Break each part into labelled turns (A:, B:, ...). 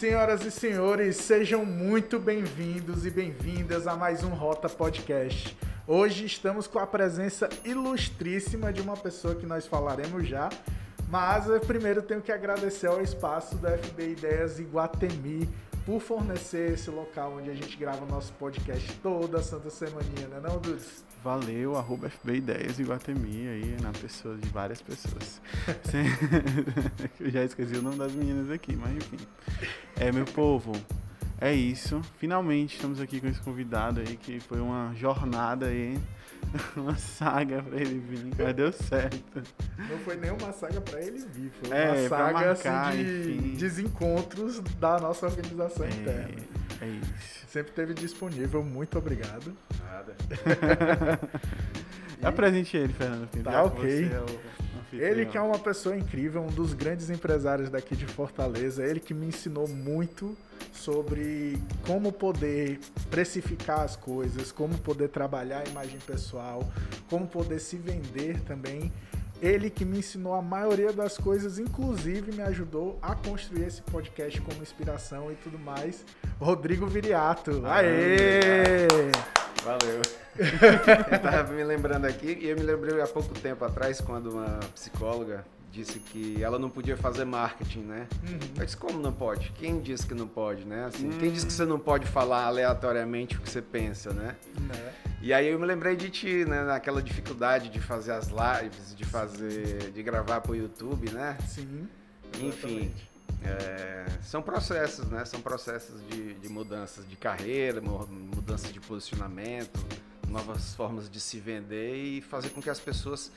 A: Senhoras e senhores, sejam muito bem-vindos e bem-vindas a mais um Rota Podcast. Hoje estamos com a presença ilustríssima de uma pessoa que nós falaremos já, mas primeiro tenho que agradecer ao espaço da FB Ideias Iguatemi por fornecer esse local onde a gente grava o nosso podcast toda santa semaninha, né não, Dudes?
B: Valeu, arroba FB Ideias Iguatemi aí, na pessoa de várias pessoas. Eu já esqueci o nome das meninas aqui, mas enfim. É, meu povo, é isso. Finalmente estamos aqui com esse convidado aí, que foi uma jornada aí, uma saga pra ele vir, mas deu certo.
A: Não foi nem uma saga pra ele vir, foi uma
B: É,
A: saga
B: marcar,
A: assim, de
B: enfim.
A: desencontros da nossa organização interna.
B: É, é isso.
A: Sempre esteve disponível, muito obrigado.
C: Nada.
B: Apresente ele, Fernando Pinto.
A: Tá ok.
B: Anfitrião.
A: Ele que é uma pessoa incrível, um dos grandes empresários daqui de Fortaleza, ele que me ensinou muito sobre como poder precificar as coisas, como poder trabalhar a imagem pessoal, como poder se vender também. Ele que me ensinou a maioria das coisas, inclusive me ajudou a construir esse podcast como inspiração e tudo mais. Rodrigo Viriato. Aê!
C: Valeu. eu tava me lembrando aqui e eu me lembrei há pouco tempo atrás quando uma psicóloga disse que ela não podia fazer marketing, né? Eu disse, como não pode? Quem disse que não pode, né? Assim, Quem disse que você não pode falar aleatoriamente o que você pensa, né?
A: Né?
C: E aí eu me lembrei de ti, né? Naquela dificuldade de fazer as lives, de fazer, de gravar pro YouTube, né?
A: Sim.
C: Enfim, é, são processos, né? São processos de, de mudanças de carreira, mu- mudanças de posicionamento, novas formas de se vender e fazer com que as pessoas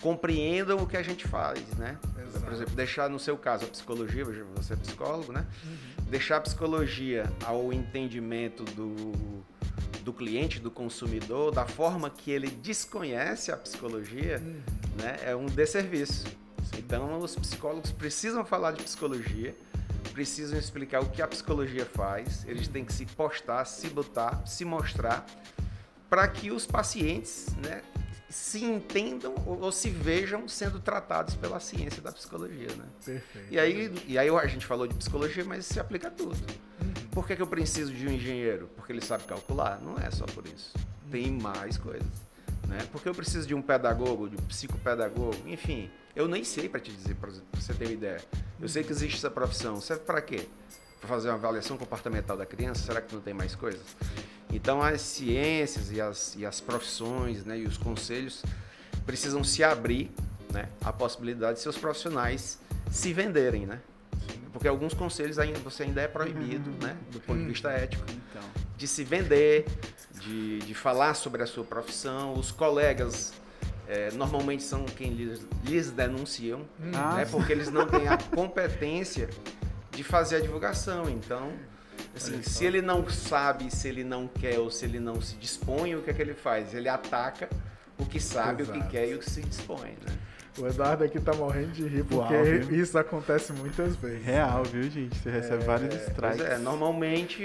C: compreendam o que a gente faz, né?
A: Exato.
C: Por exemplo, deixar no seu caso a psicologia, você é psicólogo, né?
A: Uhum.
C: Deixar a psicologia ao entendimento do, do cliente, do consumidor, da forma que ele desconhece a psicologia,
A: Uhum.
C: né? É um desserviço. Então, os psicólogos precisam falar de psicologia, precisam explicar o que a psicologia faz, eles têm que se postar, se botar, se mostrar, para que os pacientes né, se entendam ou, se vejam sendo tratados pela ciência da psicologia. Né?
A: Perfeito.
C: E aí, e aí a gente falou de psicologia, mas isso se aplica a tudo. Por que, que eu preciso de um engenheiro? Porque ele sabe calcular? Não é só por isso. Tem mais coisas. Né? Porque eu preciso de um pedagogo, de um psicopedagogo, enfim. Eu nem sei para te dizer, para você ter uma ideia. Eu sei que existe essa profissão. Serve para quê? Fazer uma avaliação comportamental da criança? Será que não tem mais coisas? Então as ciências e as, e as profissões né, e os conselhos precisam se abrir né, à possibilidade de seus profissionais se venderem, né? Porque alguns conselhos ainda você ainda é proibido, né, do ponto de vista ético,
B: Então,
C: de se vender, de, de falar sobre a sua profissão. Os colegas eh, normalmente são quem lhes, lhes denunciam,
B: Ah,
C: né,
B: sim.
C: porque eles não têm a competência de fazer a divulgação. Então, assim, se ele não sabe, se ele não quer ou se ele não se dispõe, o que é que ele faz? Ele ataca o que sabe, o
A: Exato.
C: que quer e o que se dispõe, né?
A: O Eduardo aqui tá morrendo de rir porque
B: Uau,
A: isso acontece muitas vezes.
B: real, viu, gente? Você recebe vários
C: Pois
B: strikes.
C: é, normalmente,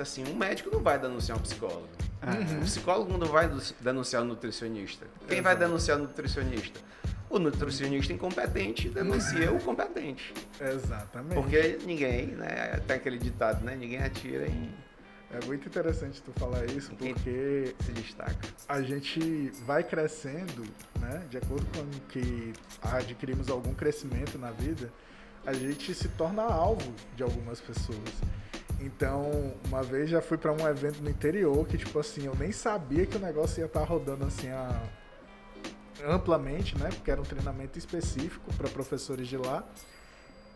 C: assim, um médico não vai denunciar um psicólogo.
A: Uhum.
C: O psicólogo não vai denunciar o nutricionista. Quem vai
A: Exato.
C: denunciar o nutricionista? O nutricionista incompetente denuncia o competente.
A: Exatamente.
C: Porque ninguém, né? Tem aquele ditado, né? Ninguém atira em
A: É muito interessante tu falar isso porque
C: se destaca.
A: a gente vai crescendo, né? De acordo com que adquirimos algum crescimento na vida, a gente se torna alvo de algumas pessoas. Então, uma vez já fui para um evento no interior que, tipo assim, eu nem sabia que o negócio ia estar rodando assim a- amplamente, né? Porque era um treinamento específico para professores de lá.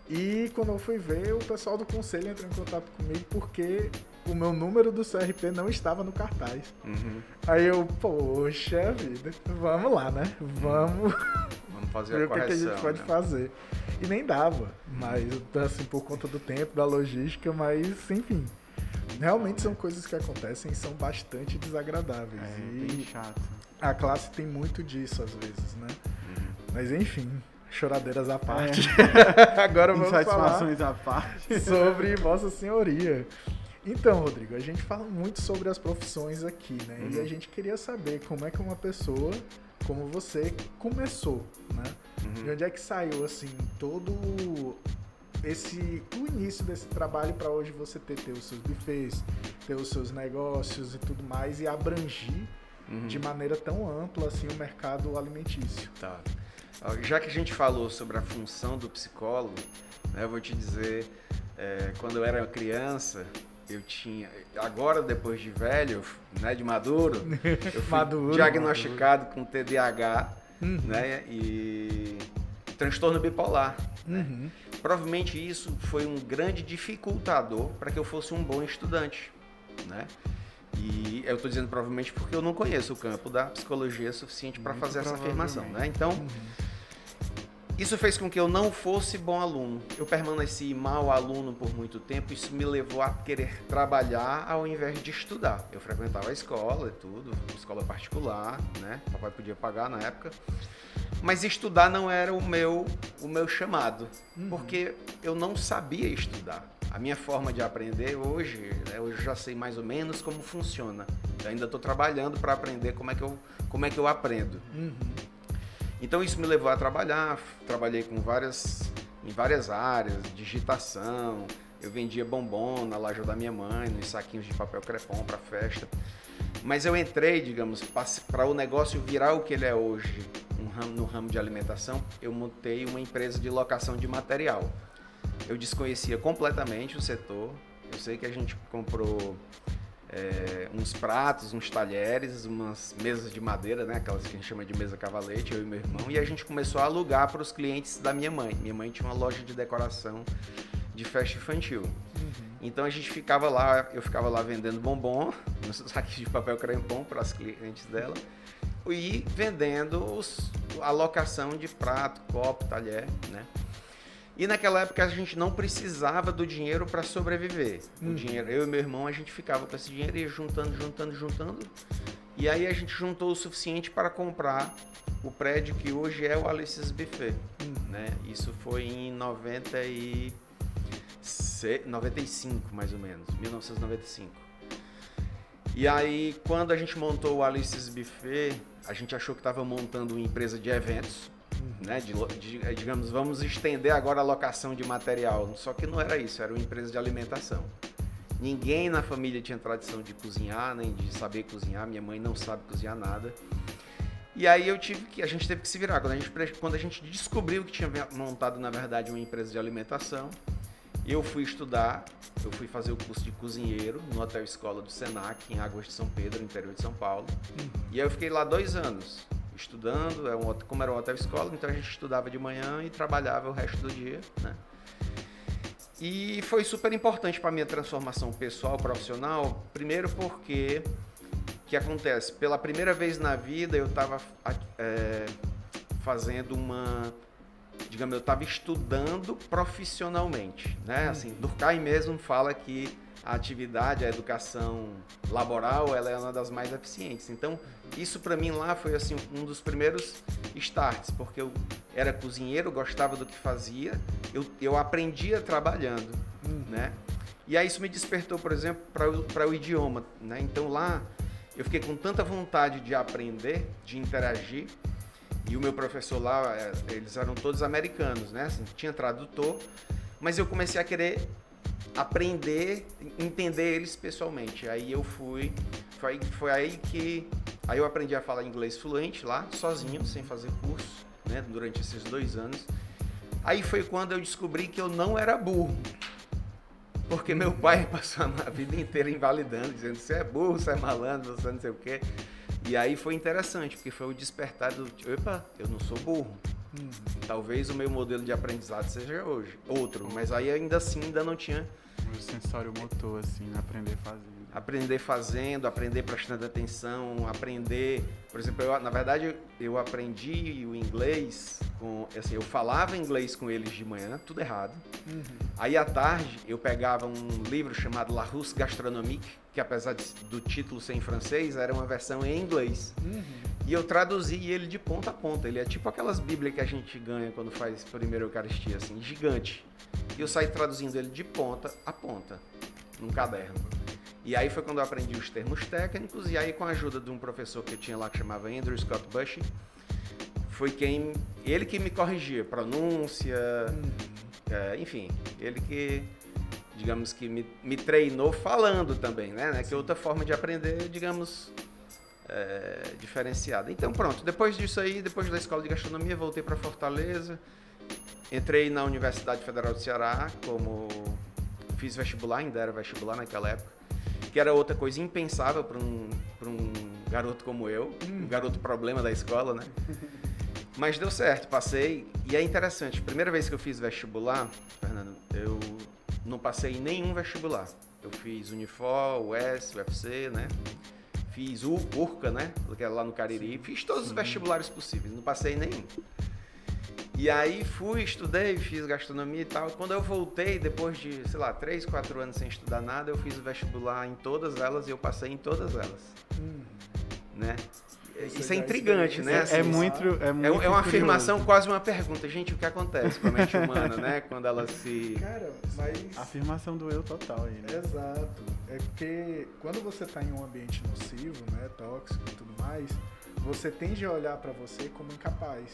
A: E quando eu fui ver, o pessoal do conselho entrou em contato comigo porque o meu número do CRP não estava no cartaz.
C: Uhum.
A: Aí eu, poxa vida, vamos lá, né? Vamos
C: Vamos fazer
A: ver
C: a
A: o que, é que a
C: correção.
A: gente pode
C: né?
A: fazer. E nem dava, mas assim, por conta do tempo, da logística, mas enfim. Realmente são coisas que acontecem e são bastante desagradáveis.
B: É,
A: e
B: bem chato.
A: A classe tem muito disso às vezes, né?
C: Uhum.
A: Mas enfim, choradeiras à parte. Agora vamos falar
B: Insatisfações à parte.
A: sobre Vossa Senhoria. Então, Rodrigo, a gente fala muito sobre as profissões aqui, né? E
C: Uhum.
A: a gente queria saber como é que uma pessoa como você começou, né?
C: Uhum.
A: De onde é que saiu, assim, todo esse o início desse trabalho para hoje você ter, ter os seus bufês, ter os seus negócios e tudo mais e abrangir uhum. de maneira tão ampla assim o mercado alimentício.
C: Tá. Já que a gente falou sobre a função do psicólogo, né, eu vou te dizer, é, quando eu era criança, eu tinha. Agora, depois de velho, né, de maduro, eu fui maduro, diagnosticado maduro. com TDAH uhum. né, e transtorno bipolar. Né. Uhum. Provavelmente isso foi um grande dificultador para que eu fosse um bom estudante. Né? E eu estou dizendo provavelmente porque eu não conheço o campo da psicologia suficiente para fazer essa afirmação. Né? Então. Uhum isso fez com que eu não fosse bom aluno. Eu permaneci mau aluno por muito tempo. Isso me levou a querer trabalhar ao invés de estudar. Eu frequentava a escola e tudo, escola particular, né? Papai podia pagar na época. Mas estudar não era o meu, o meu chamado, uhum. porque eu não sabia estudar. A minha forma de aprender hoje, né, eu já sei mais ou menos como funciona. Eu ainda estou trabalhando para aprender como é que eu, como é que eu aprendo. Uhum. Então isso me levou a trabalhar, trabalhei com várias, em várias áreas, digitação, eu vendia bombom na loja da minha mãe, nos saquinhos de papel crepom para festa. Mas eu entrei, digamos, para o negócio virar o que ele é hoje, um ramo, no ramo de alimentação, eu montei uma empresa de locação de material. Eu desconhecia completamente o setor. Eu sei que a gente comprou é, uns pratos, uns talheres, umas mesas de madeira, né? Aquelas que a gente chama de mesa cavalete, eu e meu irmão, e a gente começou a alugar para os clientes da minha mãe. Minha mãe tinha uma loja de decoração de festa infantil. Uhum. Então a gente ficava lá, eu ficava lá vendendo bombom, nos saquinhos de papel crempom para as clientes dela, e vendendo os, a locação de prato, copo, talher, né? E naquela época a gente não precisava do dinheiro para sobreviver. O hum. dinheiro, eu e meu irmão, a gente ficava com esse dinheiro e ia juntando, juntando, juntando. E aí a gente juntou o suficiente para comprar o prédio que hoje é o Alice's Buffet. Hum. Né? Isso foi em 90 e... 95, mais ou menos, 1995. E aí, quando a gente montou o Alice's Buffet, a gente achou que estava montando uma empresa de eventos né, de, de, eh, digamos, vamos estender agora a locação de material. Só que não era isso, era uma empresa de alimentação. Ninguém na família tinha tradição de cozinhar, nem de saber cozinhar. Minha mãe não sabe cozinhar nada. E aí eu tive que, a gente teve que se virar. Quando a gente, quando a gente descobriu que tinha montado, na verdade, uma empresa de alimentação, eu fui estudar, eu fui fazer o curso de cozinheiro no Hotel Escola do Senac, em Águas de São Pedro, interior de São Paulo. Uhum. E aí eu fiquei lá dois anos estudando, é um, como era um hotel escola, então a gente estudava de manhã e trabalhava o resto do dia, né? E foi super importante para minha transformação pessoal, profissional, primeiro porque que acontece, pela primeira vez na vida eu estava é, fazendo uma, digamos, eu estava estudando profissionalmente, né? Assim, Durkheim mesmo fala que a atividade, a educação laboral, ela é uma das mais eficientes. Então, isso para mim lá foi assim um dos primeiros starts, porque eu era cozinheiro, gostava do que fazia, eu, eu aprendia trabalhando, uhum. né? E aí isso me despertou, por exemplo, para o idioma, né? Então lá eu fiquei com tanta vontade de aprender, de interagir, e o meu professor lá, é, eles eram todos americanos, né? Assim, tinha tradutor, mas eu comecei a querer aprender, entender eles pessoalmente. Aí eu fui, foi, foi aí que aí eu aprendi a falar inglês fluente lá, sozinho, sem fazer curso, né, durante esses dois anos. Aí foi quando eu descobri que eu não era burro. Porque meu pai passou a vida inteira invalidando, dizendo você é burro, você é malandro, você não sei o quê. E aí foi interessante, porque foi o despertar do. Opa, eu não sou burro. Hum. Talvez o meu modelo de aprendizado seja hoje outro, mas aí ainda assim ainda não tinha
B: o sensório motor, assim, aprender fazendo.
C: Aprender fazendo, aprender prestando atenção, aprender. Por exemplo, eu, na verdade, eu aprendi o inglês com. Assim, eu falava inglês com eles de manhã, tudo errado. Uhum. Aí à tarde eu pegava um livro chamado La Russe Gastronomique, que apesar de, do título ser em francês, era uma versão em inglês. Uhum. E eu traduzi ele de ponta a ponta. Ele é tipo aquelas bíblias que a gente ganha quando faz primeira Eucaristia, assim, gigante. E eu saí traduzindo ele de ponta a ponta, num caderno. E aí foi quando eu aprendi os termos técnicos, e aí com a ajuda de um professor que eu tinha lá que chamava Andrew Scott Bush, foi quem. ele que me corrigia, pronúncia, É, enfim, ele que, digamos que me, me treinou falando também, né? né? Que é outra forma de aprender, digamos, é, diferenciada. Então pronto, depois disso aí, depois da escola de gastronomia, voltei para Fortaleza, entrei na Universidade Federal do Ceará, como fiz vestibular, ainda era vestibular naquela época, que era outra coisa impensável para um, um garoto como eu, um garoto problema da escola, né? Mas deu certo, passei. E é interessante, primeira vez que eu fiz vestibular, Fernando, eu não passei em nenhum vestibular. Eu fiz Unifor, UES, UFC, né? Fiz o URCA, né? Que era lá no Cariri. Fiz todos os vestibulares possíveis, não passei em nenhum. E aí fui, estudei, fiz gastronomia e tal. Quando eu voltei, depois de, sei lá, 3, 4 anos sem estudar nada, eu fiz o vestibular em todas elas e eu passei em todas elas. Hum. Né? Isso é intrigante, né?
B: Assim, é, muito, é, muito
C: é, é uma afirmação, quase uma pergunta. Gente, o que acontece com a mente humana, né? Quando ela se.
A: Cara, mas.
B: Afirmação do eu total aí, né?
A: Exato. É porque quando você está em um ambiente nocivo, né? Tóxico e tudo mais, você tende a olhar para você como incapaz.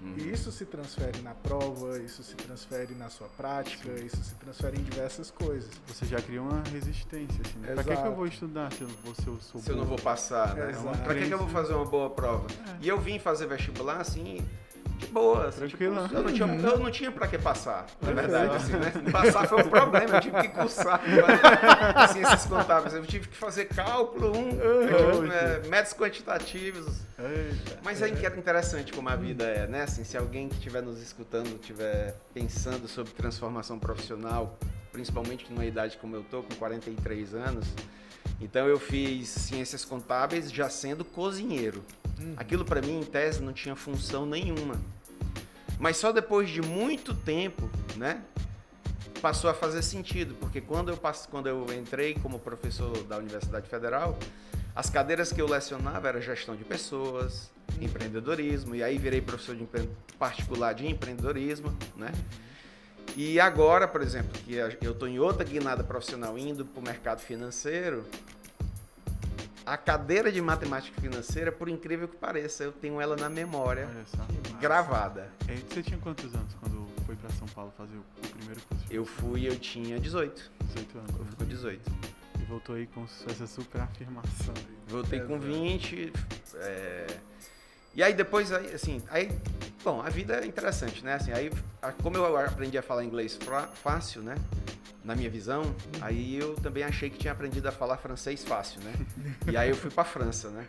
A: Uhum. E isso se transfere na prova, isso se transfere na sua prática, Sim. isso se transfere em diversas coisas.
B: Você já cria uma resistência, assim, né? Pra que, que eu vou estudar se eu, vou, se eu sou
C: Se eu não vou passar, né? Exato. Pra que, que eu vou fazer uma boa prova? É. E eu vim fazer vestibular, assim, de boa. Assim, tipo, eu, não tinha, eu não tinha pra que passar, na verdade. Assim, né? Passar foi um problema, eu tive que cursar ciências contábeis. Eu tive que fazer cálculo, um, uhum. né, métodos quantitativos. Eita. Mas é interessante como a vida é, né? Assim, se alguém que estiver nos escutando, estiver pensando sobre transformação profissional, principalmente numa idade como eu tô, com 43 anos, então eu fiz ciências contábeis já sendo cozinheiro. Uhum. Aquilo para mim, em tese, não tinha função nenhuma. Mas só depois de muito tempo, né, passou a fazer sentido, porque quando eu passo, quando eu entrei como professor da Universidade Federal, as cadeiras que eu lecionava era gestão de pessoas, uhum. empreendedorismo, e aí virei professor de particular de empreendedorismo, né? E agora, por exemplo, que eu estou em outra guinada profissional indo para o mercado financeiro, a cadeira de matemática financeira, por incrível que pareça, eu tenho ela na memória, gravada.
B: Você tinha quantos anos quando foi para São Paulo fazer o primeiro curso?
C: Eu fui, eu tinha 18.
B: 18 anos.
C: Eu fui com 18.
B: E voltou aí com essa super afirmação.
C: Voltei é, com 20. É... E aí depois, assim, aí, bom, a vida é interessante, né? Assim, aí, como eu aprendi a falar inglês fácil, né? na minha visão, aí eu também achei que tinha aprendido a falar francês fácil, né? E aí eu fui para França, né?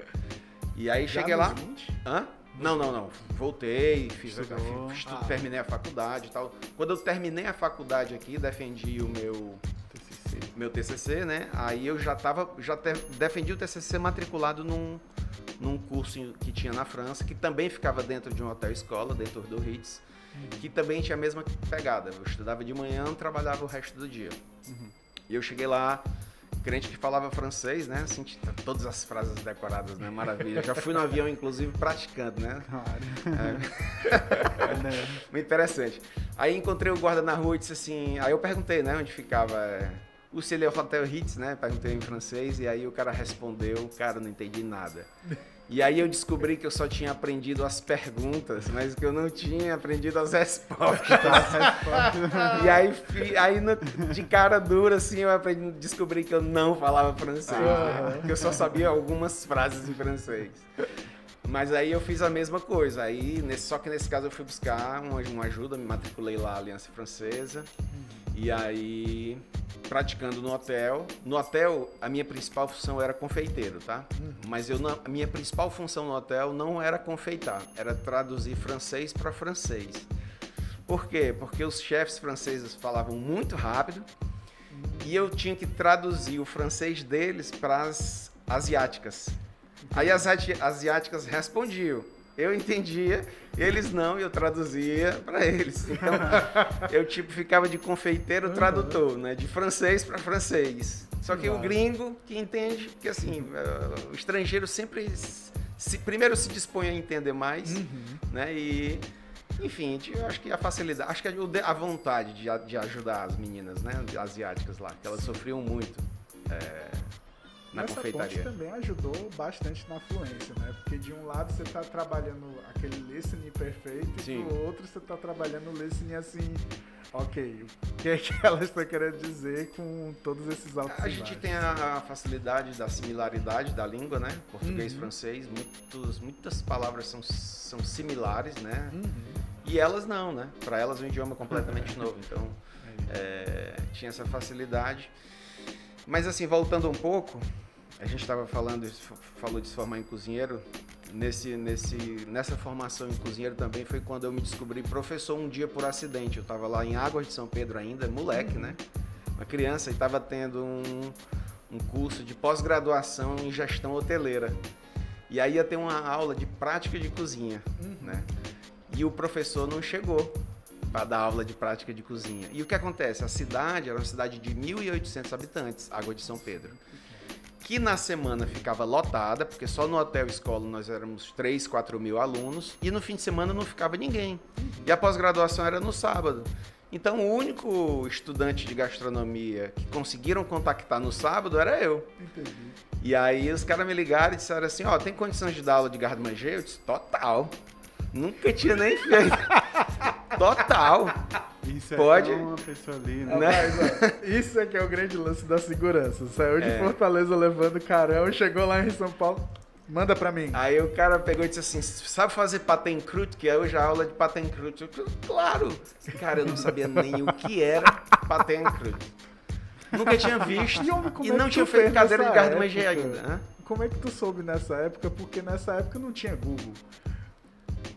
C: E aí
A: Já
C: cheguei lá.
A: 20?
C: Hã? Não, não, não. Voltei, fiz, Estudou. fiz, ah. terminei a faculdade e tal. Quando eu terminei a faculdade aqui, defendi o meu TCC, meu TCC, né? Aí eu já tava, já te, defendi o TCC matriculado num, num curso que tinha na França, que também ficava dentro de um hotel escola, dentro do Ritz que também tinha a mesma pegada. Eu estudava de manhã, trabalhava o resto do dia. Uhum. E eu cheguei lá, crente que falava francês, né? Assim, todas as frases decoradas, né? Maravilha. Já fui no avião, inclusive, praticando, né? Claro. É. Muito interessante. Aí encontrei o guarda na rua e disse assim... Aí eu perguntei, né? Onde ficava... É, o Celeu Hotel Hits, né? Perguntei em francês e aí o cara respondeu, cara, não entendi nada. E aí eu descobri que eu só tinha aprendido as perguntas, mas que eu não tinha aprendido as respostas. e aí, aí de cara dura, assim, eu aprendi, descobri que eu não falava francês. Né? Que eu só sabia algumas frases em francês. Mas aí eu fiz a mesma coisa. Aí, nesse, só que nesse caso eu fui buscar uma, uma ajuda, me matriculei lá, Aliança Francesa. E aí praticando no hotel. No hotel, a minha principal função era confeiteiro, tá? Uhum. Mas eu não, a minha principal função no hotel não era confeitar, era traduzir francês para francês. Por quê? Porque os chefes franceses falavam muito rápido e eu tinha que traduzir o francês deles para as asiáticas. Aí as asiáticas respondiam. Eu entendia, eles não, e eu traduzia para eles. Então, eu tipo ficava de confeiteiro tradutor, né? De francês para francês. Só que o gringo que entende, que assim, o estrangeiro sempre se, primeiro se dispõe a entender mais, uhum. né? E enfim, eu acho que a facilidade, acho que a, vontade de, de ajudar as meninas, né, asiáticas lá, que elas sofriam muito. É, na
A: Essa
C: confeitaria.
A: ponte também ajudou bastante na fluência, né? Porque de um lado você tá trabalhando aquele listening perfeito
C: Sim.
A: e do outro você tá trabalhando o listening assim, ok, o que é que ela está querendo dizer com todos esses altos
C: A gente tem a, a facilidade da similaridade da língua, né? Português,
A: Uhum.
C: francês, muitos, muitas palavras são, são similares, né?
A: Uhum.
C: E elas não, né? Para elas é um idioma completamente novo. Então, é, tinha essa facilidade. Mas assim, voltando um pouco, a gente estava falando, falou de se formar em cozinheiro. Nesse, nesse, nessa formação em cozinheiro também foi quando eu me descobri professor um dia por acidente. Eu estava lá em Águas de São Pedro ainda, moleque, né? Uma criança e estava tendo um, um curso de pós-graduação em gestão hoteleira. E aí ia ter uma aula de prática de cozinha, né? E o professor não chegou para dar aula de prática de cozinha. E o que acontece? A cidade era uma cidade de 1.800 habitantes, Água de São Pedro. Que na semana ficava lotada, porque só no hotel escola nós éramos 3, 4 mil alunos, e no fim de semana não ficava ninguém. E a pós-graduação era no sábado. Então o único estudante de gastronomia que conseguiram contactar no sábado era eu.
A: Entendi.
C: E aí os caras me ligaram e disseram assim, ó, tem condições de dar aula de garde-manger? Eu disse, total. Nunca tinha nem feito. total.
B: Isso é
C: Pode?
B: tão uma pessoa ali, né?
C: Né?
A: Isso é que é o grande lance da segurança. Saiu de
C: É.
A: Fortaleza levando carão, chegou lá em São Paulo, manda pra mim.
C: Aí o cara pegou e disse assim, sabe fazer patem crute? Que é hoje a aula de patem crute. Eu, claro. Cara, eu não sabia nem o que era patem crute. Nunca tinha visto.
A: E, homem,
C: E
A: é
C: não tinha feito cadeira de garde-manger
A: época?
C: ainda. hã?
A: Como é que tu soube nessa época? Porque nessa época não tinha Google.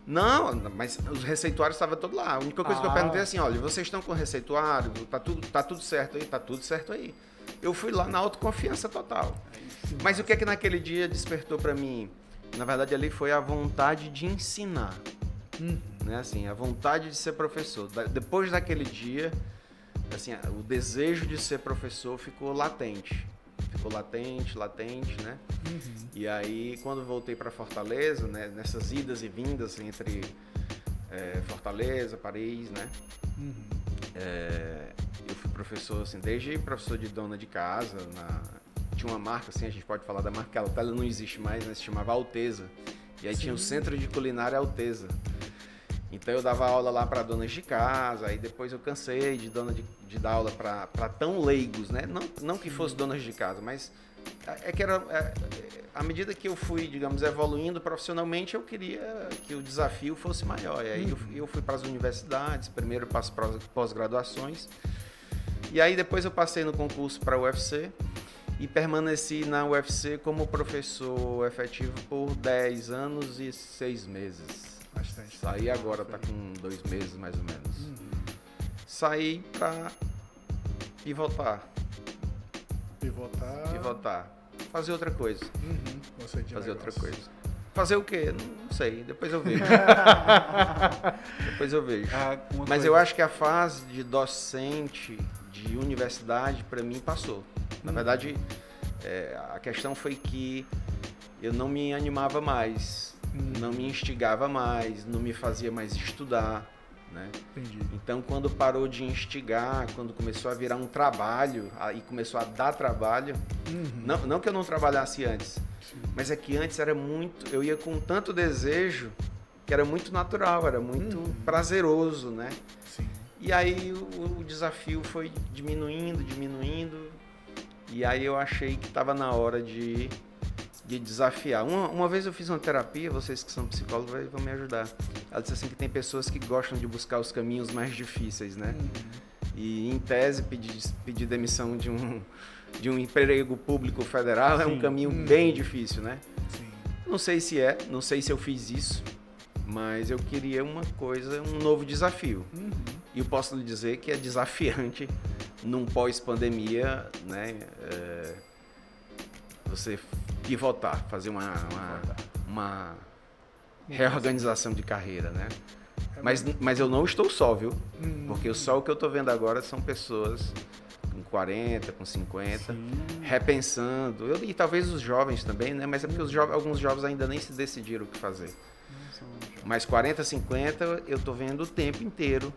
C: Não, mas os receituários estavam todos lá. A única coisa que eu
A: Ah.
C: perguntei é assim, olha, vocês estão com receituário? Tá tudo, tá tudo certo aí? Tá tudo certo aí. Eu fui lá na autoconfiança total. Mas o que é que naquele dia despertou pra mim? Na verdade, ali foi a vontade de ensinar. Né? Assim, a vontade de ser professor. Depois daquele dia, assim, o desejo de ser professor ficou latente. Ficou latente, latente, né? E aí, quando voltei para Fortaleza, né, nessas idas e vindas entre é, Fortaleza, Paris, né? É, eu fui professor, assim, desde professor de dona de casa, na- tinha uma marca, assim, a gente pode falar da marca, ela, ela não existe mais, né? Se chamava Alteza. E aí tinha o Centro de Culinária Alteza. Então eu dava aula lá para donas de casa, aí depois eu cansei de, dona de, de dar aula para tão leigos, né? Não, não que fosse donas de casa, mas é que era. é, à medida que eu fui, digamos, evoluindo profissionalmente, eu queria que o desafio fosse maior. E aí eu, eu fui para as universidades, primeiro para as pós-graduações, e aí depois eu passei no concurso para a UFC e permaneci na UFC como professor efetivo por 10 anos e 6 meses.
A: Bastante.
C: Saí agora, tá com dois meses mais ou menos.
A: Uhum.
C: Saí pra pivotar,
A: Pivotar.
C: pivotar. Fazer outra coisa,
A: Uhum.
C: Fazer outra
A: negócio.
C: coisa. Fazer o quê? Não sei, depois eu vejo. depois eu vejo.
B: Ah,
C: Mas
B: coisa-
C: eu acho que a fase de docente de universidade, pra mim, passou. Na verdade, é, a questão foi que eu não me animava mais, não me instigava mais, não me fazia mais estudar, né?
A: Entendi.
C: Então, quando parou de instigar, quando começou a virar um trabalho, aí começou a dar trabalho,
A: Uhum.
C: não, não que eu não trabalhasse antes, mas é que antes era muito, eu ia com tanto desejo que era muito natural, era muito
A: Uhum.
C: prazeroso, né?
A: Sim.
C: E aí o, o desafio foi diminuindo, diminuindo, e aí eu achei que estava na hora de, de desafiar. Uma, uma vez eu fiz uma terapia, vocês que são psicólogos vão me ajudar. Ela disse assim que tem pessoas que gostam de buscar os caminhos mais difíceis, né? E em tese pedir, pedir demissão de um, de um emprego público federal é um
B: Sim.
C: caminho
A: Hum.
C: bem difícil, né?
A: Sim.
C: Não sei se é, não sei se eu fiz isso, mas eu queria uma coisa, um novo desafio.
A: Uhum.
C: E eu posso lhe dizer que é desafiante num pós-pandemia, né? é, você pivotar, fazer uma, uma, uma reorganização de carreira, né? Mas, mas eu não estou só, viu?
A: Hum.
C: Porque só o que eu estou vendo agora são pessoas com 40, com 50,
B: Sim.
C: repensando. Eu- e talvez os jovens também, né? Mas é porque os jovens, alguns jovens ainda nem se decidiram o que fazer. Mas 40, 50, eu tô vendo o tempo inteiro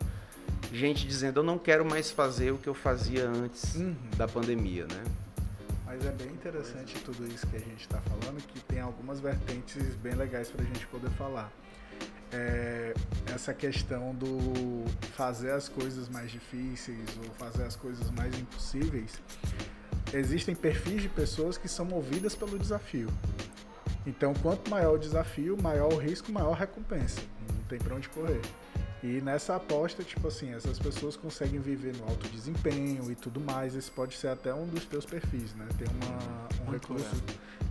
C: gente dizendo eu não quero mais fazer o que eu fazia antes
A: Uhum.
C: da pandemia, né?
A: Mas é bem interessante tudo isso que a gente está falando, que tem algumas vertentes bem legais para a gente poder falar. É, essa questão do fazer as coisas mais difíceis ou fazer as coisas mais impossíveis. Existem perfis de pessoas que são movidas pelo desafio. Então, quanto maior o desafio, maior o risco, maior a recompensa. Não tem para onde correr. E nessa aposta, tipo assim, essas pessoas conseguem viver no alto desempenho e tudo mais. Esse pode ser até um dos teus perfis, né? Tem uma, um recurso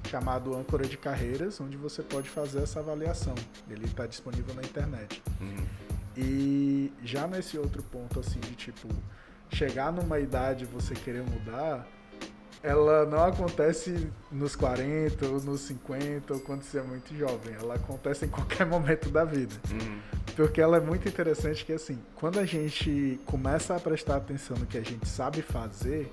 A: chamado âncora de carreiras, onde você pode fazer essa avaliação. Ele está disponível na internet. Uhum. E já nesse outro ponto, assim, de tipo, chegar numa idade e você querer mudar, ela não acontece nos 40 ou nos 50 ou quando você é muito jovem. Ela acontece em qualquer momento da vida. Uhum. Porque ela é muito interessante que, assim, quando a gente começa a prestar atenção no que a gente sabe fazer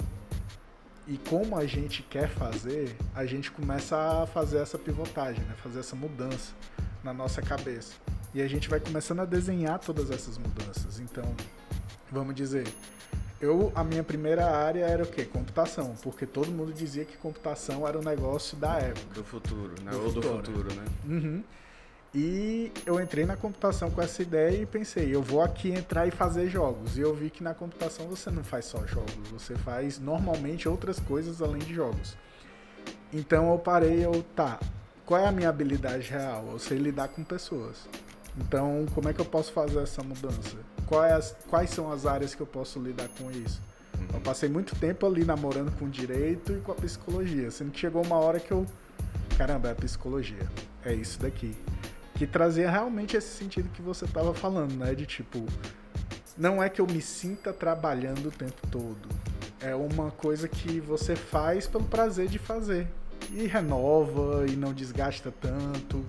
A: e como a gente quer fazer, a gente começa a fazer essa pivotagem, né? fazer essa mudança na nossa cabeça. E a gente vai começando a desenhar todas essas mudanças. Então, vamos dizer, eu, a minha primeira área era o quê? Computação, porque todo mundo dizia que computação era o negócio da época.
C: Do futuro, né? Do Ou futuro. do futuro, né?
A: Uhum. E eu entrei na computação com essa ideia e pensei, eu vou aqui entrar e fazer jogos. E eu vi que na computação você não faz só jogos, você faz normalmente outras coisas além de jogos. Então eu parei, eu, tá, qual é a minha habilidade real? Eu sei lidar com pessoas. Então, como é que eu posso fazer essa mudança? Quais, quais são as áreas que eu posso lidar com isso? Eu passei muito tempo ali namorando com o direito e com a psicologia, sendo que chegou uma hora que eu. Caramba, é a psicologia. É isso daqui. Que trazia realmente esse sentido que você estava falando, né? De tipo. Não é que eu me sinta trabalhando o tempo todo. É uma coisa que você faz pelo prazer de fazer. E renova e não desgasta tanto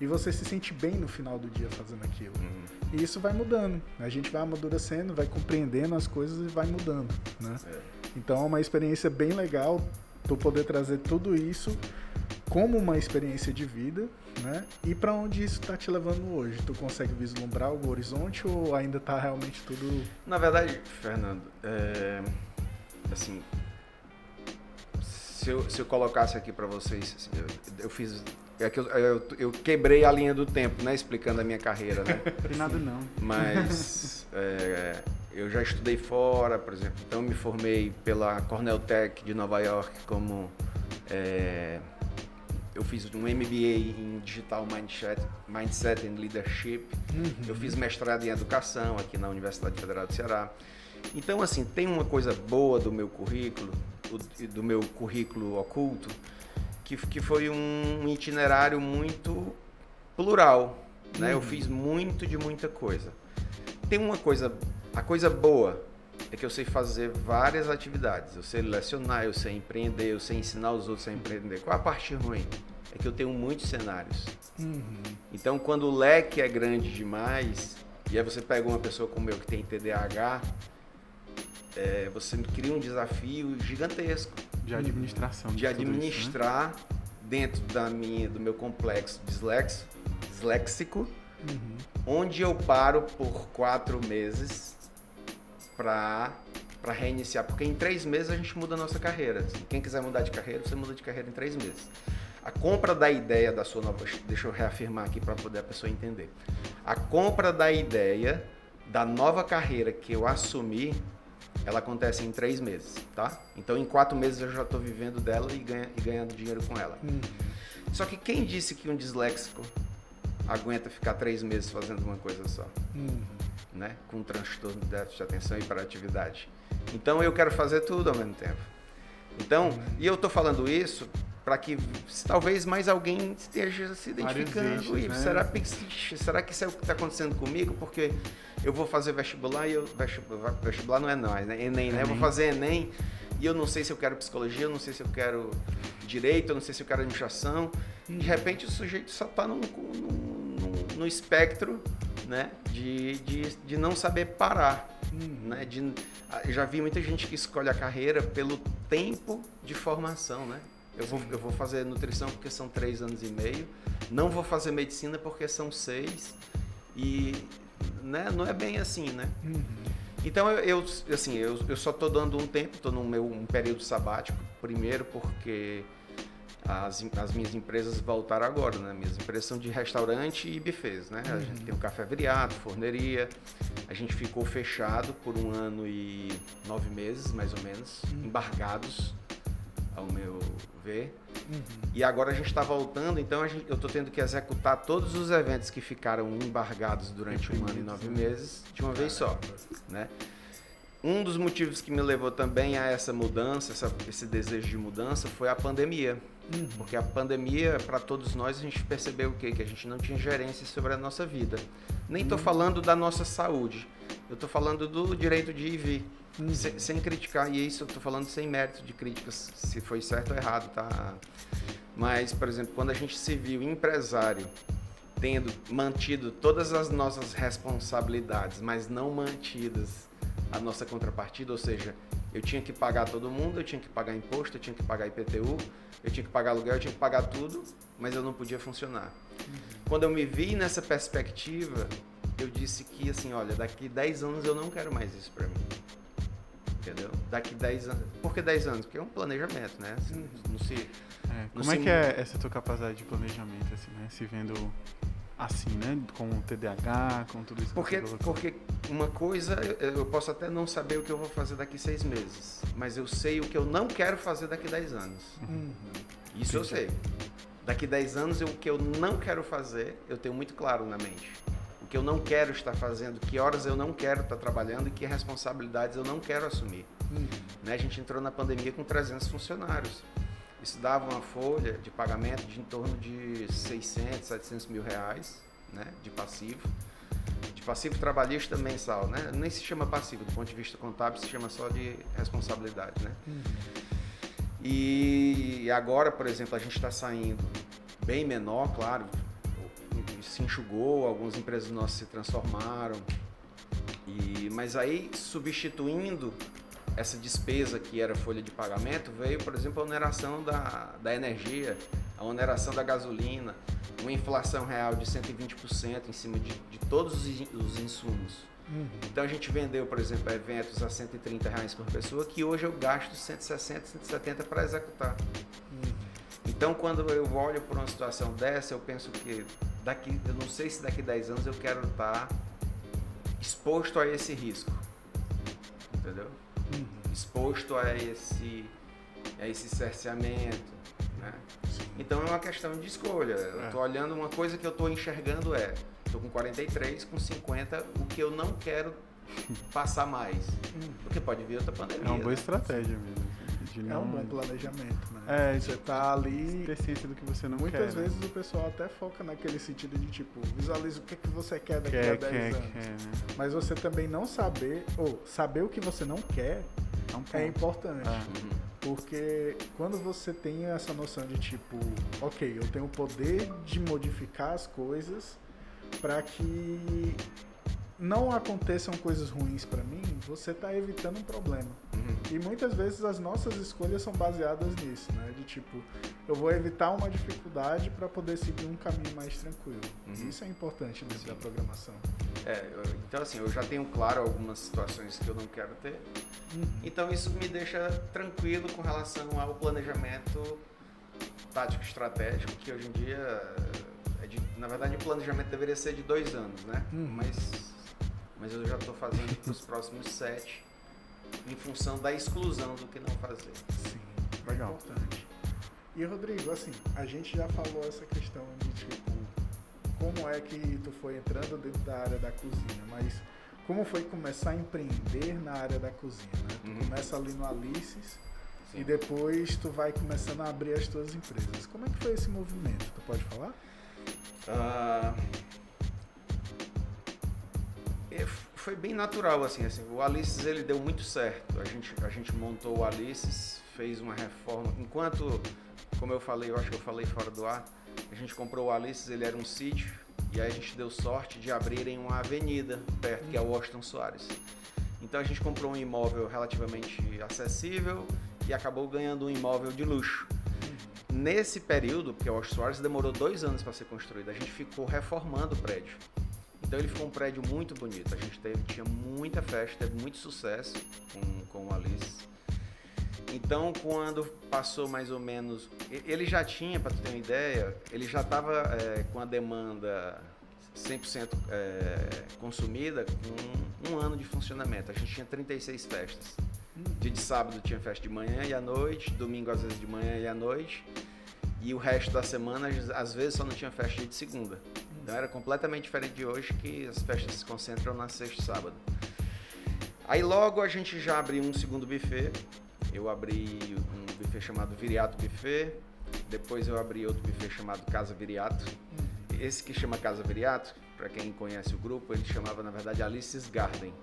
A: e você se sente bem no final do dia fazendo aquilo. Uhum. E isso vai mudando. A gente vai amadurecendo, vai compreendendo as coisas e vai mudando, né? É. Então é uma experiência bem legal tu poder trazer tudo isso como uma experiência de vida, né? E para onde isso está te levando hoje? Tu consegue vislumbrar o horizonte ou ainda está realmente tudo?
C: Na verdade, Fernando, é... assim, se eu, se eu colocasse aqui para vocês, eu, eu, fiz é que eu, eu, eu, quebrei a linha do tempo, né? Explicando a minha carreira, né?
B: Nada não.
C: Mas é, eu já estudei fora, por exemplo. Então me formei pela Cornell Tech de Nova York como... É, eu fiz um MBA em Digital Mindset, Mindset and Leadership. Uhum. Eu fiz mestrado em Educação aqui na Universidade Federal do Ceará. Então, assim, tem uma coisa boa do meu currículo, do meu currículo oculto, que, que foi um itinerário muito plural. Né? Uhum. Eu fiz muito de muita coisa. Tem uma coisa, a coisa boa é que eu sei fazer várias atividades. Eu sei lecionar, eu sei empreender, eu sei ensinar os outros a empreender. Qual a parte ruim? É que eu tenho muitos cenários. Uhum. Então, quando o leque é grande demais, e aí você pega uma pessoa como eu que tem TDAH, é, você cria um desafio gigantesco.
B: De administração.
C: De, administrar isso, né? dentro da minha, do meu complexo dislexo, disléxico, uhum. onde eu paro por quatro meses para para reiniciar, porque em três meses a gente muda a nossa carreira. Quem quiser mudar de carreira, você muda de carreira em três meses. A compra da ideia da sua nova, deixa eu reafirmar aqui para poder a pessoa entender. A compra da ideia da nova carreira que eu assumi ela acontece em três meses, tá? Então em quatro meses eu já estou vivendo dela e, ganha, e, ganhando dinheiro com ela. Hum. Só que quem disse que um disléxico aguenta ficar três meses fazendo uma coisa só? Hum. Né? Com transtorno de déficit de atenção e hiperatividade. Então eu quero fazer tudo ao mesmo tempo. Então, e eu estou falando isso para que talvez mais alguém esteja se identificando. Né? será, que, será que isso é o que está acontecendo comigo? Porque eu vou fazer vestibular e eu. Vestibular, vestibular não é não, é Enem, né? Eu vou fazer Enem e eu não sei se eu quero psicologia, eu não sei se eu quero direito, eu não sei se eu quero administração. De repente o sujeito só está no, espectro né? de, de, de não saber parar. Hum. Né? De, já vi muita gente que escolhe a carreira pelo tempo de formação, né? Eu vou, eu vou fazer nutrição porque são três anos e meio. Não vou fazer medicina porque são seis. E né, não é bem assim, né? Uhum. Então eu, eu, assim, eu, eu só estou dando um tempo, estou no meu um período sabático Primeiro porque as, as minhas empresas voltaram agora, né? Minhas empresas são de restaurante e buffets, né? A gente tem o Café Viriato, forneria. A gente ficou fechado por um ano e nove meses, mais ou menos, embargados, ao meu ver. E agora a gente está voltando, então gente, eu estou tendo que executar todos os eventos que ficaram embargados durante um ano e nove meses de uma vez só, né? Um dos motivos que me levou também a essa mudança, essa- esse desejo de mudança, foi a pandemia. Porque a pandemia, para todos nós, a gente percebeu o quê? Que a gente não tinha gerência sobre a nossa vida. Nem estou falando da nossa saúde. Eu estou falando do direito de ir e vir. Sem, sem criticar, e isso eu estou falando sem mérito de críticas, se foi certo ou errado, tá? Mas, por exemplo, quando a gente se viu empresário tendo mantido todas as nossas responsabilidades, mas não mantidas a nossa contrapartida, ou seja, eu tinha que pagar todo mundo, eu tinha que pagar imposto, eu tinha que pagar IPTU, eu tinha que pagar aluguel, eu tinha que pagar tudo, mas eu não podia funcionar. Quando eu me vi nessa perspectiva, eu disse que assim, olha, daqui 10 anos eu não quero mais isso para mim. Entendeu? Daqui 10 anos. Por que 10 anos? Porque é um planejamento, né? Assim, Não se
B: É, como é que é essa tua capacidade de planejamento, assim, né? Se vendo assim, né? Com o TDAH, com tudo isso que
C: Porque, porque uma coisa, eu posso até não saber o que eu vou fazer daqui seis meses, mas eu sei o que eu não quero fazer daqui 10 anos.
A: Uhum.
C: Isso eu sei. Daqui 10 anos, eu- o que eu não quero fazer, eu tenho muito claro na mente. O que eu não quero estar fazendo, que horas eu não quero estar trabalhando e que responsabilidades eu não quero assumir. Né? A gente entrou na pandemia com 300 funcionários. Isso dava uma folha de pagamento de em torno de 600, 700 mil reais né? de passivo. De passivo trabalhista mensal, né? Nem se chama passivo, do ponto de vista contábil, se chama só de responsabilidade, né? E agora, por exemplo, a gente está saindo bem menor, claro, se enxugou, algumas empresas nossas se transformaram, e, mas aí substituindo essa despesa que era folha de pagamento, veio, por exemplo, a oneração da, da energia, a oneração da gasolina, uma inflação real de 120% em cima de, de todos os in- os insumos. Então a gente vendeu, por exemplo, eventos a 130 reais por pessoa, que hoje eu gasto 160, 170 para executar. Então quando eu olho para uma situação dessa, eu penso que daqui, eu não sei se daqui 10 anos eu quero estar exposto a esse risco. Entendeu? Exposto a esse, a esse cerceamento. Né? Então é uma questão de escolha. Eu
B: É.
C: tô olhando uma coisa que eu tô enxergando é, tô com 43, com 50, o que eu não quero passar mais. Porque pode vir outra pandemia.
B: É uma boa
C: né?
B: estratégia mesmo. De
A: É
B: não
A: um bom planejamento, né?
B: É,
A: Você tá ali.
B: ter ciência do que você não
A: Muitas
B: quer. né?
A: vezes o pessoal até foca naquele sentido de tipo, visualiza o que, que você quer daqui
B: Quer,
A: a 10
B: quer,
A: anos.
B: quer, né?
A: Mas você também não saber, ou saber o que você não quer,
B: É um
A: é importante.
C: Uhum.
A: Porque quando você tem essa noção de tipo, ok, eu tenho o poder de modificar as coisas para que não aconteçam coisas ruins para mim, você está evitando um problema.
C: Uhum.
A: E muitas vezes as nossas escolhas são baseadas nisso, né? De tipo, eu vou evitar uma dificuldade para poder seguir um caminho mais tranquilo.
C: Uhum.
A: Isso é importante dentro da programação.
C: É, eu- então assim, eu já tenho claro algumas situações que eu não quero ter. Então isso me deixa tranquilo com relação ao planejamento tático estratégico, que hoje em dia, é de- na verdade, o planejamento deveria ser de dois anos, né?
A: Uhum.
C: Mas, mas eu já estou fazendo para os próximos sete, em função da exclusão do que não fazer.
A: Sim,
B: Legal.
A: É importante. E Rodrigo, assim, a gente já falou essa questão de tipo, como é que tu foi entrando dentro da área da cozinha, mas como foi começar a empreender na área da cozinha, né? Tu
C: Uhum.
A: começa ali no Alices
C: Sim.
A: e depois tu vai começando a abrir as tuas empresas. Como é que foi esse movimento? Tu pode falar?
C: Ah, é, foi bem natural assim, assim. O Alices ele deu muito certo. A gente a gente montou o Alices, fez uma reforma. Enquanto, como eu falei, eu acho que eu falei fora do ar, a gente comprou o Alices, ele era um sítio e aí a gente deu sorte de abrirem uma avenida perto, que é o Washington Soares. Então a gente comprou um imóvel relativamente acessível e acabou ganhando um imóvel de luxo. Nesse período, porque o Washington Soares demorou dois anos para ser construído, a gente ficou reformando o prédio. Então ele ficou um prédio muito bonito. A gente teve, tinha muita festa, teve muito sucesso com, com o Alice. Então, quando passou mais ou menos. Ele já tinha, para tu ter uma ideia, ele já estava é, com a demanda 100% é, consumida com um ano de funcionamento. A gente tinha 36 festas. Dia de sábado tinha festa de manhã e à noite, domingo às vezes de manhã e à noite. E o resto da semana, às vezes, só não tinha festa de segunda. Então era completamente diferente de hoje, que as festas se concentram na sexta e sábado. Aí logo a gente já abriu um segundo buffet. Eu abri um buffet chamado Viriato Buffet. Depois eu abri outro buffet chamado Casa Viriato. Esse que chama Casa Viriato, para quem conhece o grupo, ele chamava na verdade Alice's Garden.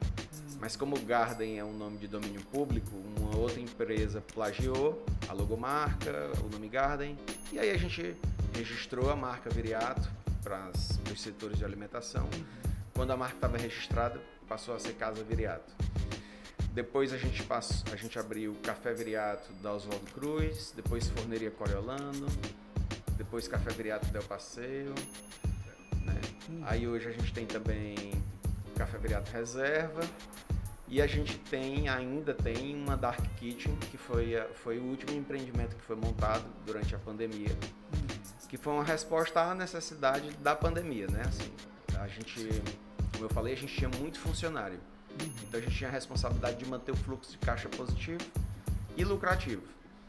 C: Mas como Garden é um nome de domínio público, uma outra empresa plagiou a logomarca, o nome Garden, e aí a gente registrou a marca Viriato para os setores de alimentação. Quando a marca estava registrada, passou a ser Casa Viriato. Depois a gente, passou, a gente abriu Café Viriato da Oswaldo Cruz, depois Forneria Coriolano, depois Café Viriato Del Passeio. Né? Hum. Aí hoje a gente tem também Café Viriato Reserva. E a gente tem, ainda tem uma Dark Kitchen, que foi, foi o último empreendimento que foi montado durante a pandemia, hum. Que foi uma resposta à necessidade da pandemia, né? Assim, a gente, como eu falei, a gente tinha muito funcionário. Uhum. Então a gente tinha a responsabilidade de manter o fluxo de caixa positivo e lucrativo.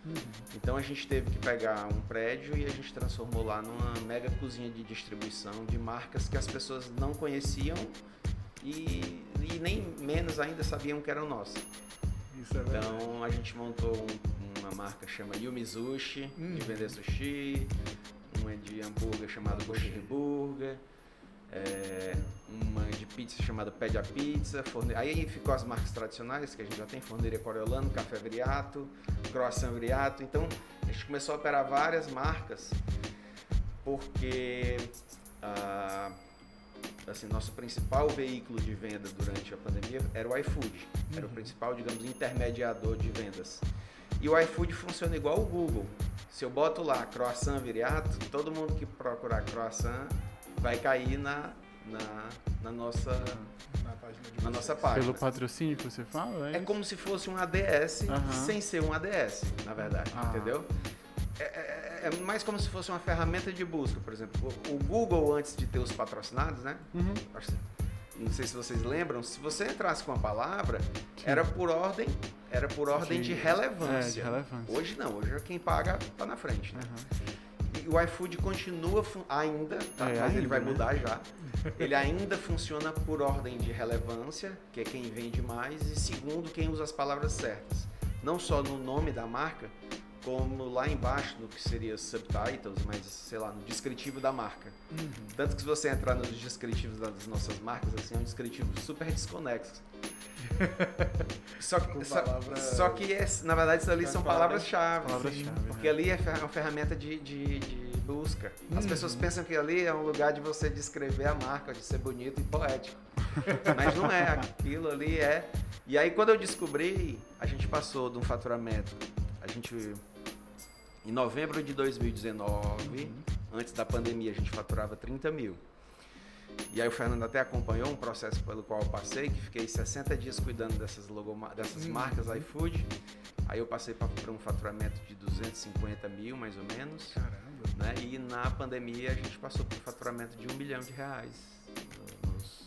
C: Uhum. Então a gente teve que pegar um prédio e a gente transformou lá numa mega cozinha de distribuição de marcas que as pessoas não conheciam e, e nem menos ainda sabiam que eram nossas. É então a gente montou um, uma marca chamada Yumizushi, uhum. de vender sushi, uma de hambúrguer chamada Bushiri Burger é, uma de pizza chamada Pede a Pizza. Forne... Aí ficou as marcas tradicionais que a gente já tem, Forneria Coriolano, Café Viriato, Croissant Viriato. Então a gente começou a operar várias marcas porque ah, assim, nosso principal veículo de venda durante a pandemia era o iFood. Era uhum. o principal, digamos, intermediador de vendas. E o iFood funciona igual o Google. Se eu boto lá croissant viriato, todo mundo que procurar croissant vai cair na, na, na nossa na, na nossa página.
B: Pelo patrocínio que você fala?
C: É, é como se fosse um ADS sem ser um ADS, na verdade, ah. entendeu? É, é, é, mais como se fosse uma ferramenta de busca, por exemplo. O, Google, antes de ter os patrocinados, né? Uhum. Não sei se vocês lembram, se você entrasse com a palavra, Sim. era por ordem, era por ordem de, de relevância. É, de relevância. Hoje não, hoje quem paga está na frente, né? Uhum o iFood continua ainda, tá? é, mas ainda, ele vai né? mudar já. Ele ainda funciona por ordem de relevância, que é quem vende mais, e segundo, quem usa as palavras certas. Não só no nome da marca, como lá embaixo no que seria subtitles, mas sei lá, no descritivo da marca. Uhum. Tanto que se você entrar nos descritivos das nossas marcas, assim, é um descritivo super desconexo. só que, só, só, que é, na verdade isso ali são palavras-chave. Palavras porque né? ali é uma ferramenta de, de, de busca. As uhum. pessoas pensam que ali é um lugar de você descrever a marca, de ser bonito e poético. Mas não é, aquilo ali é. E aí quando eu descobri, a gente passou de um faturamento. A gente. Em novembro de 2019, uhum. antes da pandemia, a gente faturava 30 mil. E aí o Fernando até acompanhou um processo pelo qual eu passei, que fiquei 60 dias cuidando dessas, logoma dessas uhum. marcas iFood. Aí eu passei para um faturamento de 250 mil, mais ou menos.
A: Caramba.
C: Né? E na pandemia a gente passou por um faturamento de um milhão de reais nos,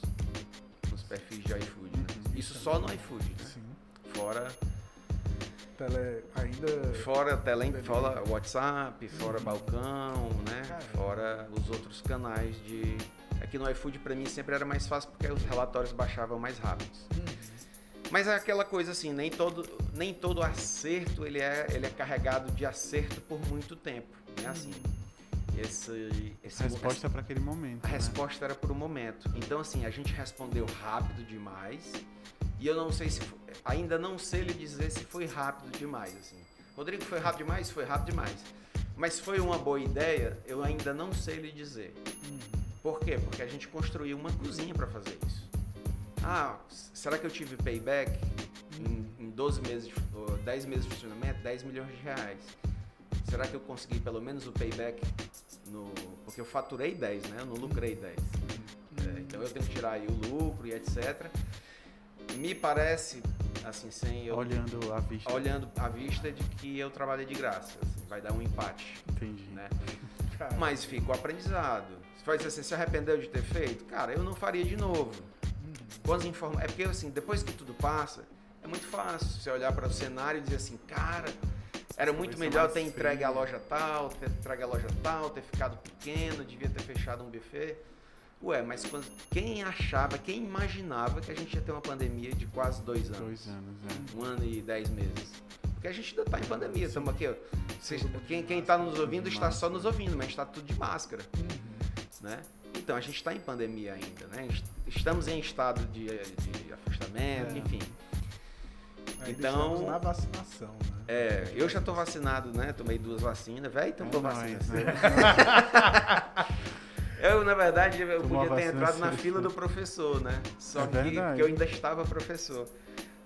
C: nos perfis de iFood. Né? Uhum. Isso só no iFood, né? Sim. Fora
A: tele, ainda.
C: Fora, tele, fora WhatsApp, fora balcão, né? Caramba. Fora os outros canais de Aqui no iFood para mim sempre era mais fácil porque os relatórios baixavam mais rápidos. Uhum. Mas é aquela coisa assim, nem todo, nem todo acerto ele é, ele é carregado de acerto por muito tempo. Né? Assim, esse, esse
B: a resposta é para aquele momento.
C: A né? resposta era por um momento. Então, assim, a gente respondeu rápido demais. E eu não sei se. Ainda não sei lhe dizer se foi rápido demais. Assim. Rodrigo, foi rápido demais? Foi rápido demais. Mas foi uma boa ideia? Eu ainda não sei lhe dizer. Uhum. Por quê? Porque a gente construiu uma cozinha para fazer isso. Ah, será que eu tive payback em, em 12 meses, 10 meses de funcionamento? 10 milhões de reais. Será que eu consegui pelo menos o payback no. Porque eu faturei 10, né? Eu não lucrei 10. É, então eu tenho que tirar aí o lucro e etc. Me parece assim, sem eu
B: Olhando a vista.
C: olhando à vista de que eu trabalhei de graça. assim, vai dar um empate,
B: Entendi.
C: né? Mas fica o aprendizado. Você faz assim, se arrependeu de ter feito? Cara, eu não faria de novo.
A: uhum.
C: Quantas informa... É porque assim, depois que tudo passa, é muito fácil você olhar para o cenário e dizer assim, cara, era muito melhor ter entregue a loja tal, ter entregue a loja tal, ter ficado pequeno, devia ter fechado um buffet. Ué, mas quando- quem achava, quem imaginava que a gente ia ter uma pandemia de quase dois anos?
B: Dois anos, é.
C: Um ano e dez meses. Porque a gente ainda está em pandemia, estamos aqui, ó. Vocês- quem, quem tá nos ouvindo está só nos ouvindo, mas está tudo de máscara,
A: Uhum.
C: né? Então a gente está em pandemia ainda, né? Est- Estamos em estado de, de afastamento,
A: É.
C: enfim.
A: Ainda
C: Então-
A: estamos na vacinação, né?
C: É, eu já tô vacinado, né? Tomei duas vacinas, velho, então
B: É
C: tô vacinado.
B: né?
C: Eu, na verdade, eu
B: Tomou
C: podia ter entrado na fila do professor, né? Só
B: É
C: que, que eu ainda estava professor.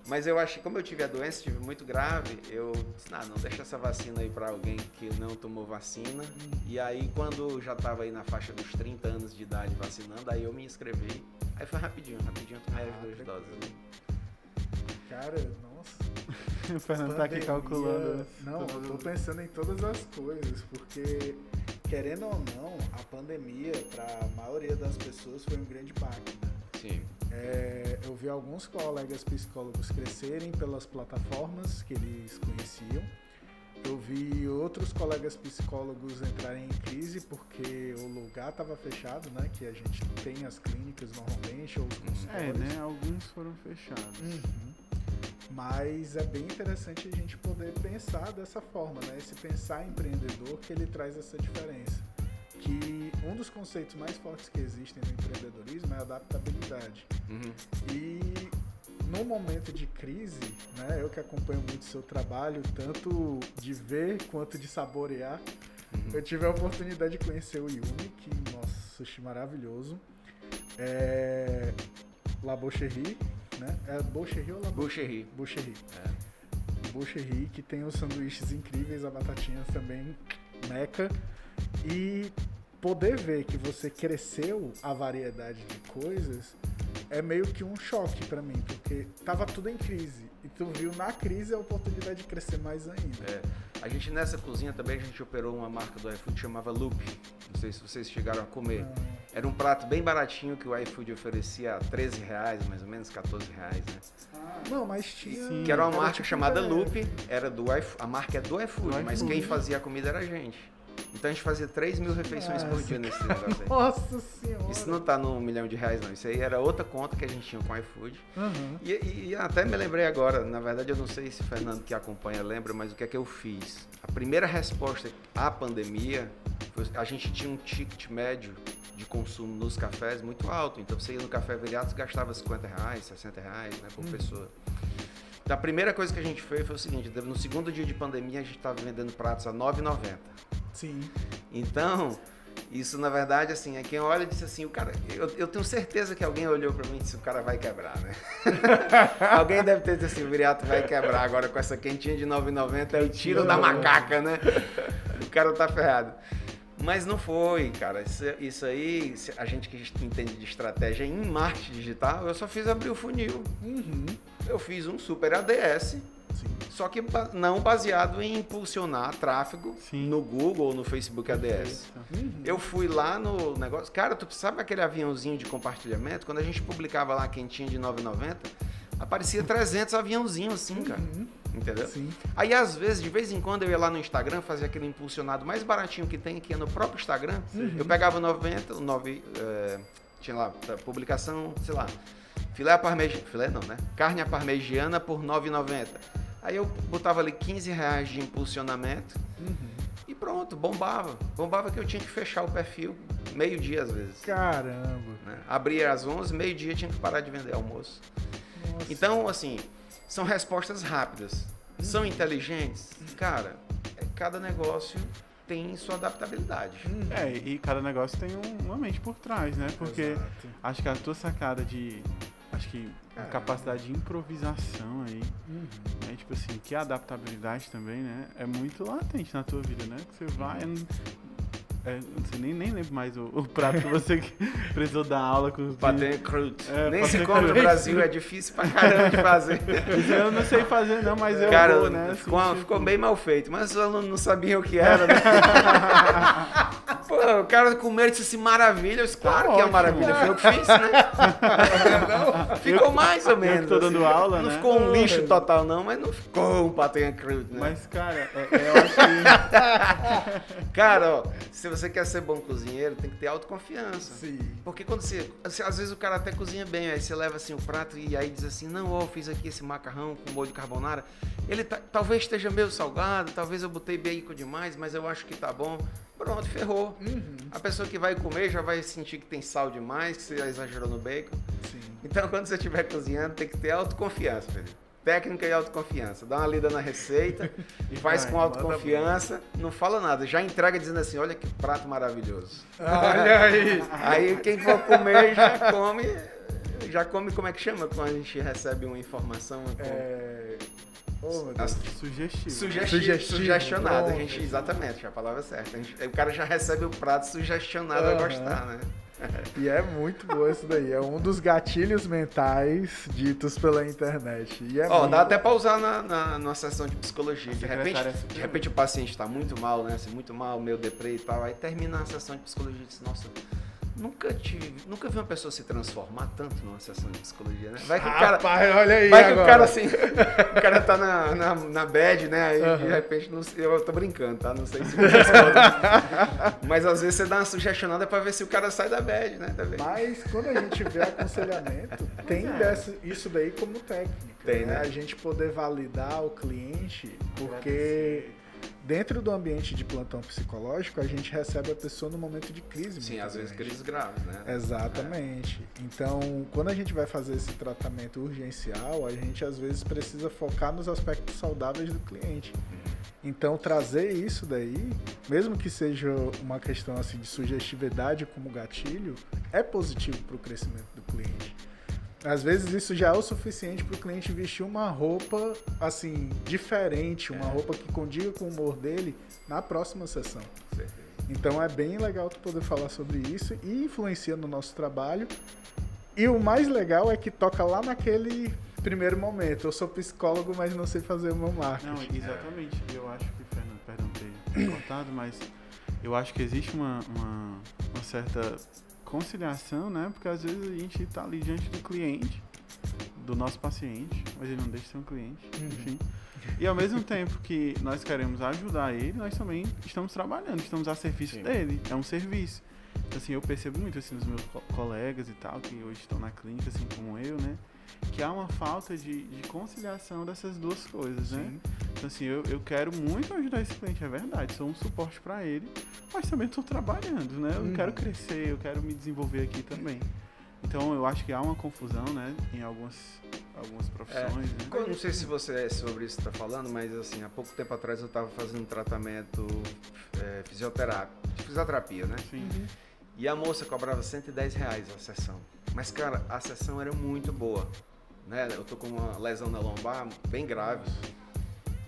C: Mas eu achei, como eu tive a doença, tive muito grave, eu disse, ah, não, deixa essa vacina aí pra alguém que não tomou vacina. E aí, quando já tava aí na faixa dos 30 anos de idade vacinando, aí eu me inscrevi. Aí foi rapidinho, rapidinho, eu tomei as
A: Ah,
C: duas
A: tranquilo.
C: doses. né?
A: Cara, nossa.
B: O Fernando tá aqui calculando.
A: Não, eu tô pensando em todas as coisas, porque, querendo ou não, a pandemia, para a maioria das pessoas, foi um grande baque. né?
C: Sim.
A: É, eu vi alguns colegas psicólogos crescerem pelas plataformas que eles conheciam. Eu vi outros colegas psicólogos entrarem em crise porque o lugar estava fechado, né? Que a gente tem as clínicas normalmente ou os
B: É,
A: consultórios.
B: né? Alguns foram fechados.
A: Uhum. Mas é bem interessante a gente poder pensar dessa forma, né? Esse pensar empreendedor que ele traz essa diferença. Que um dos conceitos mais fortes que existem no empreendedorismo é a adaptabilidade.
C: Uhum.
A: E no momento de crise, né, eu que acompanho muito o seu trabalho, tanto de ver quanto de saborear, eu tive a oportunidade de conhecer o Yumi, que, nossa, sushi maravilhoso. É... La Boucherie, né? É Boucherie ou La
C: Boucherie.
A: Boucherie.
C: É.
A: Boucherie, que tem os sanduíches incríveis, a batatinha também meca. E poder ver que você cresceu a variedade de coisas é meio que um choque pra mim, porque tava tudo em crise. E tu viu na crise a oportunidade de crescer mais ainda.
C: É. A gente nessa cozinha também a gente operou uma marca do iFood que chamava Loop. Não sei se vocês chegaram a comer. Era um prato bem baratinho que o iFood oferecia a 13 reais, mais ou menos 14 reais, né?
A: Não, mas tinha.
B: Sim.
C: Que era uma
A: era
C: marca
A: tipo
C: chamada Loop, era do iFood, a marca é do iFood,
B: Do
C: mas
B: iFood.
C: quem fazia a comida era a gente. Então a gente fazia 3 mil refeições por
A: Nossa,
C: dia nesse negócio aí.
A: Nossa senhora!
C: Isso não tá no milhão de reais, não. Isso aí era outra conta que a gente tinha com o iFood.
A: Aham.
C: E, e- e até me lembrei agora, na verdade eu não sei se o Fernando que acompanha lembra, mas o que é que eu fiz? A primeira resposta à pandemia, foi, a gente tinha um ticket médio de consumo nos cafés muito alto. Então você ia no café e gastava 50 reais, 60 reais né, por pessoa. Então a primeira coisa que a gente fez foi o seguinte, no segundo dia de pandemia a gente estava vendendo pratos a R$ 9,90.
A: Sim.
C: Então, isso na verdade, assim, é quem olha e disse assim, o cara, eu, eu tenho certeza que alguém olhou pra mim e disse, o cara vai quebrar, né? alguém deve ter dito assim, o Viriato vai quebrar agora com essa quentinha de 9,90, é o tiro da macaca, né? O cara tá ferrado. Mas não foi, cara. Isso, isso aí, a gente que entende de estratégia em marketing digital, eu só fiz abrir o funil.
A: Uhum.
C: Eu fiz um super ADS,
A: Sim.
C: só que não baseado em impulsionar tráfego
B: Sim.
C: no Google ou no Facebook ADS.
A: Uhum.
C: Eu fui lá no negócio. Cara, tu sabe aquele aviãozinho de compartilhamento? Quando a gente publicava lá quentinha de 9,90, aparecia 300 aviãozinhos assim, cara.
A: Uhum.
C: Entendeu?
A: Sim.
C: Aí, às vezes, de vez em quando, eu ia lá no Instagram fazer aquele impulsionado mais baratinho que tem, que é no próprio Instagram. Eu pegava 90, 9, é, tinha lá, pra publicação, sei lá, filé parmegiana, filé não, né? Carne à parmegiana por 9,90. Aí eu botava ali 15 reais de impulsionamento
A: Uhum.
C: e pronto, bombava. Bombava que eu tinha que fechar o perfil meio-dia às vezes.
A: Caramba.
C: Né? Abria às 11, meio-dia tinha que parar de vender almoço.
A: Nossa.
C: Então, assim, são respostas rápidas. São inteligentes? Cara, é- cada negócio tem sua adaptabilidade.
A: Uhum.
B: É, e cada negócio tem um- uma mente por trás, né? Porque
A: Exato.
B: acho que a tua sacada de. Acho que a
A: Caramba.
B: capacidade de improvisação aí,
A: Uhum.
B: né? Tipo assim, que a adaptabilidade também, né? É muito latente na tua vida, né? Que você vai. É, sei, nem, nem lembro mais o, o prato que você precisou dar aula com os
C: Paté crudo.
B: É,
C: Nem se come no. Brasil, é difícil pra caramba de fazer.
B: Eu não sei fazer, não, mas eu
C: Cara,
B: vou, né? assim,
C: ficou,
B: tipo-
C: ficou bem mal feito, mas os alunos não sabiam o que era, né? Pô, o cara comer disse assim, maravilha. Eu disse, claro que é maravilha, foi eu que fiz, né? Ficou mais ou
B: eu
C: menos.
B: tô dando aula,
C: não
B: né?
C: ficou um lixo total, não, mas não ficou um patenha crudo, né?
B: Mas, cara, é- é, eu acho que.
C: Cara, ó, se você quer ser bom cozinheiro, tem que ter autoconfiança.
A: Sim.
C: Porque quando você, Às vezes o cara até cozinha bem, aí você leva assim o prato e aí diz assim: Não, ó, eu fiz aqui esse macarrão com molho de carbonara. Ele tá- talvez esteja meio salgado, talvez eu botei bacon demais, mas eu acho que tá bom. Pronto, ferrou. A pessoa que vai comer já vai sentir que tem sal demais, que você exagerou no bacon.
A: Sim.
C: Então, quando você estiver cozinhando, tem que ter autoconfiança, filho. Técnica e autoconfiança. Dá uma lida na receita e faz
B: Vai,
C: com autoconfiança. Não fala nada. Já entrega dizendo assim: olha que prato maravilhoso.
A: Olha aí.
C: Aí quem for comer já come. Já come, como é que chama quando a gente recebe uma informação?
A: É... Oh.
C: As-
B: Sugestivo.
C: Sugesti
A: Sugestivo,
C: sugestionado. A gente, exatamente, a palavra é certa. A gente- o cara já recebe o prato sugestionado a
A: Aham.
C: gostar, né?
A: E é muito bom isso daí. É um dos gatilhos mentais ditos pela internet. E é
C: Ó,
A: muito-
C: dá até pra usar na, na, numa sessão de psicologia. De repente,
B: é
C: de repente o paciente tá muito mal, né? Assim, muito mal, meio deprê e tal. Aí termina a sessão de psicologia e diz, nossa, nunca tive, nunca vi uma pessoa se transformar tanto numa sessão de psicologia, né? Vai que o cara.
A: Rapaz, olha aí
C: Vai que o cara assim, o cara tá na, na, na bad, né? Aí de
A: Aham.
C: repente, não eu tô brincando, tá? Não sei se você. Mas às vezes você dá uma sugestionada pra ver se o cara sai da bad, né? Também.
A: Mas quando a gente vê aconselhamento, tem dessa, isso daí como técnica.
C: Tem, né?
A: A gente poder validar o cliente, porque dentro do ambiente de plantão psicológico, a gente recebe a pessoa no momento de crise.
C: Sim, às vezes crises graves, né?
A: Exatamente. Então, quando a gente vai fazer esse tratamento urgencial, a gente às vezes precisa focar nos aspectos saudáveis do cliente. Então, trazer isso daí, mesmo que seja uma questão assim de sugestividade como gatilho, é positivo para o crescimento do cliente. Às vezes isso já é o suficiente para o cliente vestir uma roupa assim diferente, uma
C: É.
A: roupa que condiga com o humor dele na próxima sessão.
C: Certeza.
A: Então é bem legal tu poder falar sobre isso e influencia no nosso trabalho. E o mais legal é que toca lá naquele primeiro momento. Eu sou psicólogo, mas não sei fazer o meu marketing.
B: Não, exatamente. Eu acho que, Fernando, perdão ter cortado, mas eu acho que existe uma, uma, uma certa conciliação, né? Porque às vezes a gente tá ali diante do cliente, do nosso paciente, mas ele não deixa de ser um cliente,
A: Uhum.
B: enfim. E ao mesmo tempo que nós queremos ajudar ele, nós também estamos trabalhando, estamos a serviço
C: Sim.
B: dele. É um serviço. Então, assim, eu percebo muito assim nos meus co- colegas e tal, que hoje estão na clínica, assim como eu, né? Que há uma falta de, de conciliação dessas duas coisas, né?
A: Sim.
B: Então, assim, eu, eu quero muito ajudar esse cliente, é verdade. Sou um suporte para ele, mas também estou trabalhando, né? Eu
A: Uhum.
B: quero crescer, eu quero me desenvolver aqui também. Então, eu acho que há uma confusão, né? Em algumas, algumas profissões, né?
C: Eu não sei se você é sobre isso que tá falando, mas assim, há pouco tempo atrás eu estava fazendo um tratamento é, fisioterápico, de fisioterapia, né?
B: Sim.
C: E a moça cobrava 110 reais a sessão. Mas, cara, a sessão era muito boa. Né? Eu tô com uma lesão na lombar bem grave.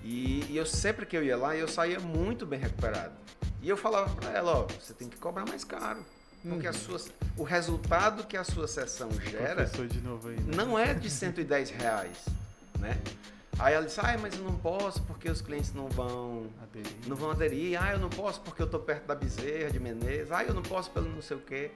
C: E, e eu sempre que eu ia lá, eu saía muito bem recuperado. E eu falava pra ela, ó, você tem que cobrar mais caro. Porque a sua, o resultado que a sua sessão gera
B: Professor de novo aí. né?
C: não é de 110 reais, né? Aí ela disse, ai, mas eu não posso porque os clientes não vão
B: Aderir.
C: não vão aderir. Ah, eu não posso porque eu tô perto da Bezerra, de Menezes. Ah, eu não posso pelo não sei o quê.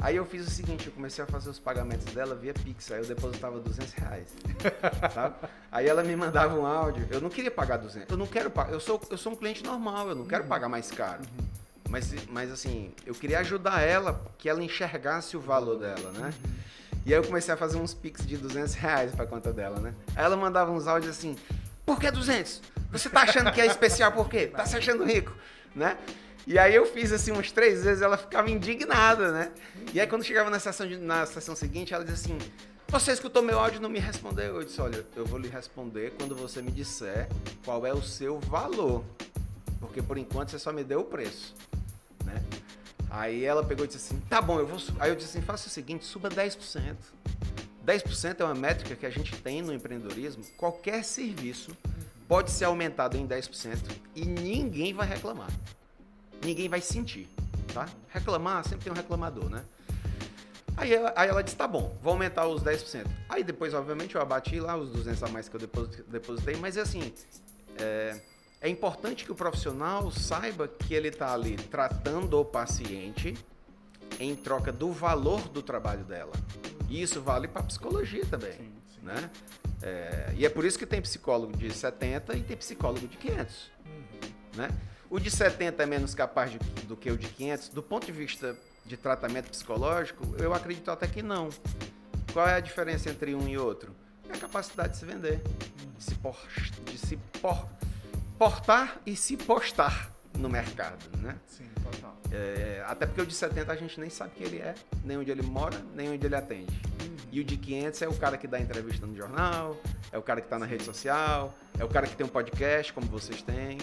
C: Aí eu fiz o seguinte, eu comecei a fazer os pagamentos dela via Pix. Aí eu depositava 200 reais, sabe? Aí ela me mandava um áudio. Eu não queria pagar 200. Eu não quero pagar. Eu sou, eu sou um cliente normal, eu não quero pagar mais caro. Mas, mas assim, eu queria ajudar ela, que ela enxergasse o valor dela, né? E aí eu comecei a fazer uns Pix de 200 reais pra conta dela, né? Aí ela mandava uns áudios assim, por que 200? Você tá achando que é especial por quê? Tá se achando rico, né? E aí eu fiz assim uns três vezes, ela ficava indignada, né? E aí quando chegava na sessão, de- na sessão seguinte, ela dizia assim, você escutou meu áudio e não me respondeu? Eu disse, olha, eu vou lhe responder quando você me disser qual é o seu valor. Porque por enquanto você só me deu o preço, né? Aí ela pegou e disse assim, tá bom, eu vou... su-" Aí eu disse assim, faça o seguinte, suba 10%. 10% é uma métrica que a gente tem no empreendedorismo. Qualquer serviço pode ser aumentado em 10% e ninguém vai reclamar. Ninguém vai sentir. tá? Reclamar, sempre tem um reclamador, né? Aí ela, aí ela disse, tá bom, vou aumentar os 10%. Aí depois, obviamente, eu abati lá os 200 a mais que eu deposi- depositei, mas assim, é, é importante que o profissional saiba que ele está ali tratando o paciente em troca do valor do trabalho dela. E isso vale para psicologia também,
B: Sim, sim.
C: né? É, e é por isso que tem psicólogo de 70 e tem psicólogo de 500 né? O de 70 é menos capaz de- do que o de 500. Do ponto de vista de tratamento psicológico, eu acredito até que não. Qual é a diferença entre um e outro? É a capacidade de se vender, de se, por- de se por- portar e se postar no mercado, né?
A: Sim, total.
C: É, até porque o de 70 a gente nem sabe quem ele é, nem onde ele mora, nem onde ele atende. E o de 500 é o cara que dá entrevista no jornal, é o cara que está na rede social, é o cara que tem um podcast, como vocês têm.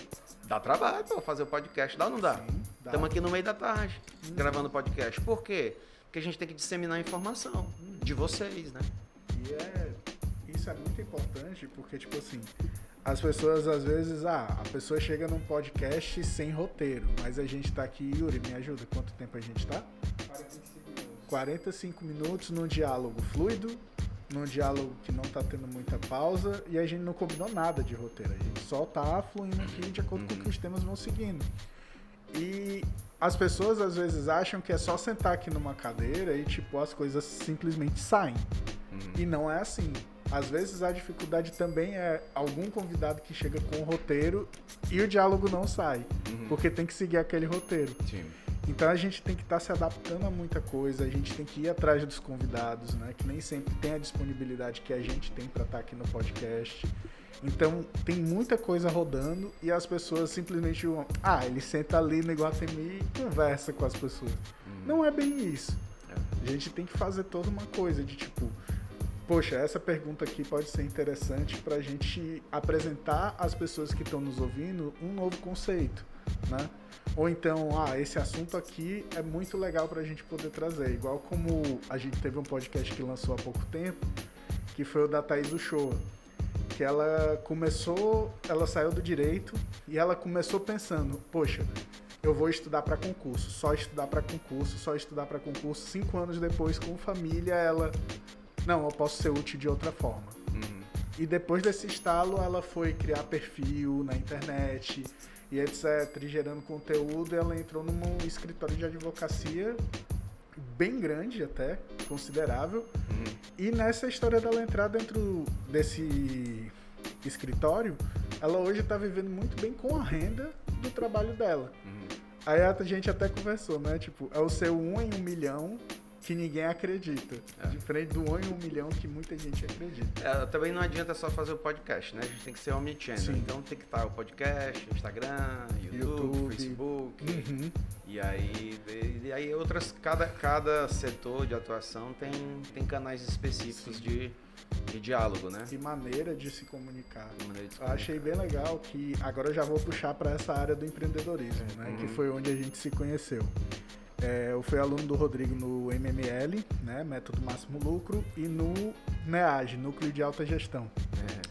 C: Dá trabalho para fazer o podcast, dá ou não dá? Estamos aqui no meio da tarde, gravando podcast. Por quê? Porque a gente tem que disseminar a informação de vocês, né?
A: E é, isso é muito importante porque, tipo assim, as pessoas às vezes, ah, a pessoa chega num podcast sem roteiro, mas a gente tá aqui, Yuri, me ajuda, quanto tempo a gente tá? 45 minutos num diálogo fluido, num diálogo que não tá tendo muita pausa e a gente não combinou nada de roteiro, a gente só tá fluindo aqui de acordo com o que os temas vão seguindo. E as pessoas às vezes acham que é só sentar aqui numa cadeira e tipo as coisas simplesmente saem. E não é assim. Às vezes a dificuldade também é algum convidado que chega com o roteiro e o diálogo não sai, porque tem que seguir aquele roteiro.
C: Sim.
A: Então a gente tem que estar se adaptando a muita coisa, a gente tem que ir atrás dos convidados, né? Que nem sempre tem a disponibilidade que a gente tem para estar aqui no podcast. Então tem muita coisa rodando e as pessoas simplesmente vão, ah, ele senta ali no Iguatemi e conversa com as pessoas. Não é bem isso. A gente tem que fazer toda uma coisa de tipo, poxa, essa pergunta aqui pode ser interessante para a gente apresentar às pessoas que estão nos ouvindo um novo conceito, né? Ou então, ah, esse assunto aqui é muito legal para a gente poder trazer. Igual como a gente teve um podcast que lançou há pouco tempo, que foi o da Thaís Uchoa. Que ela começou, ela saiu do direito e ela começou pensando, poxa, eu vou estudar para concurso, só estudar para concurso, só estudar para concurso. Cinco anos depois, com família, ela, não, eu posso ser útil de outra forma.
C: Uhum.
A: E depois desse estalo, ela foi criar perfil na internet e etc, e gerando conteúdo. Ela entrou num escritório de advocacia bem grande até, considerável.
C: Uhum.
A: E nessa história dela entrar dentro desse escritório, ela hoje está vivendo muito bem com a renda do trabalho dela.
C: Uhum.
A: Aí a gente até conversou, né? Tipo, é o seu um em um milhão que ninguém acredita.
C: É.
A: Diferente do um em um milhão que muita gente acredita.
C: É, também não adianta só fazer o podcast, né? A gente tem que ser omnichannel.
A: Sim.
C: Então tem que estar o podcast, Instagram, YouTube,
A: YouTube.
C: Facebook.
A: Uhum.
C: E aí, e aí outras, cada, cada setor de atuação tem, tem canais específicos de, de diálogo, né?
A: E maneira de se comunicar.
C: De maneira de se
A: Eu achei bem legal que agora eu já vou puxar para essa área do empreendedorismo, né?
C: Uhum.
A: Que foi onde a gente se conheceu. É, eu fui aluno do Rodrigo no MML, né? Método Máximo Lucro, e no NEAG, Núcleo de Alta Gestão.
C: É.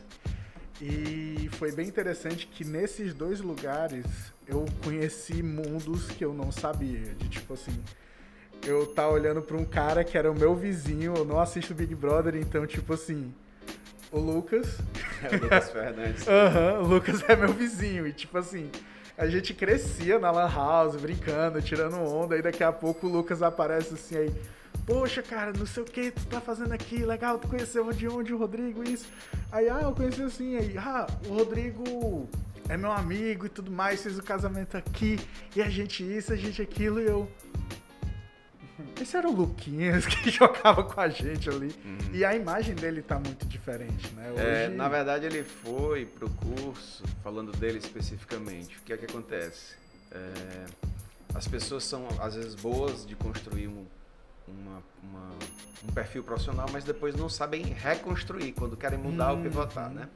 A: E foi bem interessante que nesses dois lugares eu conheci mundos que eu não sabia. De tipo assim, eu tá olhando para um cara que era o meu vizinho, eu não assisto Big Brother, então tipo assim, o Lucas
C: É o Lucas Fernandes.
A: Aham, o Lucas é meu vizinho. E tipo assim, a gente crescia na Lan House, brincando, tirando onda, e daqui a pouco o Lucas aparece assim aí. Poxa, cara, não sei o que tu tá fazendo aqui, legal, tu conheceu de onde o Rodrigo, isso. Aí, ah, eu conheci assim, aí, ah, o Rodrigo é meu amigo e tudo mais, fez o casamento aqui, e a gente isso, a gente aquilo, e eu. Esse era o Luquinhas que jogava com a gente ali. E a imagem dele tá muito diferente, né?
C: Uhum. É,
A: Hoje-
C: na verdade, ele foi pro curso, falando dele especificamente. O que é que acontece? É, as pessoas são, às vezes, boas de construir um, uma- uma- um perfil profissional, mas depois não sabem reconstruir quando querem mudar ou
A: Uhum.
C: pivotar, né?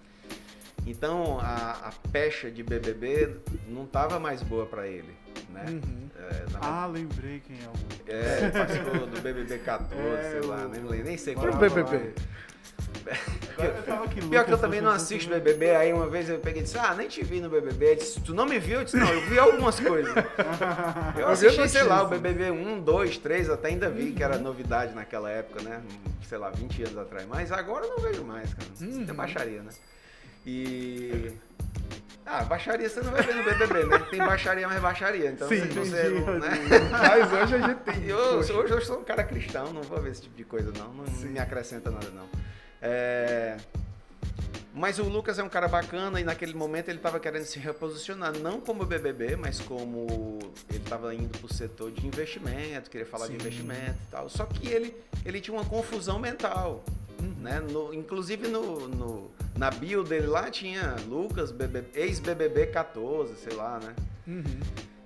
C: Então, a, a pecha de BBB não estava mais boa para ele, né?
A: Uhum.
C: É,
B: Ah, lembrei quem é o.
C: é, participou do BBB 14,
A: É,
C: sei lá, nem, nem sei
A: Qual
C: qual
A: é o BBB?
B: Eu
C: Pior que eu também não assisto. BBB, aí uma vez eu peguei e disse, ah, nem te vi no BBB. Ele disse, tu não me viu? Eu disse, não, eu vi algumas coisas. Eu assisti, sei lá, o. BBB 1, 2, 3, até ainda vi que era novidade naquela época, né? Sei lá, 20 anos atrás. Mas agora eu não vejo mais, cara.
A: Uhum.
C: Tem baixaria, né? E... Ah, baixaria você não vai ver no BBB, né? Tem baixaria, mas baixaria. Então
A: Sim,
C: você
B: entendi,
C: não, né?
A: Mas hoje a gente tem.
C: Eu, hoje eu sou um cara cristão, não vou ver esse tipo de coisa, não. Não
A: Sim.
C: me acrescenta nada, não. É, Mas o Lucas é um cara bacana e naquele momento ele estava querendo se reposicionar, não como BBB, mas como ele estava indo para o setor de investimento, queria falar
A: Sim.
C: de investimento e tal. Só que ele, ele tinha uma confusão mental. Né? No- inclusive no, no- na bio dele lá tinha Lucas, BB ex-BBB 14, sei lá, né?
A: Uhum.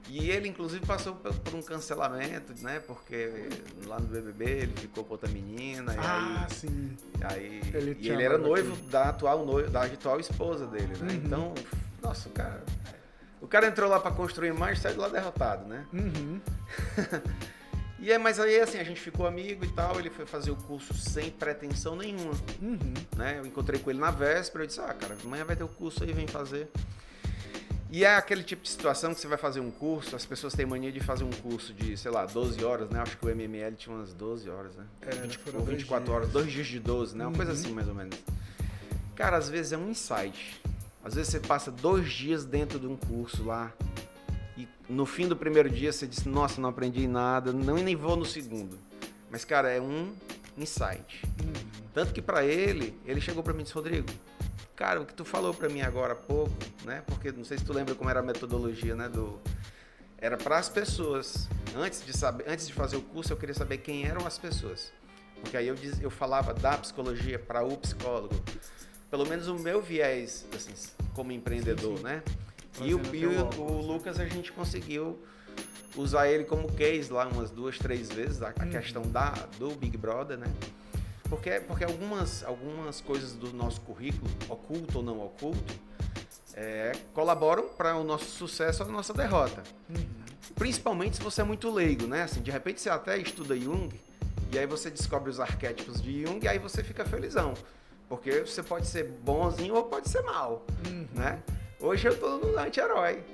C: E ele, inclusive, passou por, um cancelamento, né? Porque lá no BBB ele ficou com outra menina.
A: Ah,
C: e
A: sim.
C: aí, aí
A: Ele
C: e ele era noivo
A: aqui.
C: da atual, noivo, da atual esposa dele, né?
A: Uhum.
C: Então, nossa, o cara. O cara entrou lá pra construir mais e saiu de lá derrotado, né?
A: Uhum.
C: E é, mas aí assim, a gente ficou amigo e tal, ele foi fazer o curso sem pretensão nenhuma.
A: Uhum.
C: né? Eu encontrei com ele na véspera, eu disse, ah, cara, amanhã vai ter o curso aí, vem fazer. E é aquele tipo de situação que você vai fazer um curso, as pessoas têm mania de fazer um curso de, sei lá, 12 horas, né? Acho que o MML tinha umas 12 horas, né?
A: É,
C: 20,
A: foram
C: ou
A: dois
C: 24
A: dias.
C: horas, dois dias de 12, né? Uma coisa
A: Uhum.
C: assim, mais ou menos. Cara, às vezes é um insight. Às vezes você passa dois dias dentro de um curso lá no fim do primeiro dia você diz, nossa, não aprendi nada, não nem vou no segundo. Mas, cara, é um insight.
A: Uhum.
C: Tanto que pra ele, ele chegou pra mim e disse, Rodrigo, cara, o que tu falou pra mim agora há pouco, né? Porque não sei se tu lembra como era a metodologia, né, do era para as pessoas. Antes de saber, antes de fazer o curso, eu queria saber quem eram as pessoas. Porque aí eu diz, eu falava da psicologia para o psicólogo. Pelo menos o meu viés, assim, como empreendedor, né? E, o, e o-. Lucas a gente conseguiu usar ele como case lá umas duas, três vezes, a, a
A: Uhum.
C: questão da, do Big Brother, né? Porque, porque algumas, algumas coisas do nosso currículo, oculto ou não oculto, é, colaboram para o nosso sucesso ou a nossa derrota.
A: Uhum.
C: Principalmente se você é muito leigo, né? Assim, de repente você até estuda Jung e aí você descobre os arquétipos de Jung e aí você fica felizão. Porque você pode ser bonzinho ou pode ser mal,
A: Uhum.
C: né? Hoje eu tô no anti-herói.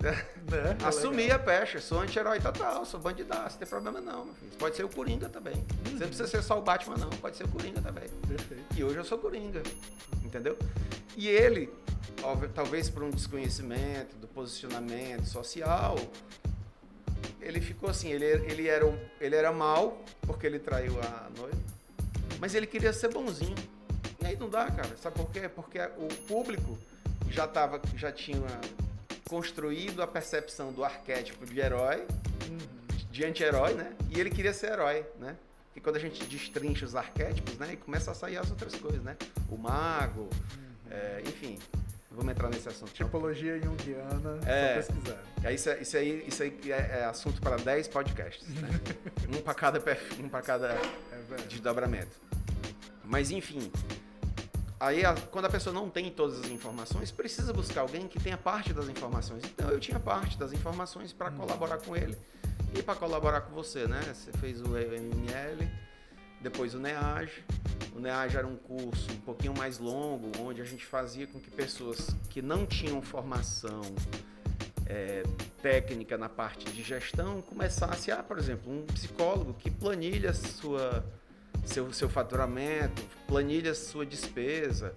A: Né? É
C: Assumi
A: legal.
C: a pecha, sou anti-herói total, sou bandidaço, não tem problema não, meu filho. Pode ser o Coringa também. Você não precisa ser só o Batman não, pode ser o Coringa também.
A: Perfeito.
C: E hoje eu sou Coringa, entendeu? E ele, óbvio, talvez por um desconhecimento do posicionamento social, ele ficou assim, ele, ele, era, ele era mal, porque ele traiu a noiva, mas ele queria ser bonzinho. E aí não dá, cara. Sabe por quê? Porque o público já, tava, já tinha construído a percepção do arquétipo de herói, de anti-herói, né? E ele queria ser herói, né? E quando a gente destrincha os arquétipos, né? E começa a sair as outras coisas, né? O mago,
A: Uhum.
C: é, enfim. Vamos entrar nesse assunto.
A: Tipologia junguiana,
C: É.
A: só pesquisar.
C: É, Isso, é- isso aí, isso aí é, é assunto para 10 podcasts, né? um para cada, um para cada
A: É
C: desdobramento. Mas enfim, aí a- quando a pessoa não tem todas as informações, precisa buscar alguém que tenha parte das informações. Então eu tinha parte das informações para colaborar com ele e para colaborar com você, né? Você fez o ML, depois o NEAG. O NEAG era um curso um pouquinho mais longo, onde a gente fazia com que pessoas que não tinham formação é, técnica na parte de gestão começasse a, por exemplo, um psicólogo que planilha sua, seu, seu faturamento, planilha sua despesa.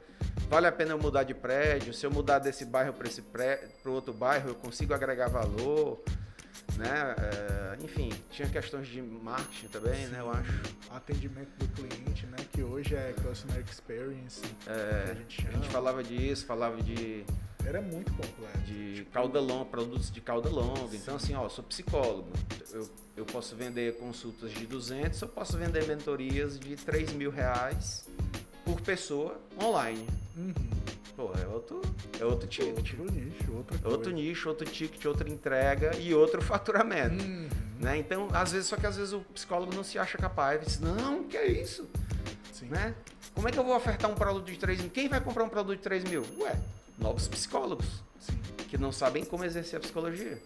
C: Vale a pena eu mudar de prédio? Se eu mudar desse bairro para esse para outro bairro, eu consigo agregar valor, né? É, enfim, tinha questões de marketing também, né? Eu acho.
A: Atendimento do cliente, né? Que hoje é Customer Experience.
C: É,
A: a gente
C: a
A: chama.
C: gente falava disso, falava de
A: Era muito complexo.
C: de
A: Tipo,
C: cauda longa, produtos de cauda longa. Então, assim, ó, eu sou psicólogo. Eu, eu posso vender consultas de 200, eu posso vender mentorias de 3 mil reais por pessoa online.
A: Uhum.
C: Pô, é outro, é outro ticket.
A: Outro nicho, outra coisa.
C: outro nicho, outro ticket, outra entrega e outro faturamento.
A: Uhum.
C: Né? Então, às vezes, só que às vezes o psicólogo não se acha capaz. Diz, não, que é isso?
A: Sim.
C: né? Como é que eu vou ofertar um produto de 3 mil? Quem vai comprar um produto de 3 mil? Ué, novos psicólogos
A: Sim.
C: que não sabem como exercer a psicologia.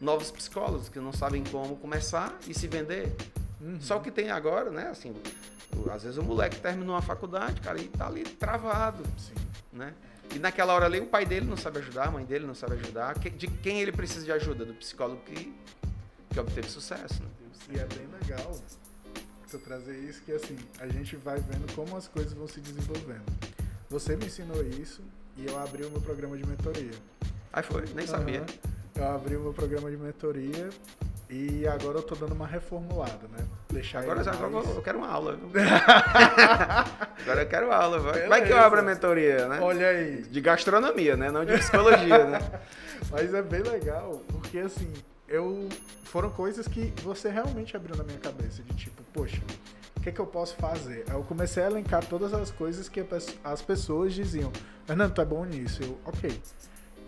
C: Novos psicólogos que não sabem como começar e se vender.
A: Uhum.
C: Só que tem agora, né, assim, o- às vezes o moleque terminou a faculdade, cara, e tá ali travado,
A: Sim.
C: né? E naquela hora ali o pai dele não sabe ajudar, a mãe dele não sabe ajudar. De quem ele precisa de ajuda? Do psicólogo que, que obteve sucesso, né?
A: E é bem legal tu trazer isso, que assim, a gente vai vendo como as coisas vão se desenvolvendo. Você me ensinou isso e eu abri o meu programa de mentoria.
C: Aí foi, nem sabia.
A: Eu abri o meu programa de mentoria e agora eu tô dando uma reformulada, né? Deixar
C: Agora,
A: ele
C: agora
A: mais-
C: eu quero uma aula. agora eu quero aula. Vai, vai que eu abro a mentoria, né?
A: Olha aí.
C: De gastronomia, né? Não de psicologia, né?
A: Mas é bem legal, porque assim, eu foram coisas que você realmente abriu na minha cabeça, de tipo, poxa, o que, que eu posso fazer? Eu comecei a elencar todas as coisas que as pessoas diziam, Fernando, tu é bom nisso. Eu, ok.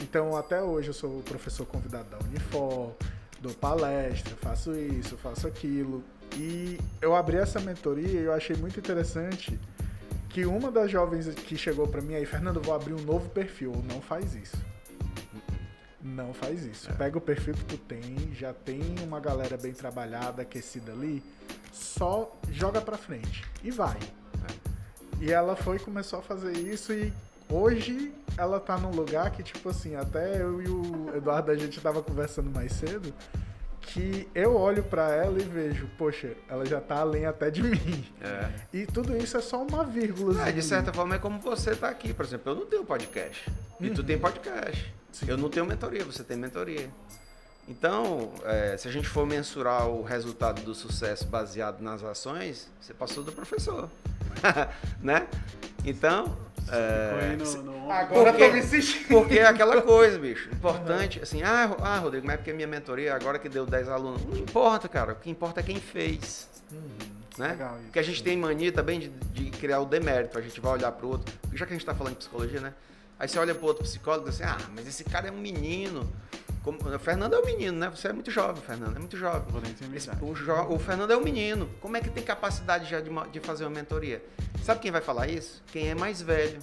A: Então até hoje eu sou professor convidado da Unifor, dou palestra, faço isso, faço aquilo. E eu abri essa mentoria e eu achei muito interessante que uma das jovens que chegou pra mim aí, Fernando, vou abrir um novo perfil. Não faz isso. Não faz isso.
C: É.
A: Pega o perfil que tu tem, já tem uma galera bem trabalhada, aquecida ali, só joga pra frente e vai. E ela foi e começou a fazer isso e hoje ela tá num lugar que, tipo assim, até eu e o Eduardo a gente tava conversando mais cedo, que eu olho pra ela e vejo, poxa, ela já tá além até de mim.
C: É.
A: E tudo isso é só uma vírgula.
C: É, de certa forma é como você tá aqui, por exemplo, eu não tenho podcast. E tu tem podcast.
A: Sim.
C: Eu não tenho mentoria, você tem mentoria. Então, é, se a gente for mensurar o resultado do sucesso baseado nas ações, você passou do professor. né? Então, é,
B: no, no.
A: Agora
C: Porque-
A: eu tô me sentindo.
C: porque é aquela coisa, bicho. Importante, assim, ah, ah, Rodrigo, mas é porque minha mentoria agora que deu 10 alunos. Não importa, cara. O que importa é quem fez. Né?
B: Legal isso.
C: Porque a gente tem mania também de, de criar o demérito. A gente vai olhar pro outro. Já que a gente tá falando de psicologia, né? Aí você olha pro outro psicólogo e diz assim, ah, mas esse cara é um menino. Como, o Fernando é um menino, né? Você é muito jovem, Fernando, é muito jovem. Esse- o, jo- o Fernando é um menino. Como é que tem capacidade já de, ma- de fazer uma mentoria? Sabe quem vai falar isso? Quem é mais velho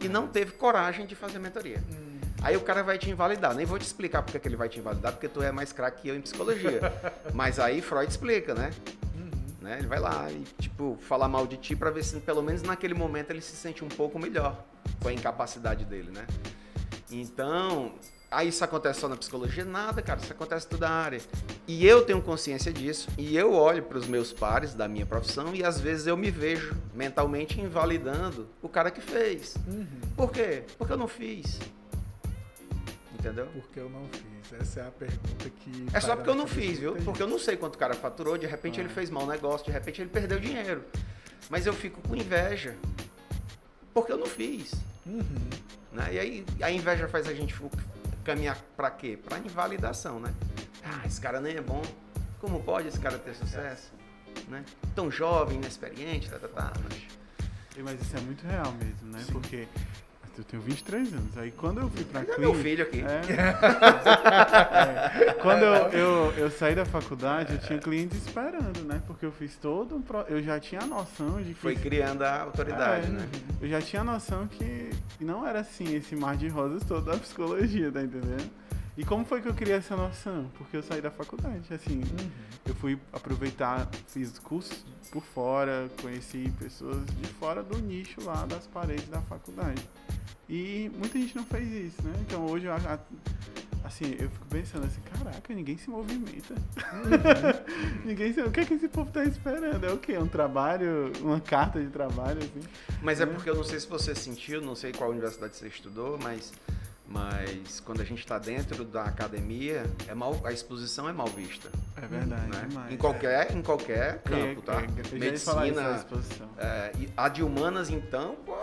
C: e não teve coragem de fazer mentoria. Aí o cara vai te invalidar. Nem vou te explicar porque que ele vai te invalidar, porque tu é mais craque que eu em psicologia. Mas aí Freud explica, né? né? Ele vai lá e, tipo, falar mal de ti pra ver se pelo menos naquele momento ele se sente um pouco melhor com a incapacidade dele, né? Então, aí isso acontece só na psicologia? Nada, cara, isso acontece em toda a área. E eu tenho consciência disso, e eu olho para os meus pares da minha profissão e às vezes eu me vejo mentalmente invalidando o cara que fez.
A: Uhum.
C: Por quê? Porque eu não fiz. Entendeu?
A: Porque eu não fiz. Essa é a pergunta que.
C: É só porque eu não fiz, viu? Porque eu não sei quanto o cara faturou, de repente
B: Ah.
C: ele fez mau negócio, de repente ele perdeu dinheiro. Mas eu fico com inveja. Porque eu não fiz.
A: Uhum.
C: Né? E aí a inveja faz a gente caminhar pra quê? Pra invalidação, né? Ah, esse cara nem é bom. Como pode esse cara ter sucesso? Né? Tão jovem, inexperiente, tá, tá, tá. Mas...
B: Mas isso é muito real mesmo, né? Porque eu tenho 23 anos. Aí quando eu fui pra
C: Mas é
B: clínica...
C: meu filho aqui.
B: É. É. Quando eu, eu, eu saí da faculdade, eu tinha clientes esperando, né? Porque eu fiz todo um... Pro... Eu já tinha a noção de que...
C: Foi criando a autoridade,
B: É,
C: né?
B: Eu já tinha noção que não era assim esse mar de rosas todo da psicologia, tá entendendo? E como foi que eu criei essa noção? Porque eu saí da faculdade, assim,
A: Uhum.
B: eu fui aproveitar, fiz cursos por fora, conheci pessoas de fora do nicho lá das paredes da faculdade. E muita gente não fez isso, né? Então hoje eu a- assim, eu fico pensando assim, caraca, ninguém se movimenta. ninguém se, o que é que esse povo tá esperando? É o quê? Um trabalho, uma carta de trabalho, assim?
C: Mas é
B: né?
C: porque eu não sei se você sentiu, não sei qual universidade você estudou, mas, mas quando a gente está dentro da academia, é mal, a exposição é mal vista.
B: É verdade,
C: né?
B: demais.
C: Em qualquer, em qualquer campo, tá?
B: É, é, falar isso
C: Medicina,
B: exposição.
C: é, a de humanas, então, pô,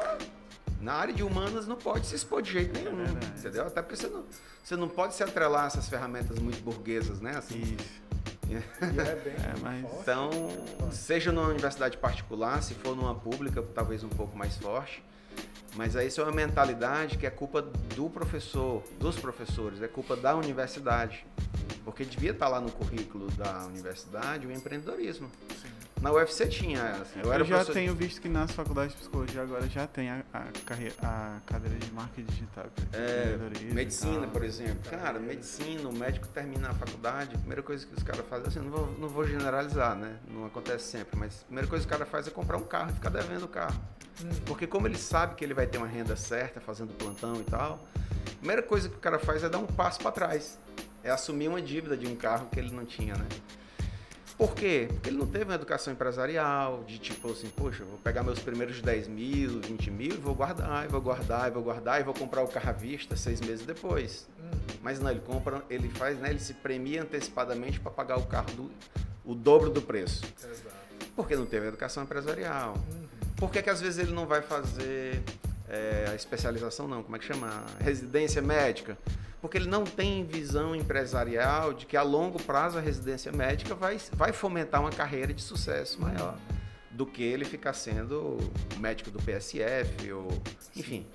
C: na área de humanas não pode se expor de jeito nenhum,
B: verdade.
C: entendeu? Até porque você não, você não pode se atrelar a essas ferramentas muito burguesas, né? Assim,
B: Isso.
A: É bem
B: É, mas-
C: então, seja numa universidade particular, se for numa pública, talvez um pouco mais forte. Mas aí isso é uma mentalidade que é culpa do professor, dos professores, é culpa da universidade. Porque devia estar lá no currículo da universidade o empreendedorismo.
A: Sim.
C: Na UFC tinha essa.
B: Eu, eu já professor... tenho visto que nas faculdades de psicologia agora já tem a, a, carreira, a cadeira de marketing digital.
C: É, medicina, por exemplo. Cara, medicina, o médico termina a faculdade, a primeira coisa que os caras fazem, assim, não vou, não vou generalizar, né? Não acontece sempre, mas a primeira coisa que o cara faz é comprar um carro e ficar devendo o carro. Hum. Porque como ele sabe que ele vai ter uma renda certa fazendo plantão e tal, a primeira coisa que o cara faz é dar um passo para trás. É assumir uma dívida de um carro que ele não tinha, né? Por quê? Porque ele não teve uma educação empresarial, de tipo assim, poxa, vou pegar meus primeiros 10 mil, 20 mil e vou guardar, e vou guardar, e vou guardar, e vou comprar o carro à vista seis meses depois. Uhum. Mas não, ele compra, ele faz, né? Ele se premia antecipadamente para pagar o carro do, o dobro do preço. Exato. Porque não teve educação empresarial. Uhum. Por que, que às vezes ele não vai fazer é, a especialização, não, como é que chama? Residência médica? Porque ele não tem visão empresarial de que a longo prazo a residência médica vai, vai fomentar uma carreira de sucesso maior do que ele ficar sendo médico do PSF ou enfim,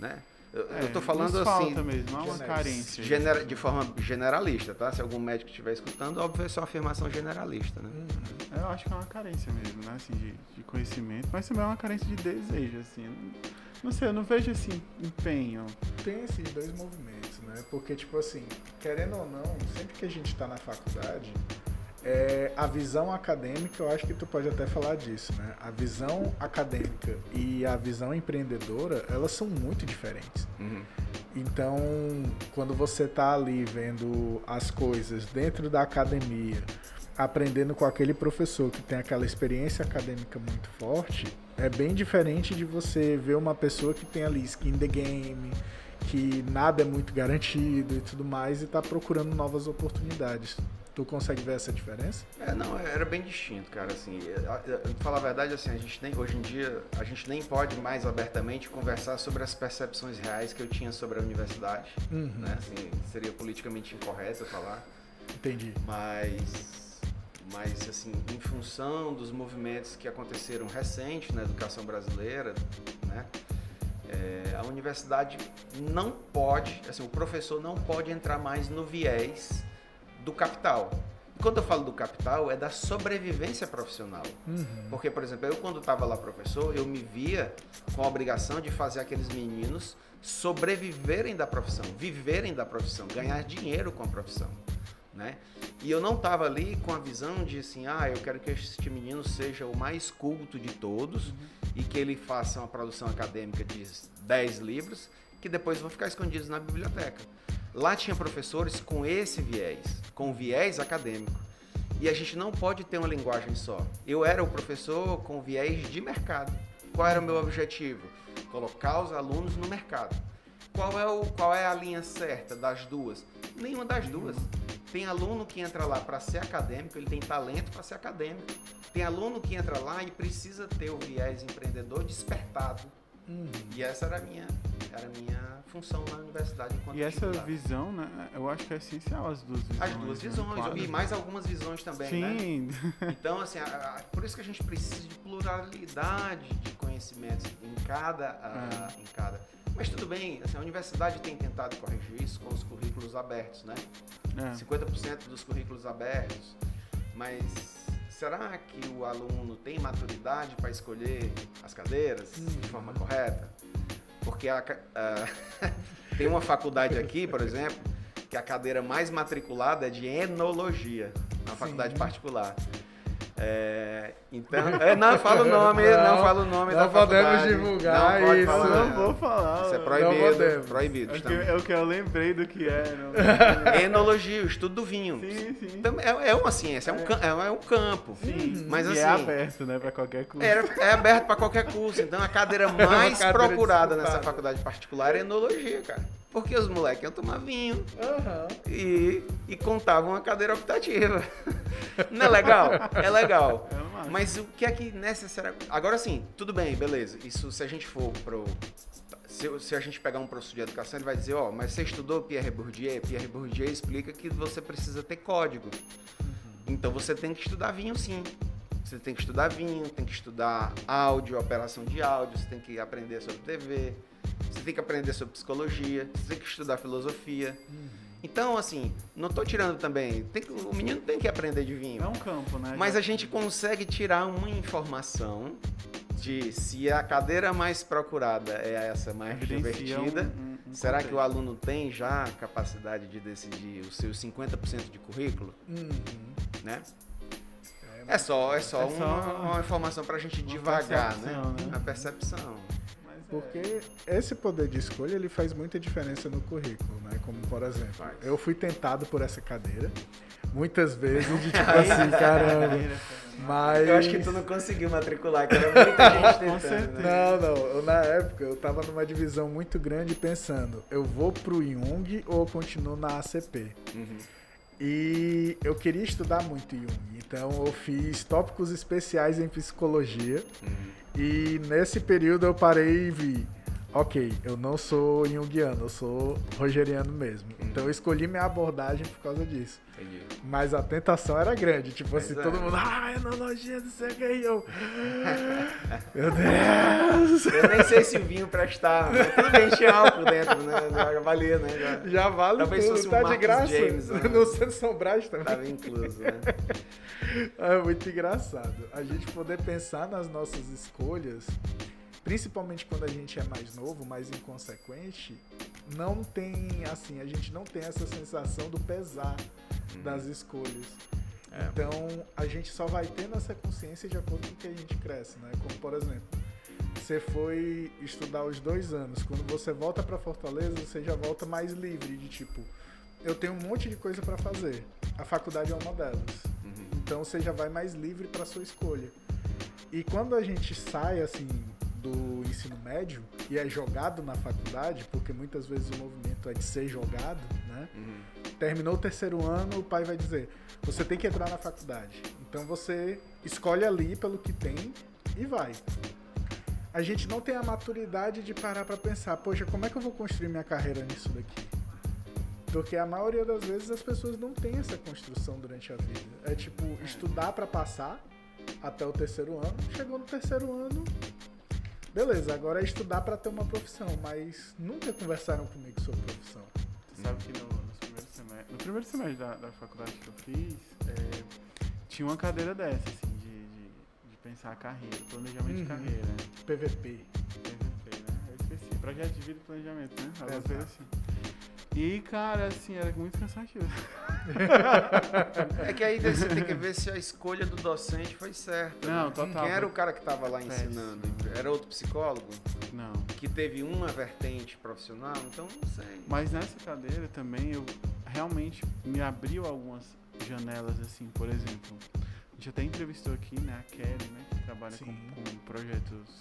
C: né? Eu, é, eu tô falando assim.
B: mesmo, há uma carência.
C: Genera, de forma generalista, tá? Se algum médico estiver escutando, óbvio é só afirmação generalista, né?
B: Uhum. Eu acho que é uma carência mesmo, né? Assim, de, de conhecimento, mas também é uma carência de desejo, assim. Não sei, eu não vejo esse empenho.
A: Tem esses dois movimentos, né? Porque, tipo assim, querendo ou não, sempre que a gente está na faculdade, é, a visão acadêmica, eu acho que tu pode até falar disso, né? A visão acadêmica e a visão empreendedora, elas são muito diferentes. Uhum. Então, quando você tá ali vendo as coisas dentro da academia, aprendendo com aquele professor que tem aquela experiência acadêmica muito forte, é bem diferente de você ver uma pessoa que tem ali skin the game, que nada é muito garantido e tudo mais, e está procurando novas oportunidades. Tu consegue ver essa diferença?
C: É, não, era bem distinto, cara. Assim, pra falar a verdade, assim, a gente nem, hoje em dia, a gente nem pode mais abertamente conversar sobre as percepções reais que eu tinha sobre a universidade. Uhum. Né? Assim, seria politicamente incorreto falar.
A: Entendi.
C: Mas mas assim, em função dos movimentos que aconteceram recentes na educação brasileira, né, é, a universidade não pode, assim, o professor não pode entrar mais no viés do capital. E quando eu falo do capital, é da sobrevivência profissional. Uhum. Porque, por exemplo, eu quando estava lá professor, eu me via com a obrigação de fazer aqueles meninos sobreviverem da profissão, viverem da profissão, ganhar dinheiro com a profissão né? E eu não estava ali com a visão de assim, ah, eu quero que este menino seja o mais culto de todos uhum. e que ele faça uma produção acadêmica de 10 livros que depois vão ficar escondidos na biblioteca. Lá tinha professores com esse viés, com viés acadêmico. E a gente não pode ter uma linguagem só. Eu era o professor com viés de mercado. Qual era o meu objetivo? Colocar os alunos no mercado. Qual é, o, qual é a linha certa das duas? Nenhuma das duas. Tem aluno que entra lá para ser acadêmico, ele tem talento para ser acadêmico. Tem aluno que entra lá e precisa ter o viés empreendedor despertado. Uhum. E essa era a minha, era a minha função na universidade enquanto
B: E essa visão, né, eu acho que é essencial as duas visões.
C: As duas né? visões, claro. e mais algumas visões também,
B: Sim.
C: né? Então, assim, a, a, por isso que a gente precisa de pluralidade de conhecimentos em cada, a, é. em cada mas tudo bem, assim, a universidade tem tentado corrigir isso com os currículos abertos, né? É. 50% dos currículos abertos. Mas será que o aluno tem maturidade para escolher as cadeiras hum. de forma correta? Porque a, a, tem uma faculdade aqui, por exemplo, que a cadeira mais matriculada é de enologia, uma faculdade particular. É, então, é, não fala o nome, não, não fala o nome
A: não
C: da podemos
A: divulgar não isso.
B: Falar, não vou falar.
C: Isso é proibido. proibido
B: é, que, é o que eu lembrei do que é.
C: Não. Enologia, o estudo do vinho.
B: Sim, sim.
C: Então, é, é uma ciência, é um, é. é um campo.
B: Sim,
C: mas
B: e
C: assim,
B: é aberto, né, para qualquer curso.
C: É, é aberto para qualquer curso. Então, a cadeira mais cadeira procurada nessa faculdade particular é enologia, cara. Porque os moleques iam tomar vinho uhum. e, e contavam uma cadeira optativa. Não é legal? É legal. É Mas o que é que necessariamente. Agora sim, tudo bem, beleza. Isso se a gente for pro. Se, se a gente pegar um professor de educação, ele vai dizer, ó, oh, mas você estudou Pierre Bourdieu? Pierre Bourdieu explica que você precisa ter código. Uhum. Então você tem que estudar vinho sim. Você tem que estudar vinho, tem que estudar áudio, operação de áudio, você tem que aprender sobre TV, você tem que aprender sobre psicologia, você tem que estudar filosofia. Uhum. Então, assim, não tô tirando também. Tem o menino tem que aprender de vinho.
B: É um campo, né?
C: Mas a gente consegue tirar uma informação de se a cadeira mais procurada é essa mais
B: evidencia um-
C: divertida.
B: um- um
C: Será que o
B: contexto.
C: aluno tem já a capacidade de decidir os seus 50% de currículo?
A: Uhum.
C: Né? É só, é só,
B: É
C: uma,
B: só
C: uma informação pra gente
B: uma
C: devagar, né?
B: né?
C: A percepção.
A: Porque esse poder de escolha ele faz muita diferença no currículo, né? Como por exemplo, eu fui tentado por essa cadeira muitas vezes de tipo assim, caramba. Mas
C: Eu acho que tu não conseguiu matricular, que era muita gente tentando.
B: certeza.
C: né?
A: Não, não. Eu, na época eu tava numa divisão muito grande pensando, eu vou pro Jung ou eu continuo na ACP?
C: Uhum.
A: E eu queria estudar muito Jung, então eu fiz tópicos especiais em psicologia.
C: Uhum.
A: E nesse período eu parei e vi, ok, eu não sou junguiano, eu sou rogeriano mesmo. Então eu escolhi minha abordagem por causa disso.
C: Entendi.
A: Mas a tentação era grande, tipo assim,
C: Pois é.
A: todo mundo, ah, analogia, não sei o que, e eu. Meu Deus!
C: Eu nem sei se o vinho prestava, mas tudo bem, tinha álcool dentro, né? Já valia, né? Já
A: Já vale
C: Talvez
A: tudo,
C: fosse um
A: tá de
C: Marcos
A: graça.
C: James, né?
A: No Santo São Brás também.
C: tava incluso, né?
A: É muito engraçado. A gente poder pensar nas nossas escolhas, principalmente quando a gente é mais novo, mais inconsequente, não tem, assim, a gente não tem essa sensação do pesar das escolhas.
C: É.
A: Então, a gente só vai tendo essa consciência de acordo com o que a gente cresce, né? Como, por exemplo, você foi estudar os dois anos. Quando você volta para Fortaleza, você já volta mais livre de tipo, eu tenho um monte de coisa para fazer. A faculdade é uma delas.
C: Uhum.
A: Então você já vai mais livre para sua escolha. E quando a gente sai assim do ensino médio e é jogado na faculdade, porque muitas vezes o movimento é de ser jogado, né?
C: Uhum.
A: Terminou o terceiro ano, o pai vai dizer: você tem que entrar na faculdade. Então você escolhe ali pelo que tem e vai. A gente não tem a maturidade de parar para pensar: poxa, como é que eu vou construir minha carreira nisso daqui? Porque a maioria das vezes as pessoas não têm essa construção durante a vida. É tipo, estudar para passar até o terceiro ano, chegou no terceiro ano, beleza, agora é estudar para ter uma profissão, mas nunca conversaram comigo sobre profissão.
B: Você sabe que no, nos primeiros semestres, no primeiro semestre da, da faculdade que eu fiz, é, tinha uma cadeira dessa, assim, de, de, de pensar a carreira, planejamento de
A: Uhum.
B: carreira, né?
A: PVP.
B: PVP, né? Eu esqueci. Projeto de vida e planejamento, né? Alguma coisa assim. E, cara, assim, era muito cansativo.
C: É que aí você tem que ver se a escolha do docente foi certa.
B: Não,
C: né?
B: total.
C: Quem era o cara que estava lá
B: Péssimo.
C: ensinando? Era outro psicólogo?
B: Não.
C: Que teve uma vertente profissional? Então não sei.
B: Mas nessa cadeira também eu realmente me abriu algumas janelas, assim, por exemplo. A gente até entrevistou aqui, né, a Kelly, né, que trabalha com, com projetos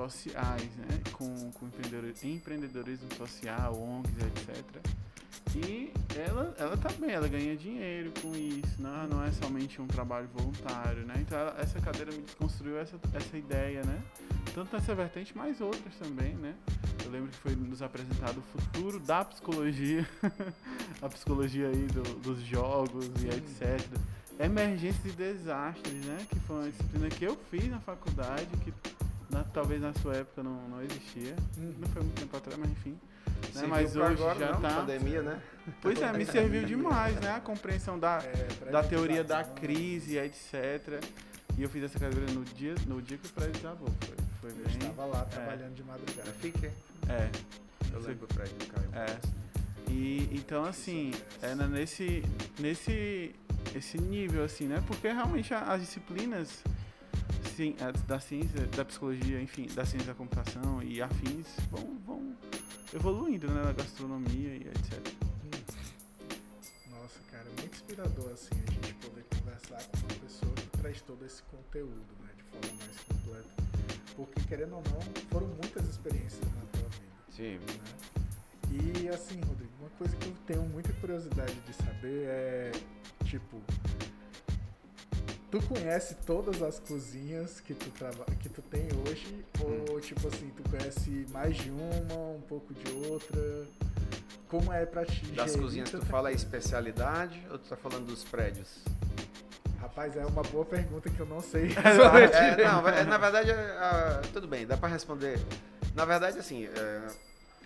B: sociais, né, com, com empreendedor- empreendedorismo social, ONGs, etc. E ela, ela também, ela ganha dinheiro com isso, não, não é somente um trabalho voluntário, né? Então ela- essa cadeira me desconstruiu essa, essa ideia, né? Tanto nessa vertente, mas outras também, né? Eu lembro que foi nos apresentado o futuro da psicologia, a psicologia aí do- dos jogos e etc. Emergências e desastres, né? Que foi uma disciplina que eu fiz na faculdade, que na- talvez na sua época não, não existia. Não foi muito tempo atrás, mas enfim. Né? Mas hoje
C: agora,
B: já
C: não,
B: tá.
C: pandemia, né?
B: Pois é, me serviu demais, né? A compreensão da,
A: É,
B: da teoria da
A: pré-ventilação.
B: crise, etc. E eu fiz essa cadeira no dia, no dia que o prédio desabou. Foi, foi
A: Eu
B: bem.
A: estava lá trabalhando de madrugada.
C: Fique.
B: É.
C: Eu lembro o prédio caiu.
B: É. E então assim, é na- nesse nesse esse nível assim, né? Porque realmente as disciplinas da ciência, da psicologia, enfim, da ciência da computação e afins vão, vão evoluindo, né, na gastronomia e etc.
A: Nossa, cara, é muito inspirador assim a gente poder conversar com uma pessoa que traz todo esse conteúdo, né, de forma mais completa. Porque querendo ou não, foram muitas experiências na tua vida.
C: Sim.
A: né? E assim, Rodrigo, uma coisa que eu tenho muita curiosidade de saber é, tipo, tu conhece todas as cozinhas que tu, traba que tu tem hoje? Ou, tipo assim, tu conhece mais de uma, um pouco de outra? Como é pra ti?
C: Das
A: gerir
C: cozinhas, tu fala a especialidade ou tu tá falando dos prédios?
A: Rapaz, é uma boa pergunta que eu não sei
C: É, é, não, é, na verdade, é, tudo bem, dá pra responder. Na verdade, assim, é,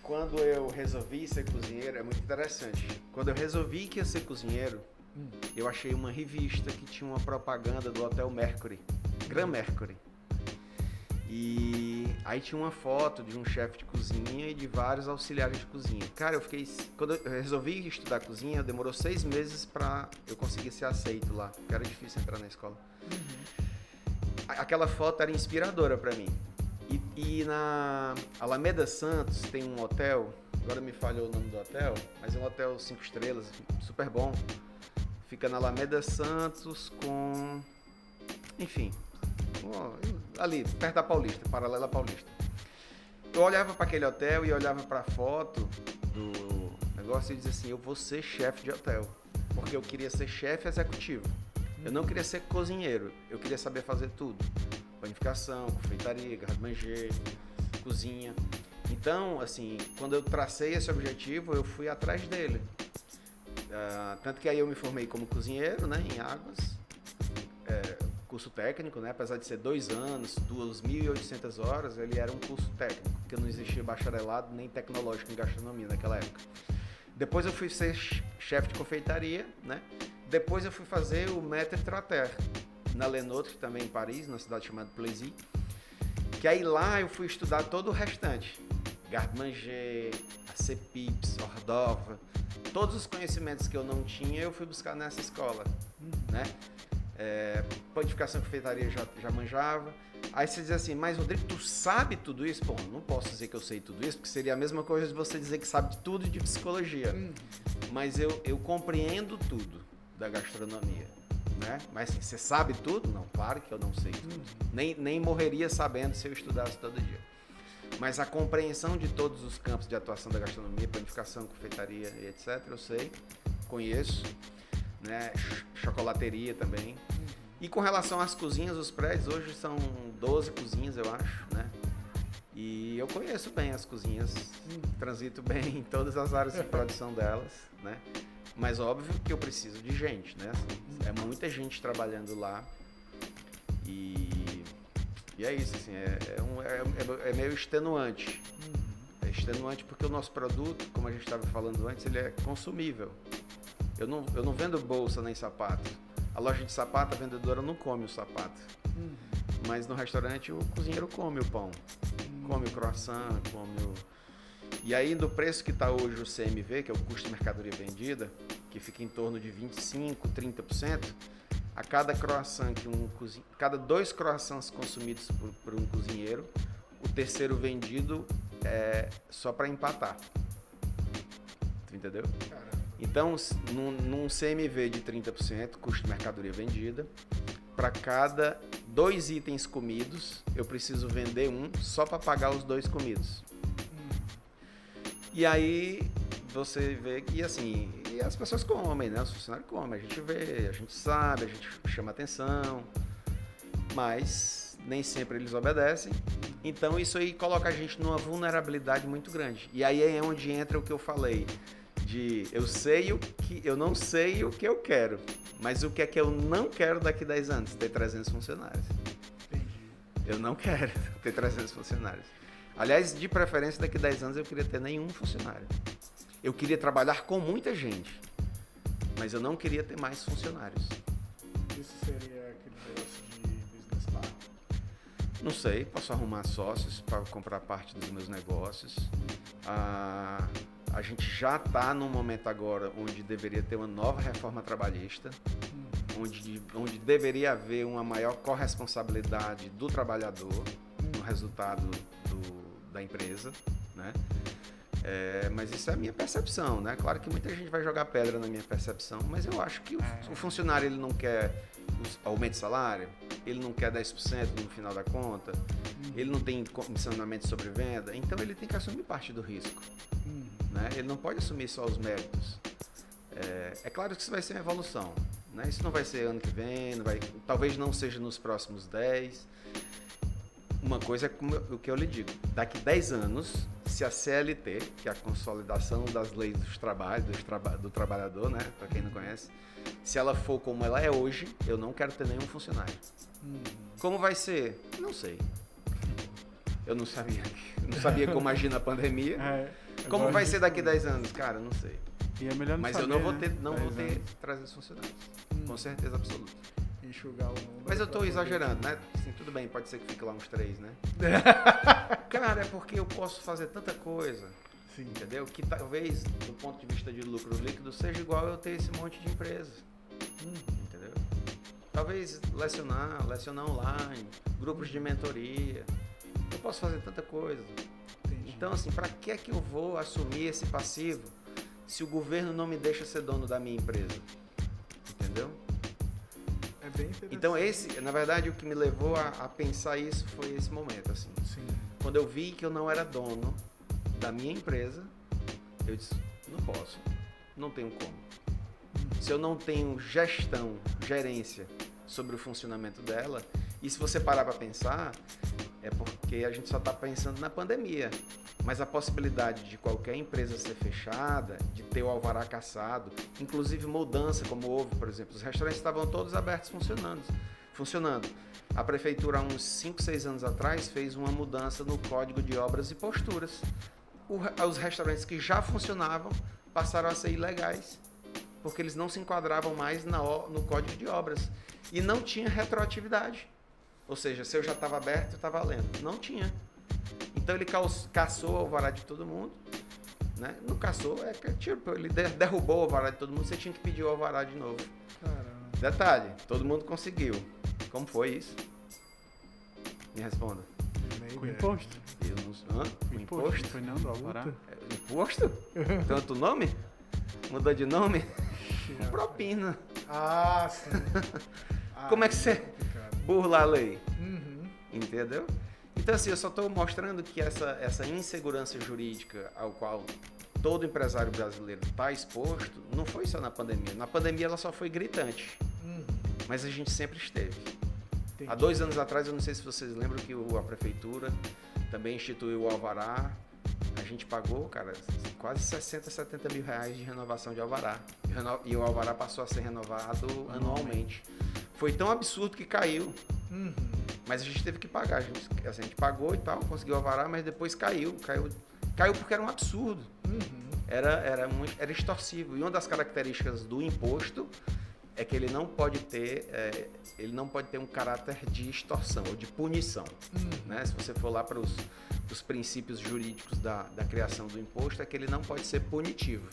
C: quando eu resolvi ser cozinheiro, é muito interessante. Quando eu resolvi que ia ser cozinheiro,
A: Hum.
C: eu achei uma revista que tinha uma propaganda do Hotel Mercury, Grand Mercury. E aí tinha uma foto de um chefe de cozinha e de vários auxiliares de cozinha. Cara, eu fiquei. Quando eu resolvi estudar cozinha, demorou seis meses pra eu conseguir ser aceito lá, porque era difícil entrar na escola. A- Aquela foto era inspiradora pra mim. E, e na Alameda Santos tem um hotel, agora me falhou o nome do hotel, mas é um hotel cinco estrelas, super bom. Fica na Alameda Santos com. Enfim. Ali, perto da Paulista, paralela Paulista. Eu olhava para aquele hotel e olhava para a foto do negócio e dizia assim: eu vou ser chefe de hotel. Porque eu queria ser chefe executivo. Eu não queria ser cozinheiro, eu queria saber fazer tudo: panificação, confeitaria, garde-manger, cozinha. Então, assim, quando eu tracei esse objetivo, eu fui atrás dele. Ah, tanto que aí eu me formei como cozinheiro, né, em Águas, é, curso técnico, né, apesar de ser dois anos, 2.800 horas, ele era um curso técnico, porque não existia bacharelado nem tecnológico em gastronomia naquela época. Depois eu fui ser ch- chefe de confeitaria, né, depois eu fui fazer o Maître Trater na Lenotre, também em Paris, na cidade chamada Plaisy, que aí lá eu fui estudar todo o restante. Garde-manger, acepips, hors-d'oeuvre, todos os conhecimentos que eu não tinha eu fui buscar nessa escola, né? É, panificação e confeitaria já, já manjava. Aí você diz assim, mas Rodrigo, tu sabe tudo isso? Bom, não posso dizer que eu sei tudo isso, porque seria a mesma coisa de você dizer que sabe de tudo de psicologia. Mas eu, eu compreendo tudo da gastronomia, né? Mas assim, você sabe tudo? Não, claro que eu não sei tudo. Nem, nem morreria sabendo se eu estudasse todo dia. Mas a compreensão de todos os campos de atuação da gastronomia, panificação, confeitaria etc, eu sei, conheço, né? Ch- Chocolateria também. E com relação às cozinhas, os prédios hoje são 12 cozinhas, eu acho, né? E eu conheço bem as cozinhas, transito bem em todas as áreas de produção delas, né? Mas óbvio que eu preciso de gente, né? Assim, é muita gente trabalhando lá e, e é isso, assim, é, é, um- é- é- é meio extenuante. É extenuante porque o nosso produto, como a gente estava falando antes, ele é consumível. Eu não, eu não vendo bolsa nem sapato. A loja de sapato, a vendedora não come o sapato. Mas no restaurante o cozinheiro come o pão. Come o croissant, come o. E aí do preço que está hoje o CMV, que é o custo de mercadoria vendida, que fica em torno de 25, 30%, a cada croissant que um cozinheiro. Cada dois croissants consumidos por, por um cozinheiro, o terceiro vendido é só para empatar. Tu entendeu? Então, num, num CMV de 30%, custo de mercadoria vendida, para cada dois itens comidos, eu preciso vender um só para pagar os dois comidos. E aí você vê que assim, e as pessoas comem, né? Os funcionários comem, a gente vê, a gente sabe, a gente chama atenção, mas nem sempre eles obedecem. Então isso aí coloca a gente numa vulnerabilidade muito grande. E aí é onde entra o que eu falei de eu sei o que eu não sei o que eu quero, mas o que é que eu não quero daqui a 10 anos, ter 300 funcionários.
A: entendi.
C: Eu não quero ter 300 funcionários. Aliás, de preferência, daqui a 10 anos eu queria ter nenhum funcionário. Eu queria trabalhar com muita gente, mas eu não queria ter mais funcionários.
A: Isso seria aquele negócio de business.
C: Não sei, posso arrumar sócios para comprar parte dos meus negócios. Ah, a gente já está num momento agora onde deveria ter uma nova reforma trabalhista, onde, onde deveria haver uma maior corresponsabilidade do trabalhador no resultado do- da empresa, né? É, mas isso é a minha percepção, né? Claro que muita gente vai jogar pedra na minha percepção, mas eu acho que o, o funcionário ele não quer aumento de salário, ele não quer 10% no final da conta, ele não tem comissionamento sobre venda, então ele tem que assumir parte do risco, né? Ele não pode assumir só os méritos. É, é claro que isso vai ser uma evolução, né? Isso não vai ser ano que vem, não vai, talvez não seja nos próximos 10. Uma coisa é o que eu lhe digo, daqui 10 anos, se a CLT, que é a consolidação das leis dos trabalhos, dos traba- do trabalhador, né, para quem não conhece, se ela for como ela é hoje, eu não quero ter nenhum funcionário. Como vai ser? Não sei. Eu não sabia. Não sabia como agir na pandemia.
B: É,
C: Como vai ser daqui 10 anos? Cara, não sei.
B: E é
C: Mas
B: saber,
C: eu não vou
B: né?
C: ter, não vou ter
B: anos.
C: trazer os funcionários.
A: Hum.
C: Com certeza absoluta.
A: Enxugar o número.
C: Mas eu tô exagerando, né? Assim, tudo bem, pode ser que fique lá uns três, né? Cara, é porque eu posso fazer tanta coisa,
A: Sim.
C: entendeu? Que talvez, do ponto de vista de lucro líquido, seja igual eu ter esse monte de empresa,
A: Hum.
C: entendeu? Talvez lecionar, lecionar online, grupos de mentoria. Eu posso fazer tanta coisa.
A: Entendi.
C: Então, assim, para que é que eu vou assumir esse passivo se o governo não me deixa ser dono da minha empresa? Então, esse, na verdade, o que me levou a, a pensar isso foi esse momento, assim.
A: Sim.
C: Quando eu vi que eu não era dono da minha empresa, eu disse, não posso, não tenho como. Se eu não tenho gestão, gerência sobre o funcionamento dela, e se você parar para pensar, é porque a gente só está pensando na pandemia. Mas a possibilidade de qualquer empresa ser fechada, de ter o alvará caçado, inclusive mudança, como houve, por exemplo, os restaurantes estavam todos abertos funcionando. funcionando. A prefeitura, há uns 5, 6 anos atrás, fez uma mudança no código de obras e posturas. Os restaurantes que já funcionavam passaram a ser ilegais, porque eles não se enquadravam mais no código de obras. E não tinha retroatividade. Ou seja, se eu já estava aberto, está valendo. Não tinha. Então ele caçou o alvará de todo mundo. Né? Não caçou, é que tipo, ele de- derrubou o alvará de todo mundo, você tinha que pedir o alvará de novo.
A: Caramba.
C: Detalhe, todo mundo conseguiu. Como foi isso? Me responda.
B: Com imposto.
C: Eu não... Hã?
B: Não
C: imposto?
B: foi não do Alvará?
C: É, Imposto? Tanto nome? Mudou de nome? Propina.
A: Ah, sim. Ah,
C: Como é que você-
A: complicado.
C: Burla a lei.
A: Uhum.
C: Entendeu? Então, assim, eu só estou mostrando que essa, essa insegurança jurídica ao qual todo empresário brasileiro está exposto, não foi só na pandemia. Na pandemia ela só foi gritante,
A: Uhum.
C: mas a gente sempre esteve.
A: Entendi.
C: Há dois anos atrás, eu não sei se vocês lembram que a prefeitura também instituiu o Alvará. A gente pagou, cara, quase 60, 70 mil reais de renovação de Alvará. E E o Alvará passou a ser renovado anualmente. Foi tão absurdo que caiu.
A: Uhum.
C: Mas a gente teve que pagar. A gente, assim, a gente pagou e tal, conseguiu alvará, mas depois caiu. Caiu, caiu porque era um absurdo.
A: Uhum.
C: Era, era, um, era extorsivo. E uma das características do imposto é que ele não pode ter, é, ele não pode ter um caráter de extorsão ou de punição.
A: Uhum.
C: Né? Se você for lá para os os princípios jurídicos da, da criação do imposto, é que ele não pode ser punitivo.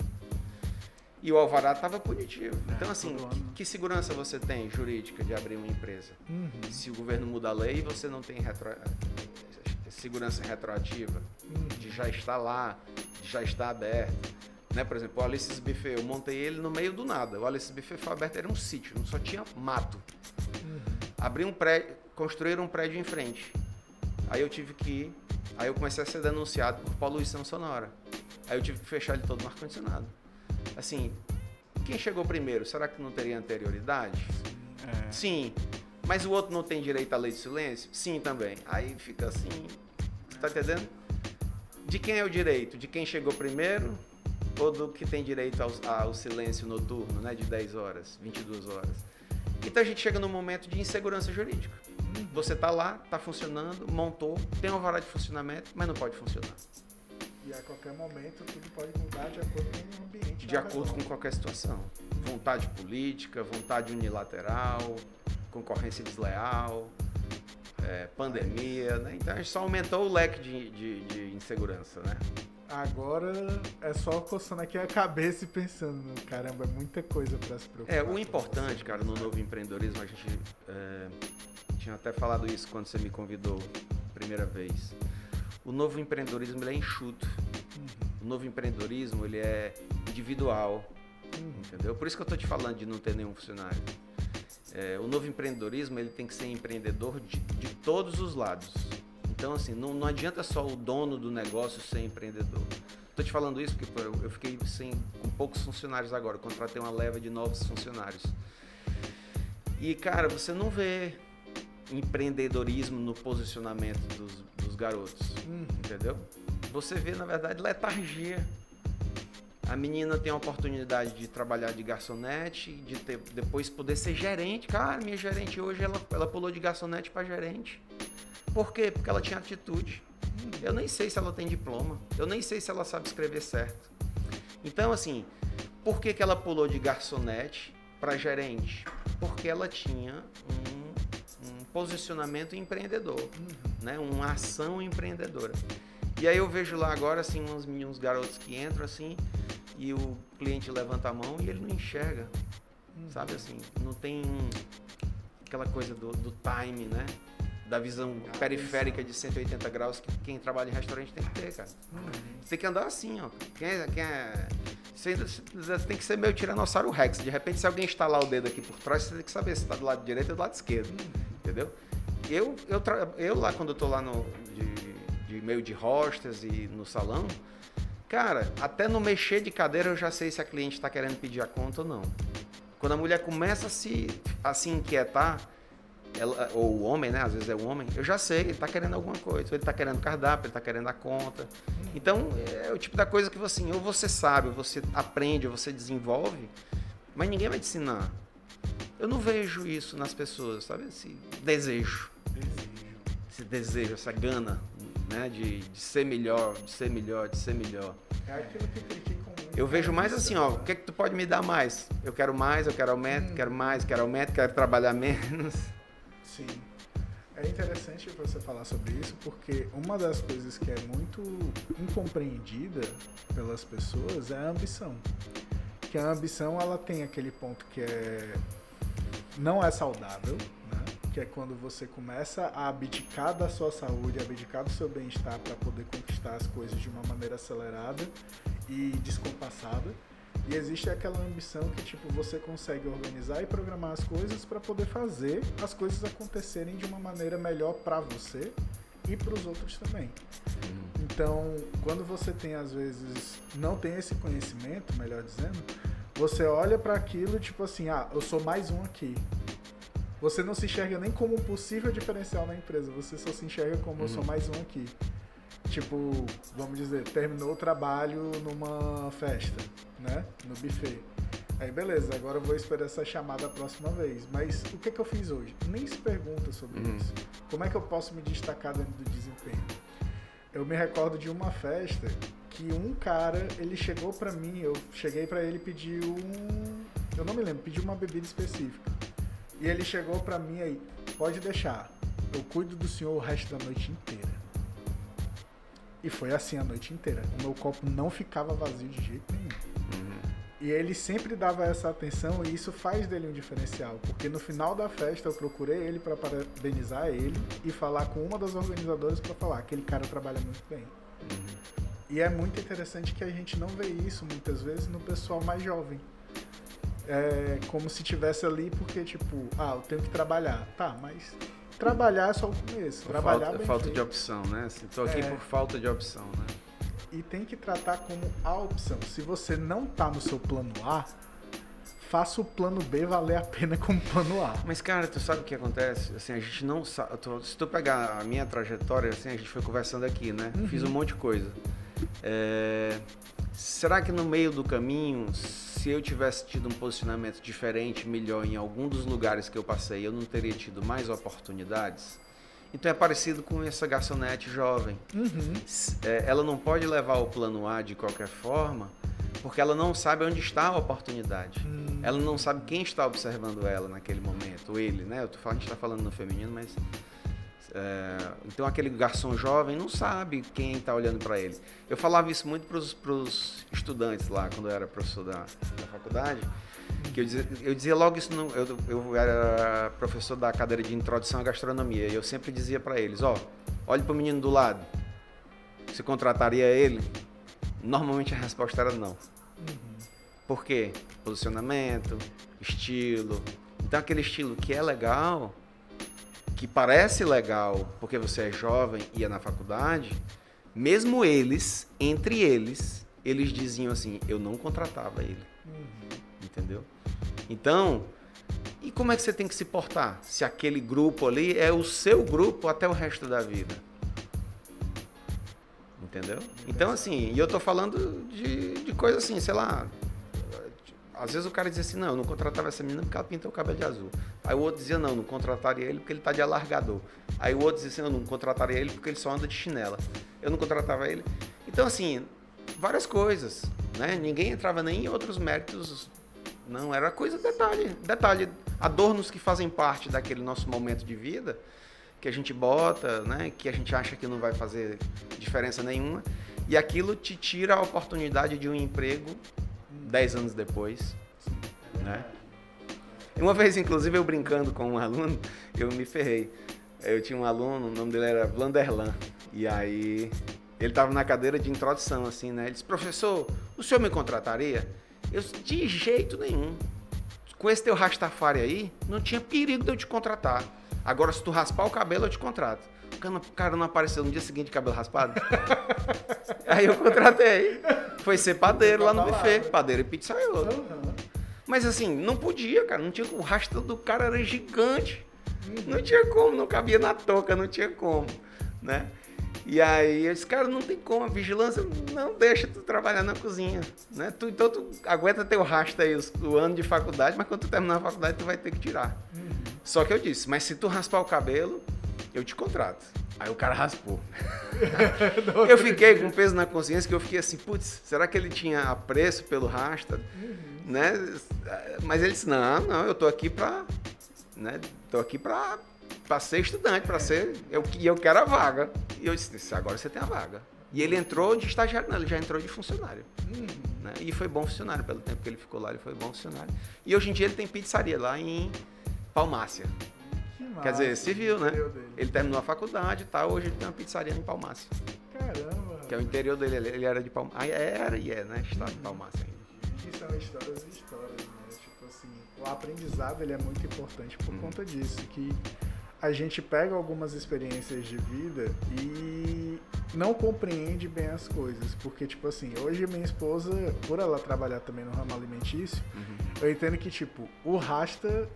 C: E o alvará estava punitivo.
B: É,
C: então, assim, que,
B: ano.
C: que segurança você tem jurídica de abrir uma empresa?
A: Uhum.
C: Se o governo muda a lei, você não tem retro- segurança retroativa
A: Uhum.
C: de já estar lá, de já estar aberto. Né? Por exemplo, o Alice's Buffet, eu montei ele no meio do nada. O Alice's Buffet foi aberto, era um sítio, só tinha mato.
A: Uhum.
C: Abri um prédio, construíram um prédio em frente. Aí eu tive que ir, aí eu comecei a ser denunciado por poluição sonora. Aí eu tive que fechar ele todo no ar-condicionado. Assim, quem chegou primeiro? Será que não teria anterioridade?
B: É,
C: Sim. Mas o outro não tem direito à lei de silêncio? Sim, também. Aí fica assim. Você tá entendendo? De quem é o direito? De quem chegou primeiro ou do que tem direito ao, ao silêncio noturno, né? De 10 horas, 22 horas. Então a gente chega num momento de insegurança jurídica. Você tá lá, tá funcionando, montou, tem uma vara de funcionamento, mas não pode funcionar.
A: E a qualquer momento tudo pode mudar de acordo com o ambiente.
C: De acordo com qualquer situação. Vontade política, vontade unilateral, concorrência desleal, é, pandemia, né? Então a gente só aumentou o leque de, de, de insegurança, né?
A: Agora é só coçando aqui a cabeça e pensando, caramba, é muita coisa para se preocupar.
C: É, o importante, cara, no novo empreendedorismo, a gente é, tinha até falado isso quando você me convidou primeira vez. O novo empreendedorismo ele é enxuto.
A: Uhum.
C: O novo empreendedorismo ele é individual,
A: Uhum.
C: entendeu? Por isso que eu tô te falando de não ter nenhum funcionário. É, o novo empreendedorismo ele tem que ser empreendedor de, de todos os lados. Então, assim, não, não adianta só o dono do negócio ser empreendedor. Tô te falando isso porque pô, eu, eu fiquei sem, com poucos funcionários agora, eu contratei uma leva de novos funcionários. E, cara, você não vê empreendedorismo no posicionamento dos, dos garotos
A: Uhum.
C: entendeu? Você vê, na verdade, letargia. A menina tem a oportunidade de trabalhar de garçonete, de ter, depois poder ser gerente. Cara, minha gerente hoje, ela, ela pulou de garçonete para gerente. Por quê? Porque ela tinha atitude. Eu nem sei se ela tem diploma. Eu nem sei se ela sabe escrever certo. Então, assim, por que, que ela pulou de garçonete para gerente? Porque ela tinha um posicionamento empreendedor, uhum. né? uma ação empreendedora. E aí eu vejo lá agora, assim, uns meninos garotos que entram, assim, e o cliente levanta a mão e ele não enxerga, uhum. sabe assim? Não tem aquela coisa do, do time, né? Da visão periférica de 180 graus que quem trabalha em restaurante tem que ter, cara. Você tem que andar assim, ó. Quem é, quem é, você, você tem que ser meio tiranossauro rex. De repente, se alguém instalar o dedo aqui por trás, você tem que saber se está do lado direito ou do lado esquerdo. Entendeu? Eu, eu, eu lá, quando eu tô lá no, de, de meio de hostas e no salão, cara, até no mexer de cadeira eu já sei se a cliente está querendo pedir a conta ou não. Quando a mulher começa a se, a se inquietar, ela, ou o homem, né? Às vezes é o homem, eu já sei, ele está querendo alguma coisa. Ele está querendo cardápio, ele está querendo a conta. Então, é o tipo da coisa que assim, ou você sabe, ou você aprende, ou você desenvolve, mas ninguém vai te ensinar. Eu não vejo isso nas pessoas, sabe? Esse desejo. desejo. Esse desejo, essa gana, né? De, de ser melhor, de ser melhor, de ser melhor. É aquilo que criticam muito. Eu vejo mais assim, ó, o que é que tu pode me dar mais? Eu quero mais, eu quero aumento, hum. quero mais, quero aumento, quero trabalhar menos.
A: Sim. É interessante você falar sobre isso porque uma das coisas que é muito incompreendida pelas pessoas é a ambição. Que a ambição ela tem aquele ponto que é não é saudável, né? que é quando você começa a abdicar da sua saúde, abdicar do seu bem-estar para poder conquistar as coisas de uma maneira acelerada e descompassada. E existe aquela ambição que tipo você consegue organizar e programar as coisas para poder fazer as coisas acontecerem de uma maneira melhor para você e para os outros também. Uhum. Então, quando você tem às vezes não tem esse conhecimento, melhor dizendo, você olha para aquilo tipo assim, ah, eu sou mais um aqui. Você não se enxerga nem como um possível diferencial na empresa, você só se enxerga como uhum. eu sou uhum. mais um aqui. Tipo, vamos dizer, terminou o trabalho numa festa, né? No buffet. Aí beleza, agora eu vou esperar essa chamada a próxima vez. Mas o que, é que eu fiz hoje? Nem se pergunta sobre uhum. isso. Como é que eu posso me destacar dentro do desempenho? Eu me recordo de uma festa que um cara, ele chegou para mim, eu cheguei para ele e pedi um, eu não me lembro, pedi uma bebida específica. E ele chegou para mim aí, pode deixar, eu cuido do senhor o resto da noite inteira. E foi assim a noite inteira. O meu copo não ficava vazio de jeito nenhum. Uhum. E ele sempre dava essa atenção e isso faz dele um diferencial, porque no final da festa eu procurei ele para parabenizar ele e falar com uma das organizadoras para falar aquele cara trabalha muito bem. Uhum. E é muito interessante que a gente não vê isso muitas vezes no pessoal mais jovem. É como se tivesse ali porque tipo, ah, eu tenho que trabalhar. Tá, mas trabalhar é só o começo. Por trabalhar
C: falta,
A: bem
C: falta feito. de opção, né? Estou aqui é. por falta de opção, né?
A: E tem que tratar como a opção. Se você não tá no seu plano A, faça o plano B valer a pena como plano A.
C: Mas, cara, tu sabe o que acontece? Assim, a gente não sabe. Se tu pegar a minha trajetória, assim, a gente foi conversando aqui, né? Uhum. Fiz um monte de coisa. É... Será que no meio do caminho, se eu tivesse tido um posicionamento diferente, melhor em algum dos lugares que eu passei, eu não teria tido mais oportunidades? Então é parecido com essa garçonete jovem. Uhum. É, ela não pode levar o plano A de qualquer forma, porque ela não sabe onde está a oportunidade. Uhum. Ela não sabe quem está observando ela naquele momento, ele, né? Eu tô falando, a gente está falando no feminino, mas é, então aquele garçom jovem não sabe quem está olhando para ele. Eu falava isso muito para os estudantes lá, quando eu era professor da, da faculdade, que eu dizia, eu dizia logo isso, no, eu, eu era professor da cadeira de introdução à gastronomia, e eu sempre dizia para eles, ó, olhe para o menino do lado, você contrataria ele? Normalmente a resposta era não. Uhum. Por quê? Posicionamento, estilo. Então aquele estilo que é legal, que parece legal porque você é jovem e é na faculdade, mesmo eles, entre eles, eles diziam assim: eu não contratava ele. Uhum. Entendeu? Então, e como é que você tem que se portar? Se aquele grupo ali é o seu grupo até o resto da vida. Entendeu? Então, assim, e eu tô falando de, de coisa assim, sei lá, às vezes o cara dizia assim, não, eu não contratava essa menina porque ela pintou o cabelo de azul. Aí o outro dizia, não, não contrataria ele porque ele tá de alargador. Aí o outro dizia assim, não, não contrataria ele porque ele só anda de chinela. Eu não contratava ele. Então, assim, várias coisas, né? Ninguém entrava nem em outros méritos, não, era coisa detalhe, detalhe, adornos que fazem parte daquele nosso momento de vida, que a gente bota, né? Que a gente acha que não vai fazer diferença nenhuma. E aquilo te tira a oportunidade de um emprego dez anos depois, né? Uma vez, inclusive, eu brincando com um aluno, eu me ferrei. Eu tinha um aluno, o nome dele era Blanderlan, e aí ele estava na cadeira de introdução, assim, né? Ele disse, professor, o senhor me contrataria? Eu disse, de jeito nenhum. Com esse teu Rastafari aí, não tinha perigo de eu te contratar. Agora, se tu raspar o cabelo, eu te contrato. O cara não apareceu no dia seguinte cabelo raspado. Aí eu contratei. Foi ser padeiro lá no buffet. Padeiro e pizzaiolo. Uhum. Mas assim, não podia, cara. Não tinha O rastro do cara era gigante. Uhum. Não tinha como, não cabia na toca, não tinha como, né? E aí eu disse, cara, não tem como, a vigilância não deixa tu trabalhar na cozinha, né? Tu, então tu aguenta teu rastro aí o, o ano de faculdade, mas quando tu terminar a faculdade tu vai ter que tirar. Uhum. Só que eu disse, mas se tu raspar o cabelo, eu te contrato. Aí o cara raspou. eu fiquei com peso na consciência que eu fiquei assim, putz, será que ele tinha apreço pelo rasta? Uhum. Né? Mas ele disse, não, não, eu tô aqui pra. Né? Tô aqui pra, pra ser estudante, pra ser. Eu, eu quero a vaga. E eu disse, agora você tem a vaga. E ele entrou de estagiário, não, ele já entrou de funcionário. Uhum. Né? E foi bom funcionário, pelo tempo que ele ficou lá, ele foi bom funcionário. E hoje em dia ele tem pizzaria lá em Palmácia. Quer dizer, civil, né? Ele terminou a faculdade e tal, hoje ele tem uma pizzaria em Palmácia.
A: Caramba!
C: Que é o interior dele, ele era de Palmácia. Ah, era e é, né? Estado de Palmácia
A: ainda. E são histórias e histórias, né? Tipo assim, o aprendizado ele é muito importante por hum. conta disso, que a gente pega algumas experiências de vida e não compreende bem as coisas. Porque, tipo assim, hoje minha esposa, por ela trabalhar também no ramo alimentício, uhum. eu entendo que, tipo, o rasta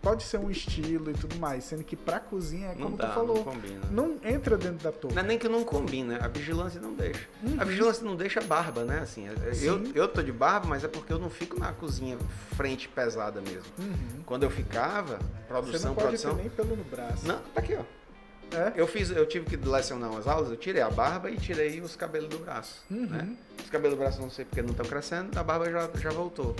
A: pode ser um estilo e tudo mais, sendo que pra cozinha é como
C: dá,
A: tu falou.
C: Não, combina.
A: não entra dentro da touca.
C: Não é nem que não combina, a vigilância não deixa. Uhum. A vigilância não deixa barba, né? Assim, é, eu, eu tô de barba, mas é porque eu não fico na cozinha frente pesada mesmo. Uhum. Quando eu ficava, produção, Você não pode produção.
A: Ter nem pelo no braço.
C: Não, tá aqui, ó. É? Eu fiz, eu tive que lecionar umas aulas, eu tirei a barba e tirei os cabelos do braço. Uhum. Né? Os cabelos do braço não sei porque não estão crescendo, a barba já, já voltou.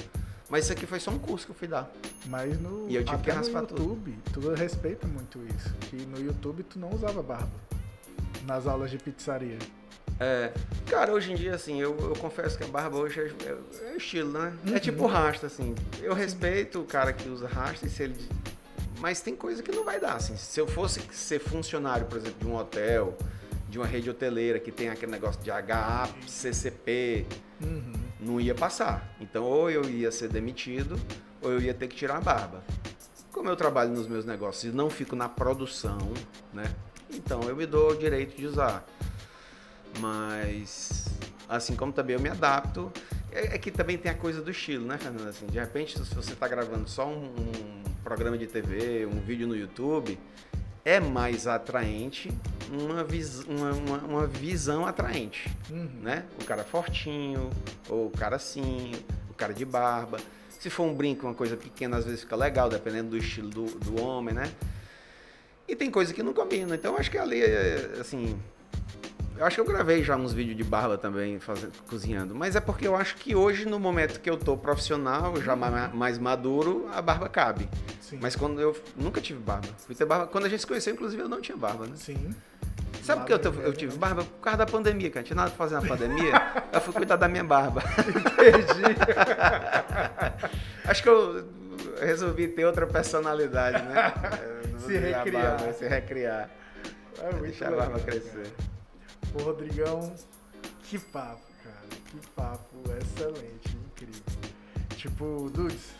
C: Mas isso aqui foi só um curso que eu fui dar.
A: Mas no,
C: e eu tive que
A: raspar no YouTube, tudo. tu respeita muito isso. Que no YouTube tu não usava barba. Nas aulas de pizzaria.
C: É, cara, hoje em dia, assim, eu, eu confesso que a barba hoje é, é, é estilo, né? É uhum. É tipo rasta, assim. Eu respeito o cara que usa rasta e se ele. Mas tem coisa que não vai dar, assim. Se eu fosse ser funcionário, por exemplo, de um hotel, de uma rede hoteleira que tem aquele negócio de HA, CCP, uhum. Não ia passar. Então, ou eu ia ser demitido, ou eu ia ter que tirar a barba. Como eu trabalho nos meus negócios e não fico na produção, né? Então, eu me dou o direito de usar. Mas, assim como também eu me adapto, é, é que também tem a coisa do estilo, né, Fernando? Assim, de repente, se você está gravando só um, um programa de TV, um vídeo no YouTube, é mais atraente uma, vis, uma, uma, uma visão atraente, uhum. né? O cara fortinho, ou o cara assim, o cara de barba. Se for um brinco, uma coisa pequena, às vezes fica legal, dependendo do estilo do, do homem, né? E tem coisa que não combina. Então, acho que ali, é, assim, eu acho que eu gravei já uns vídeos de barba também, fazendo, cozinhando. Mas é porque eu acho que hoje, no momento que eu tô profissional, já mais maduro, a barba cabe. Sim. Mas quando eu nunca tive barba. Fui ter barba. Quando a gente se conheceu, inclusive, eu não tinha barba, né?
A: Sim.
C: Sabe por que eu, eu, tive barba? Por causa da pandemia, cara. Não tinha nada pra fazer na pandemia. eu fui cuidar da minha barba. Entendi. Acho que eu resolvi ter outra personalidade, né?
A: Se recriar. Barba,
C: se recriar. É muito Deixar a barba crescer.
A: Pô, Rodrigão, que papo, cara. Que papo excelente, incrível. Tipo, Dudes,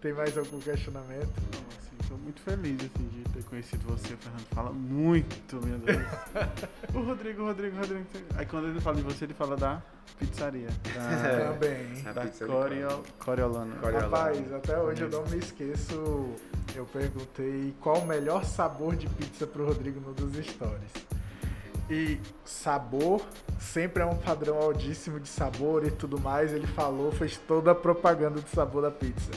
A: tem mais algum questionamento?
B: Não, assim, tô muito feliz assim, de ter conhecido você, o Fernando fala muito, meu Deus. o Rodrigo, o Rodrigo, o Rodrigo. Aí quando ele fala de você, ele fala da pizzaria.
A: Da, Também.
B: Da Corio, Coriolano.
A: Rapaz, até hoje eu não me esqueço. Eu perguntei qual o melhor sabor de pizza pro Rodrigo no dos stories. E sabor sempre é um padrão altíssimo de sabor e tudo mais. Ele falou, fez toda a propaganda de sabor da pizza.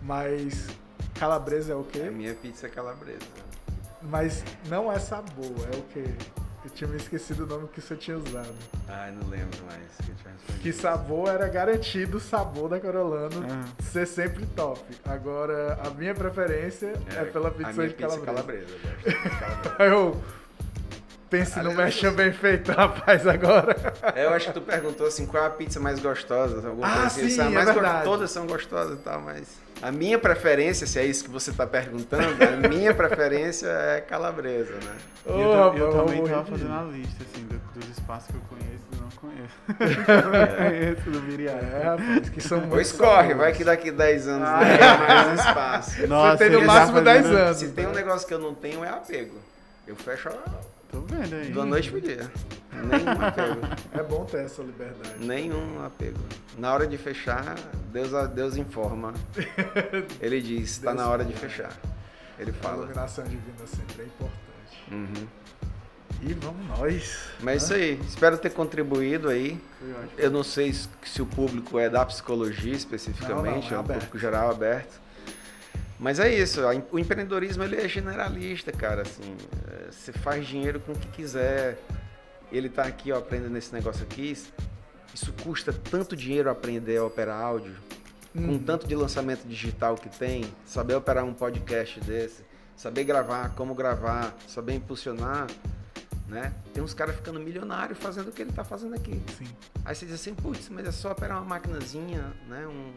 A: Mas calabresa é o quê?
C: A minha pizza é calabresa.
A: Mas não é sabor, é o quê? Eu tinha me esquecido o nome que você tinha usado.
C: Ai, não lembro mais. Que, eu tinha respondido.
A: Que sabor era garantido o sabor da Carolano
B: Ah.
A: ser sempre top. Agora, a minha preferência é, pela
C: a
A: pizza
C: minha
A: de
C: pizza
A: calabresa.
C: é calabresa. Eu gosto de calabresa.
A: Eu pense no merchan bem feito, rapaz, agora.
C: É, eu acho que tu perguntou assim, qual é a pizza mais gostosa? Alguma
A: Ah,
C: coisa assim.
A: sim,
C: A
A: é
C: mais go-
A: verdade.
C: Todas são gostosas e tal, mas... A minha preferência, se é isso que você está perguntando, a minha preferência é calabresa, né?
B: E eu, ta- eu
A: rapaz,
B: também
A: vou
B: tava fazendo a lista, assim, do- dos espaços que eu conheço e não conheço. eu não conheço do Viriato.
A: É, rapaz, que são muito
C: Pois corre, vai que daqui 10 anos
A: Ah,
C: tem mais espaço.
B: Nossa,
A: tem no máximo 10
B: fazendo-
A: anos.
C: Se tem um negócio que eu não tenho, é apego. Eu fecho
B: Tô vendo aí.
C: da noite pro dia. Nenhum apego.
A: É bom ter essa liberdade.
C: Nenhum apego. Na hora de fechar, Deus, Deus informa. Ele diz, está na hora de fechar. Ele
A: A
C: fala.
A: iluminação divina sempre é importante.
C: Uhum.
A: E vamos nós.
C: Mas é isso aí. Espero ter contribuído aí. Eu não sei se se o público é da psicologia especificamente,
A: Não, não, é
C: é um
A: aberto.
C: público geral aberto. Mas é isso, o empreendedorismo ele é generalista, cara, assim, é, você faz dinheiro com o que quiser. Ele tá aqui, ó, aprendendo esse negócio aqui. Isso custa tanto dinheiro aprender a operar áudio, com
A: Uhum.
C: tanto de lançamento digital que tem, saber operar um podcast desse, saber gravar, como gravar, saber impulsionar, né? Tem uns caras ficando milionários fazendo o que ele tá fazendo aqui.
A: Sim.
C: Aí você diz assim, putz, mas é só operar uma maquinazinha, né? Um,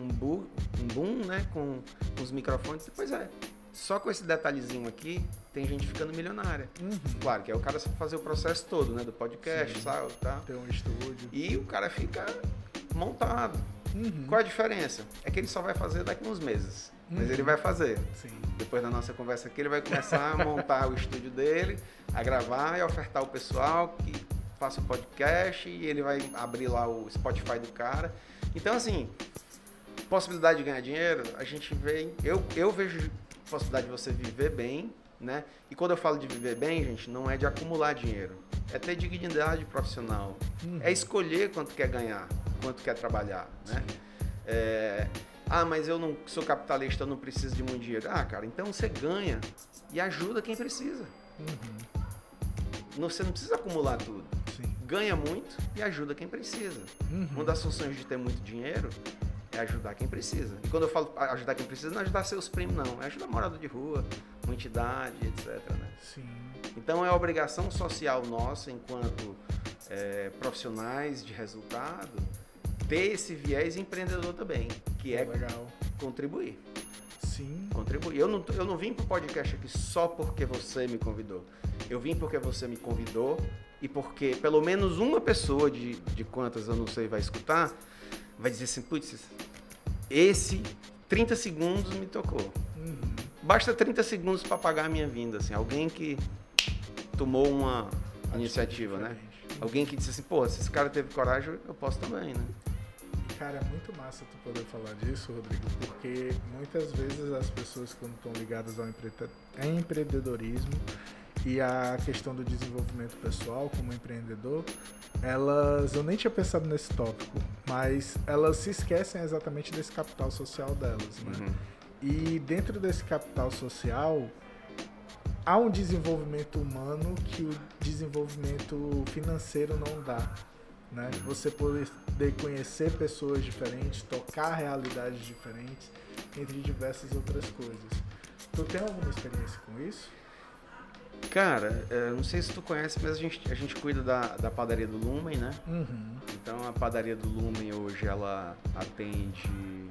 C: um, bu, um boom, né? Com, com os microfones. Pois é. Só com esse detalhezinho aqui, tem gente ficando milionária.
A: Uhum.
C: Claro, que é o cara fazer o processo todo, né? Do podcast,
A: Sim.
C: sabe? Tá?
A: Ter um estúdio.
C: E o cara fica montado.
A: Uhum.
C: Qual a diferença? É que ele só vai fazer daqui uns meses. Mas
A: Uhum.
C: ele vai fazer.
A: Sim.
C: Depois da nossa conversa aqui, ele vai começar a montar o estúdio dele, a gravar e ofertar o pessoal que faça o podcast e ele vai abrir lá o Spotify do cara. Então, assim, possibilidade de ganhar dinheiro, a gente vê. Eu, eu vejo possibilidade de você viver bem, né? E quando eu falo de viver bem, gente, não é de acumular dinheiro. É ter dignidade profissional.
A: Uhum.
C: É escolher quanto quer ganhar, quanto quer trabalhar, né? É, ah, mas eu não sou capitalista, eu não preciso de muito dinheiro. Ah, cara, então você ganha e ajuda quem precisa.
A: Uhum.
C: Não- Você não precisa acumular tudo.
A: Sim.
C: Ganha muito e ajuda quem precisa.
A: Uhum.
C: Uma das funções de ter muito dinheiro é ajudar quem precisa. E quando eu falo ajudar quem precisa, não é ajudar seus primos, não. É ajudar morador de rua, uma entidade, etc. Né?
A: Sim.
C: Então é obrigação social nossa, enquanto é, profissionais de resultado, ter esse viés empreendedor também, que é
A: legal.
C: contribuir.
A: Sim.
C: Contribuir. Eu não, eu não vim pro podcast aqui só porque você me convidou. Eu vim porque você me convidou e porque pelo menos uma pessoa de, de quantas eu não sei vai escutar, vai dizer assim, putz, esse 30 segundos me tocou.
A: Uhum.
C: Basta 30 segundos para pagar a minha vinda, assim, alguém que tomou uma iniciativa, né? Alguém que disse assim, pô, se esse cara teve coragem, eu posso também, né?
A: E, Cara, é muito massa tu poder falar disso, Rodrigo, porque muitas vezes as pessoas quando estão ligadas ao empre- empreendedorismo e a questão do desenvolvimento pessoal como empreendedor, elas, eu nem tinha pensado nesse tópico, mas elas se esquecem exatamente desse capital social delas, né?
C: Uhum.
A: E dentro desse capital social, há um desenvolvimento humano que o desenvolvimento financeiro não dá. Né? Você poder conhecer pessoas diferentes, tocar realidades diferentes, entre diversas outras coisas. Tu tem alguma experiência com isso?
C: Cara, é, não sei se tu conhece, mas a gente, a gente cuida da, da padaria do Lumen, né?
A: Uhum.
C: Então a padaria do Lumen hoje ela atende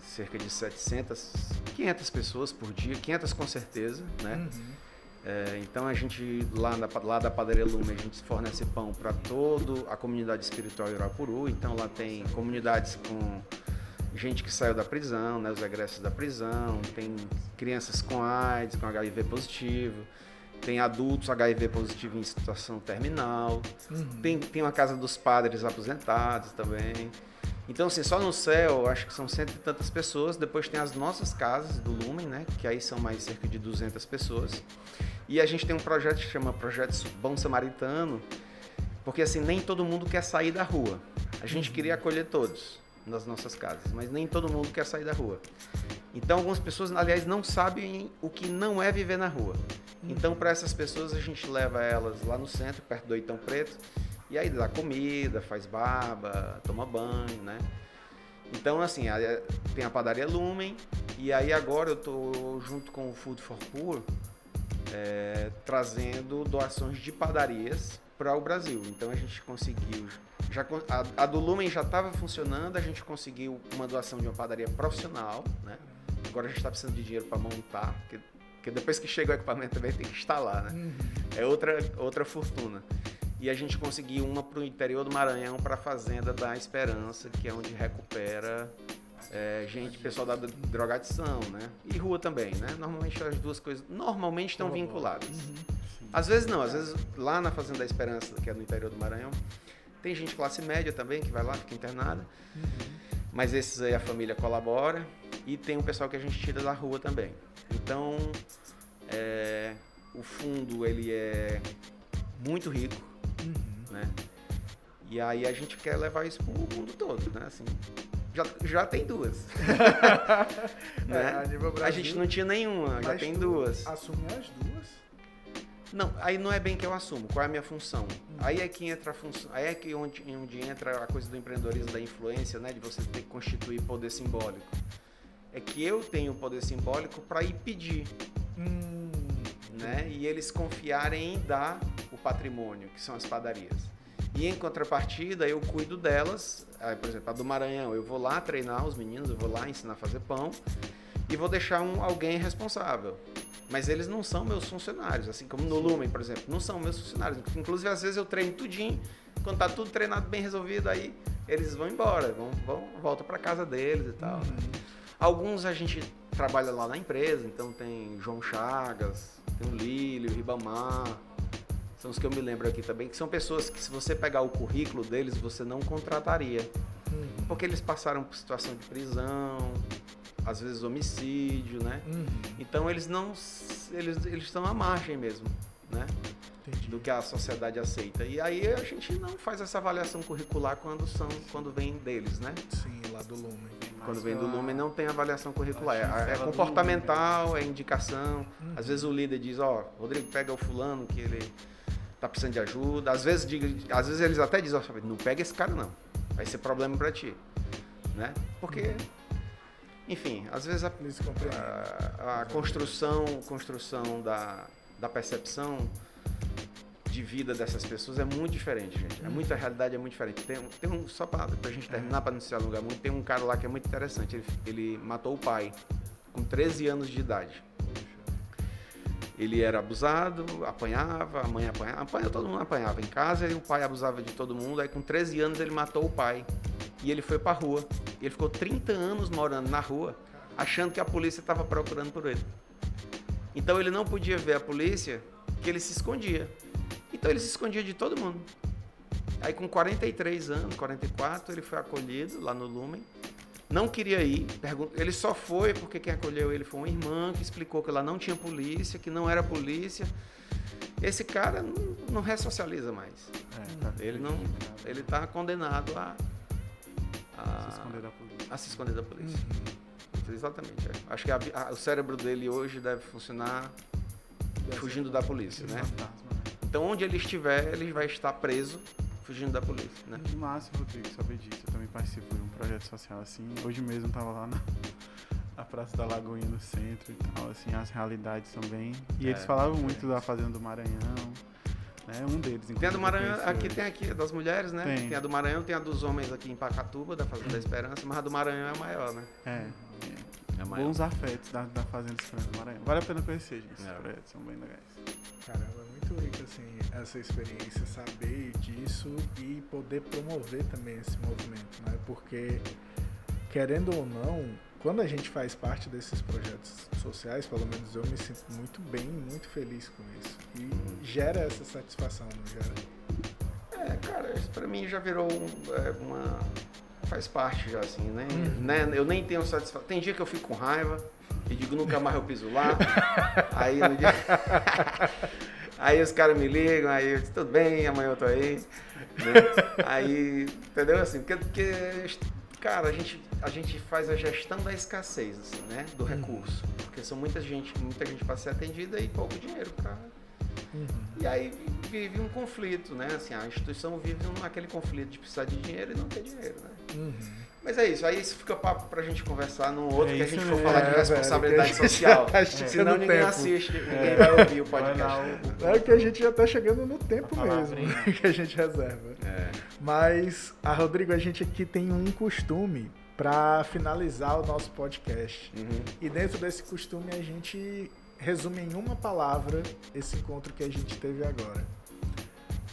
C: cerca de 700, 500 pessoas por dia, 500 com certeza, né?
A: Uhum.
C: É, então a gente lá, na, lá da padaria Lumen a gente fornece pão para toda a comunidade espiritual Irapuru. Então lá tem comunidades com gente que saiu da prisão, né, os egressos da prisão, tem crianças com AIDS, com HIV positivo, tem adultos HIV positivo em situação terminal.
A: Uhum.
C: Tem, tem uma casa dos padres aposentados também. Então, assim, só no céu, acho que são cento e tantas pessoas. Depois tem as nossas casas do Lumen, né? Que aí são mais cerca de 200 pessoas. E a gente tem um projeto que chama Projeto Bom Samaritano, porque assim, nem todo mundo quer sair da rua. A gente
A: Uhum.
C: queria acolher todos nas nossas casas, mas nem todo mundo quer sair da rua. Então, algumas pessoas, aliás, não sabem o que não é viver na rua. Então, para essas pessoas, a gente leva elas lá no centro, perto do Oitão Preto, e aí dá comida, faz barba, toma banho, né? Então, assim, tem a padaria Lumen, e aí agora eu tô junto com o Food for Poor, é, trazendo doações de padarias para o Brasil. Então a gente conseguiu, já, a, a do Lumen já estava funcionando, a gente conseguiu uma doação de uma padaria profissional, né? Agora a gente está precisando de dinheiro para montar, porque, porque depois que chega o equipamento também tem que instalar, né?
A: Uhum.
C: É outra, outra fortuna. E a gente conseguiu uma para o interior do Maranhão, para a Fazenda da Esperança, que é onde recupera é, gente, pessoal da drogadição, né? E rua também, né? Normalmente as duas coisas normalmente estão vinculadas. Às vezes não, às vezes lá na Fazenda da Esperança, que é no interior do Maranhão, tem gente classe média também que vai lá, fica internada. Mas esses aí a família colabora e tem um pessoal que a gente tira da rua também. Então, é, o fundo ele é muito rico,
A: Uhum.
C: né? E aí a gente quer levar isso pro mundo todo, né? Assim, já, já tem duas. né?
A: É, a nível
C: A
A: Brasil,
C: gente não tinha nenhuma, já tem duas.
A: Assume as duas.
C: Não, aí não é bem que eu assumo. Qual é a minha função? Aí é que entra a função. Aí é que onde, onde entra a coisa do empreendedorismo, da influência, né? De você ter que constituir poder simbólico. É que eu tenho o poder simbólico para ir pedir,
A: Hum,
C: né? E eles confiarem em dar o patrimônio, que são as padarias. E em contrapartida, eu cuido delas. Aí, por exemplo, a do Maranhão, eu vou lá treinar os meninos, eu vou lá ensinar a fazer pão e vou deixar um, alguém responsável. Mas eles não são meus funcionários, assim como no Lumen, por exemplo, não são meus funcionários. Inclusive, às vezes eu treino tudinho, quando tá tudo treinado, bem resolvido, aí eles vão embora, vão, vão voltam para casa deles e tal. né? Alguns a gente trabalha lá na empresa, então tem João Chagas, tem o Lílio, o Ribamar, são os que eu me lembro aqui também, que são pessoas que se você pegar o currículo deles, você não contrataria.
A: Uhum.
C: Porque eles passaram por situação de prisão, às vezes homicídio, né?
A: Uhum.
C: Então eles não. Eles, eles estão à margem mesmo, né?
A: Entendi.
C: Do que a sociedade aceita. E aí a gente não faz essa avaliação curricular quando são, quando vem deles, né?
A: Sim, lá do Lumen.
C: Quando vem do Lumen não tem avaliação curricular. É, é comportamental, é indicação. Às vezes o líder diz, ó, Rodrigo, pega o fulano que ele tá precisando de ajuda. Às vezes, diga- às vezes eles até dizem, ó, não pega esse cara não. Vai ser problema pra ti. Né? Porque, enfim, às vezes a, a, a construção, construção da, da percepção de vida dessas pessoas é muito diferente, gente. É muita realidade, é muito diferente. Tem, um- tem um, só pra, pra gente terminar, pra não se alongar muito, tem um cara lá que é muito interessante. Ele, ele matou o pai com 13 anos de idade. Ele era abusado, apanhava, a mãe apanhava, apanha, todo mundo apanhava em casa e o pai abusava de todo mundo. Aí com 13 anos ele matou o pai e ele foi pra rua. Ele ficou 30 anos morando na rua, achando que a polícia estava procurando por ele. Então ele não podia ver a polícia, que ele se escondia. Então ele se escondia de todo mundo. Aí com 43 anos, 44, ele foi acolhido lá no Lumen. Não queria ir, ele só foi porque quem acolheu ele foi uma irmã que explicou que lá não tinha polícia, que não era polícia. Esse cara não, não ressocializa mais.
B: É, tá
C: Ele não, ele está condenado a, a,
B: Se esconder da polícia.
C: a se esconder da polícia.
A: Uhum.
C: Exatamente. é. Acho que a a- o cérebro dele hoje deve funcionar fugindo da polícia, né?
B: Fantasma, né?
C: Então onde ele estiver, ele vai estar preso fugindo da polícia, né?
B: Que massa, Rodrigo, saber disso. Eu também participo de um projeto social assim. Hoje mesmo tava lá na, na Praça da Lagoinha, no centro e tal. Assim, as realidades bem. E
C: É,
B: eles falavam
C: diferentes.
B: muito da Fazenda do Maranhão. Né? Um deles,
C: Tem a do Maranhão, aqui
B: hoje.
C: tem aqui a das mulheres, né?
B: Tem.
C: a do Maranhão, tem a dos homens aqui em Pacatuba, da Fazenda da Esperança, mas a do Maranhão é a maior, né?
B: É.
C: É
B: é.
C: maior.
B: Bons afetos da, da Fazenda Esperança do Maranhão. Vale a pena conhecer, gente. Esses
C: É.
B: projetos são bem legais.
A: Caramba, é muito rico assim, essa experiência, saber disso e poder promover também esse movimento, né? Porque, querendo ou não, quando a gente faz parte desses projetos sociais, pelo menos eu me sinto muito bem, muito feliz com isso. E gera essa satisfação, não gera?
C: É, cara, isso pra mim já virou é, uma. faz parte já, assim, né?
A: Uhum.
C: né? Eu nem tenho satisfação. Tem dia que eu fico com raiva, e digo, nunca mais eu piso lá. aí no dia... Aí os caras me ligam, aí eu disse, tudo bem, amanhã eu tô aí. Né? Aí, entendeu? Assim, porque, porque, cara, a gente, a gente faz a gestão da escassez, assim, né? Do recurso. Porque são muita gente, muita gente para ser atendida e pouco dinheiro para Uhum. E aí vive um conflito, né? Assim, a instituição vive naquele conflito de precisar de dinheiro e não ter dinheiro, né? Uhum. Mas é isso, aí isso fica papo pra gente conversar num outro é que a gente for falar de é, responsabilidade velho, social. Tá Senão ninguém tempo. assiste, ninguém é. vai ouvir o podcast.
A: É que a gente já tá chegando no tempo mesmo que a gente reserva. É. Mas, a Rodrigo, a gente aqui tem um costume para finalizar o nosso podcast. Uhum. E dentro desse costume a gente resume em uma palavra esse encontro que a gente teve agora.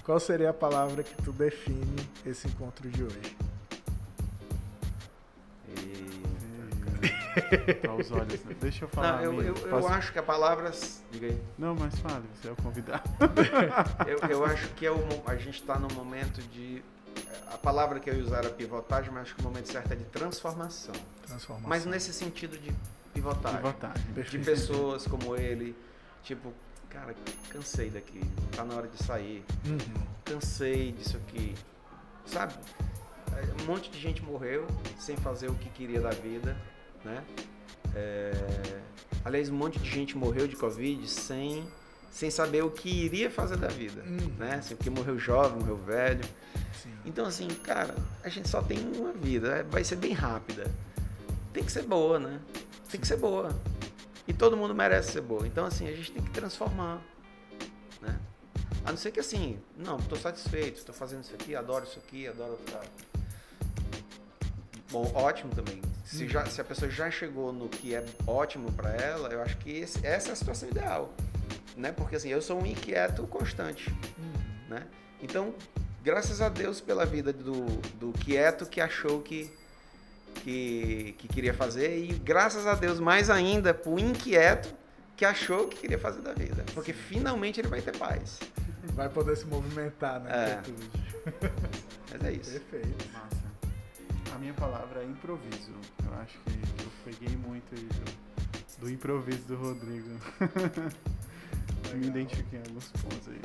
A: Qual seria a palavra que tu define esse encontro de hoje?
B: tá os olhos. Né? Deixa eu falar.
C: Não, eu, eu, eu, acho que a palavra. Diga aí.
B: Não, mas fale, você é o convidado.
C: eu, eu acho que é o, a gente está no momento de. A palavra que eu ia usar era pivotagem, mas acho que o momento certo é de transformação. Transformação. Mas nesse sentido de pivotagem. Pivotagem. De pessoas como ele. Tipo, cara, cansei daqui. Tá na hora de sair. Uhum. Cansei disso aqui. Sabe? Um monte de gente morreu sem fazer o que queria da vida né? É... Aliás, um monte de gente morreu de Covid sem, sem saber o que iria fazer da vida, uhum. né? Assim, porque morreu jovem, morreu velho. Sim. Então, assim, cara, a gente só tem uma vida, é, vai ser bem rápida. Tem que ser boa, né? Tem que ser boa. E todo mundo merece ser boa. Então, assim, a gente tem que transformar, né? A não ser que assim, não, estou satisfeito, estou fazendo isso aqui, adoro isso aqui, adoro bom, ótimo também. Se, já, se a pessoa já chegou no que é ótimo para ela, eu acho que esse, essa é a situação ideal. Né? Porque assim, eu sou um inquieto constante. Né? Então, graças a Deus pela vida do, do quieto que achou que, que, que queria fazer, e graças a Deus mais ainda pro inquieto que achou que queria fazer da vida. Porque finalmente ele vai ter paz.
A: Vai poder se movimentar, né?
C: É. Mas é isso.
A: Perfeito.
B: Massa. A minha palavra é improviso. Eu acho que eu peguei muito do, do improviso do Rodrigo. Me identifiquei em alguns pontos aí.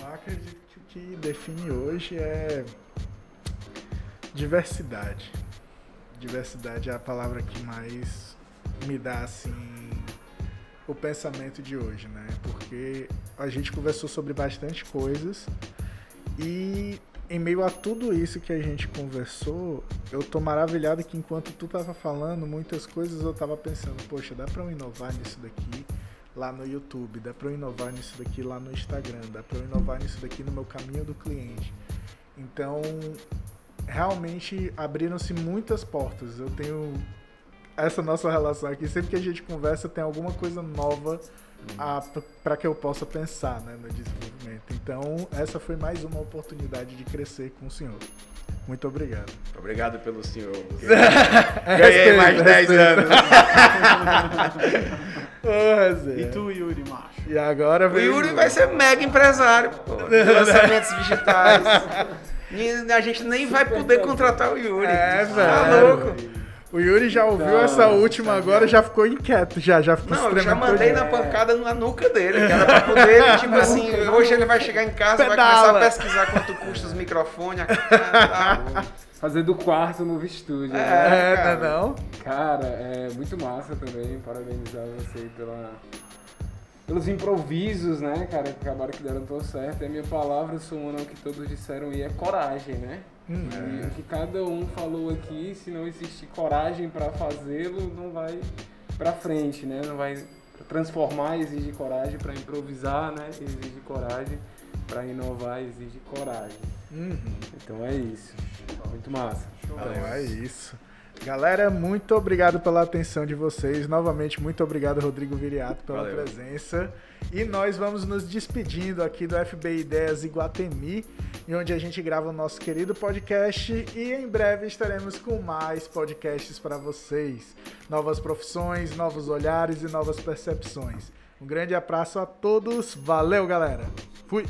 A: Eu acredito que o que define hoje é diversidade. Diversidade é a palavra que mais me dá assim o pensamento de hoje, né? Porque a gente conversou sobre bastante coisas e em meio a tudo isso que a gente conversou, eu tô maravilhado que enquanto tu tava falando muitas coisas, eu tava pensando, poxa, dá para eu inovar nisso daqui lá no YouTube, dá para eu inovar nisso daqui lá no Instagram, dá para eu inovar nisso daqui no meu caminho do cliente. Então, realmente abriram-se muitas portas. Eu tenho essa nossa relação aqui, sempre que a gente conversa tem alguma coisa nova para que eu possa pensar né, no desenvolvimento. Então, essa foi mais uma oportunidade de crescer com o senhor. Muito obrigado.
C: Obrigado pelo senhor. Ganhei mais 10 anos.
B: e tu, Yuri, macho?
A: E agora
C: O Yuri vai ser mega empresário, pô, lançamentos digitais. E a gente nem vai poder contratar o Yuri.
A: É, velho. Tá louco. O Yuri já ouviu não, essa última agora, já ficou inquieto, já, já ficou
C: Não, eu já mandei na pancada na nuca dele, que era pra poder, tipo assim, hoje ele vai chegar em casa, Pedala. vai começar a pesquisar quanto custa os microfones, a...
D: Fazer do quarto no estúdio.
A: É, né? é não?
D: Cara, é muito massa também, parabenizar você pela, pelos improvisos, né, cara, que acabaram que deram tão certo. É minha palavra, somando o que todos disseram, e é coragem, né? Hum, e o que cada um falou aqui, se não existir coragem para fazê-lo, não vai para frente, né? Não vai transformar exige coragem para improvisar, né? Exige coragem para inovar, exige coragem. Uhum. Então é isso. Muito massa.
A: Então é isso. Galera, muito obrigado pela atenção de vocês. Novamente, muito obrigado, Rodrigo Viriato, pela Valeu. presença. E nós vamos nos despedindo aqui do FB Ideias Iguatemi, onde a gente grava o nosso querido podcast. E em breve estaremos com mais podcasts para vocês. Novas profissões, novos olhares e novas percepções. Um grande abraço a todos. Valeu, galera. Fui!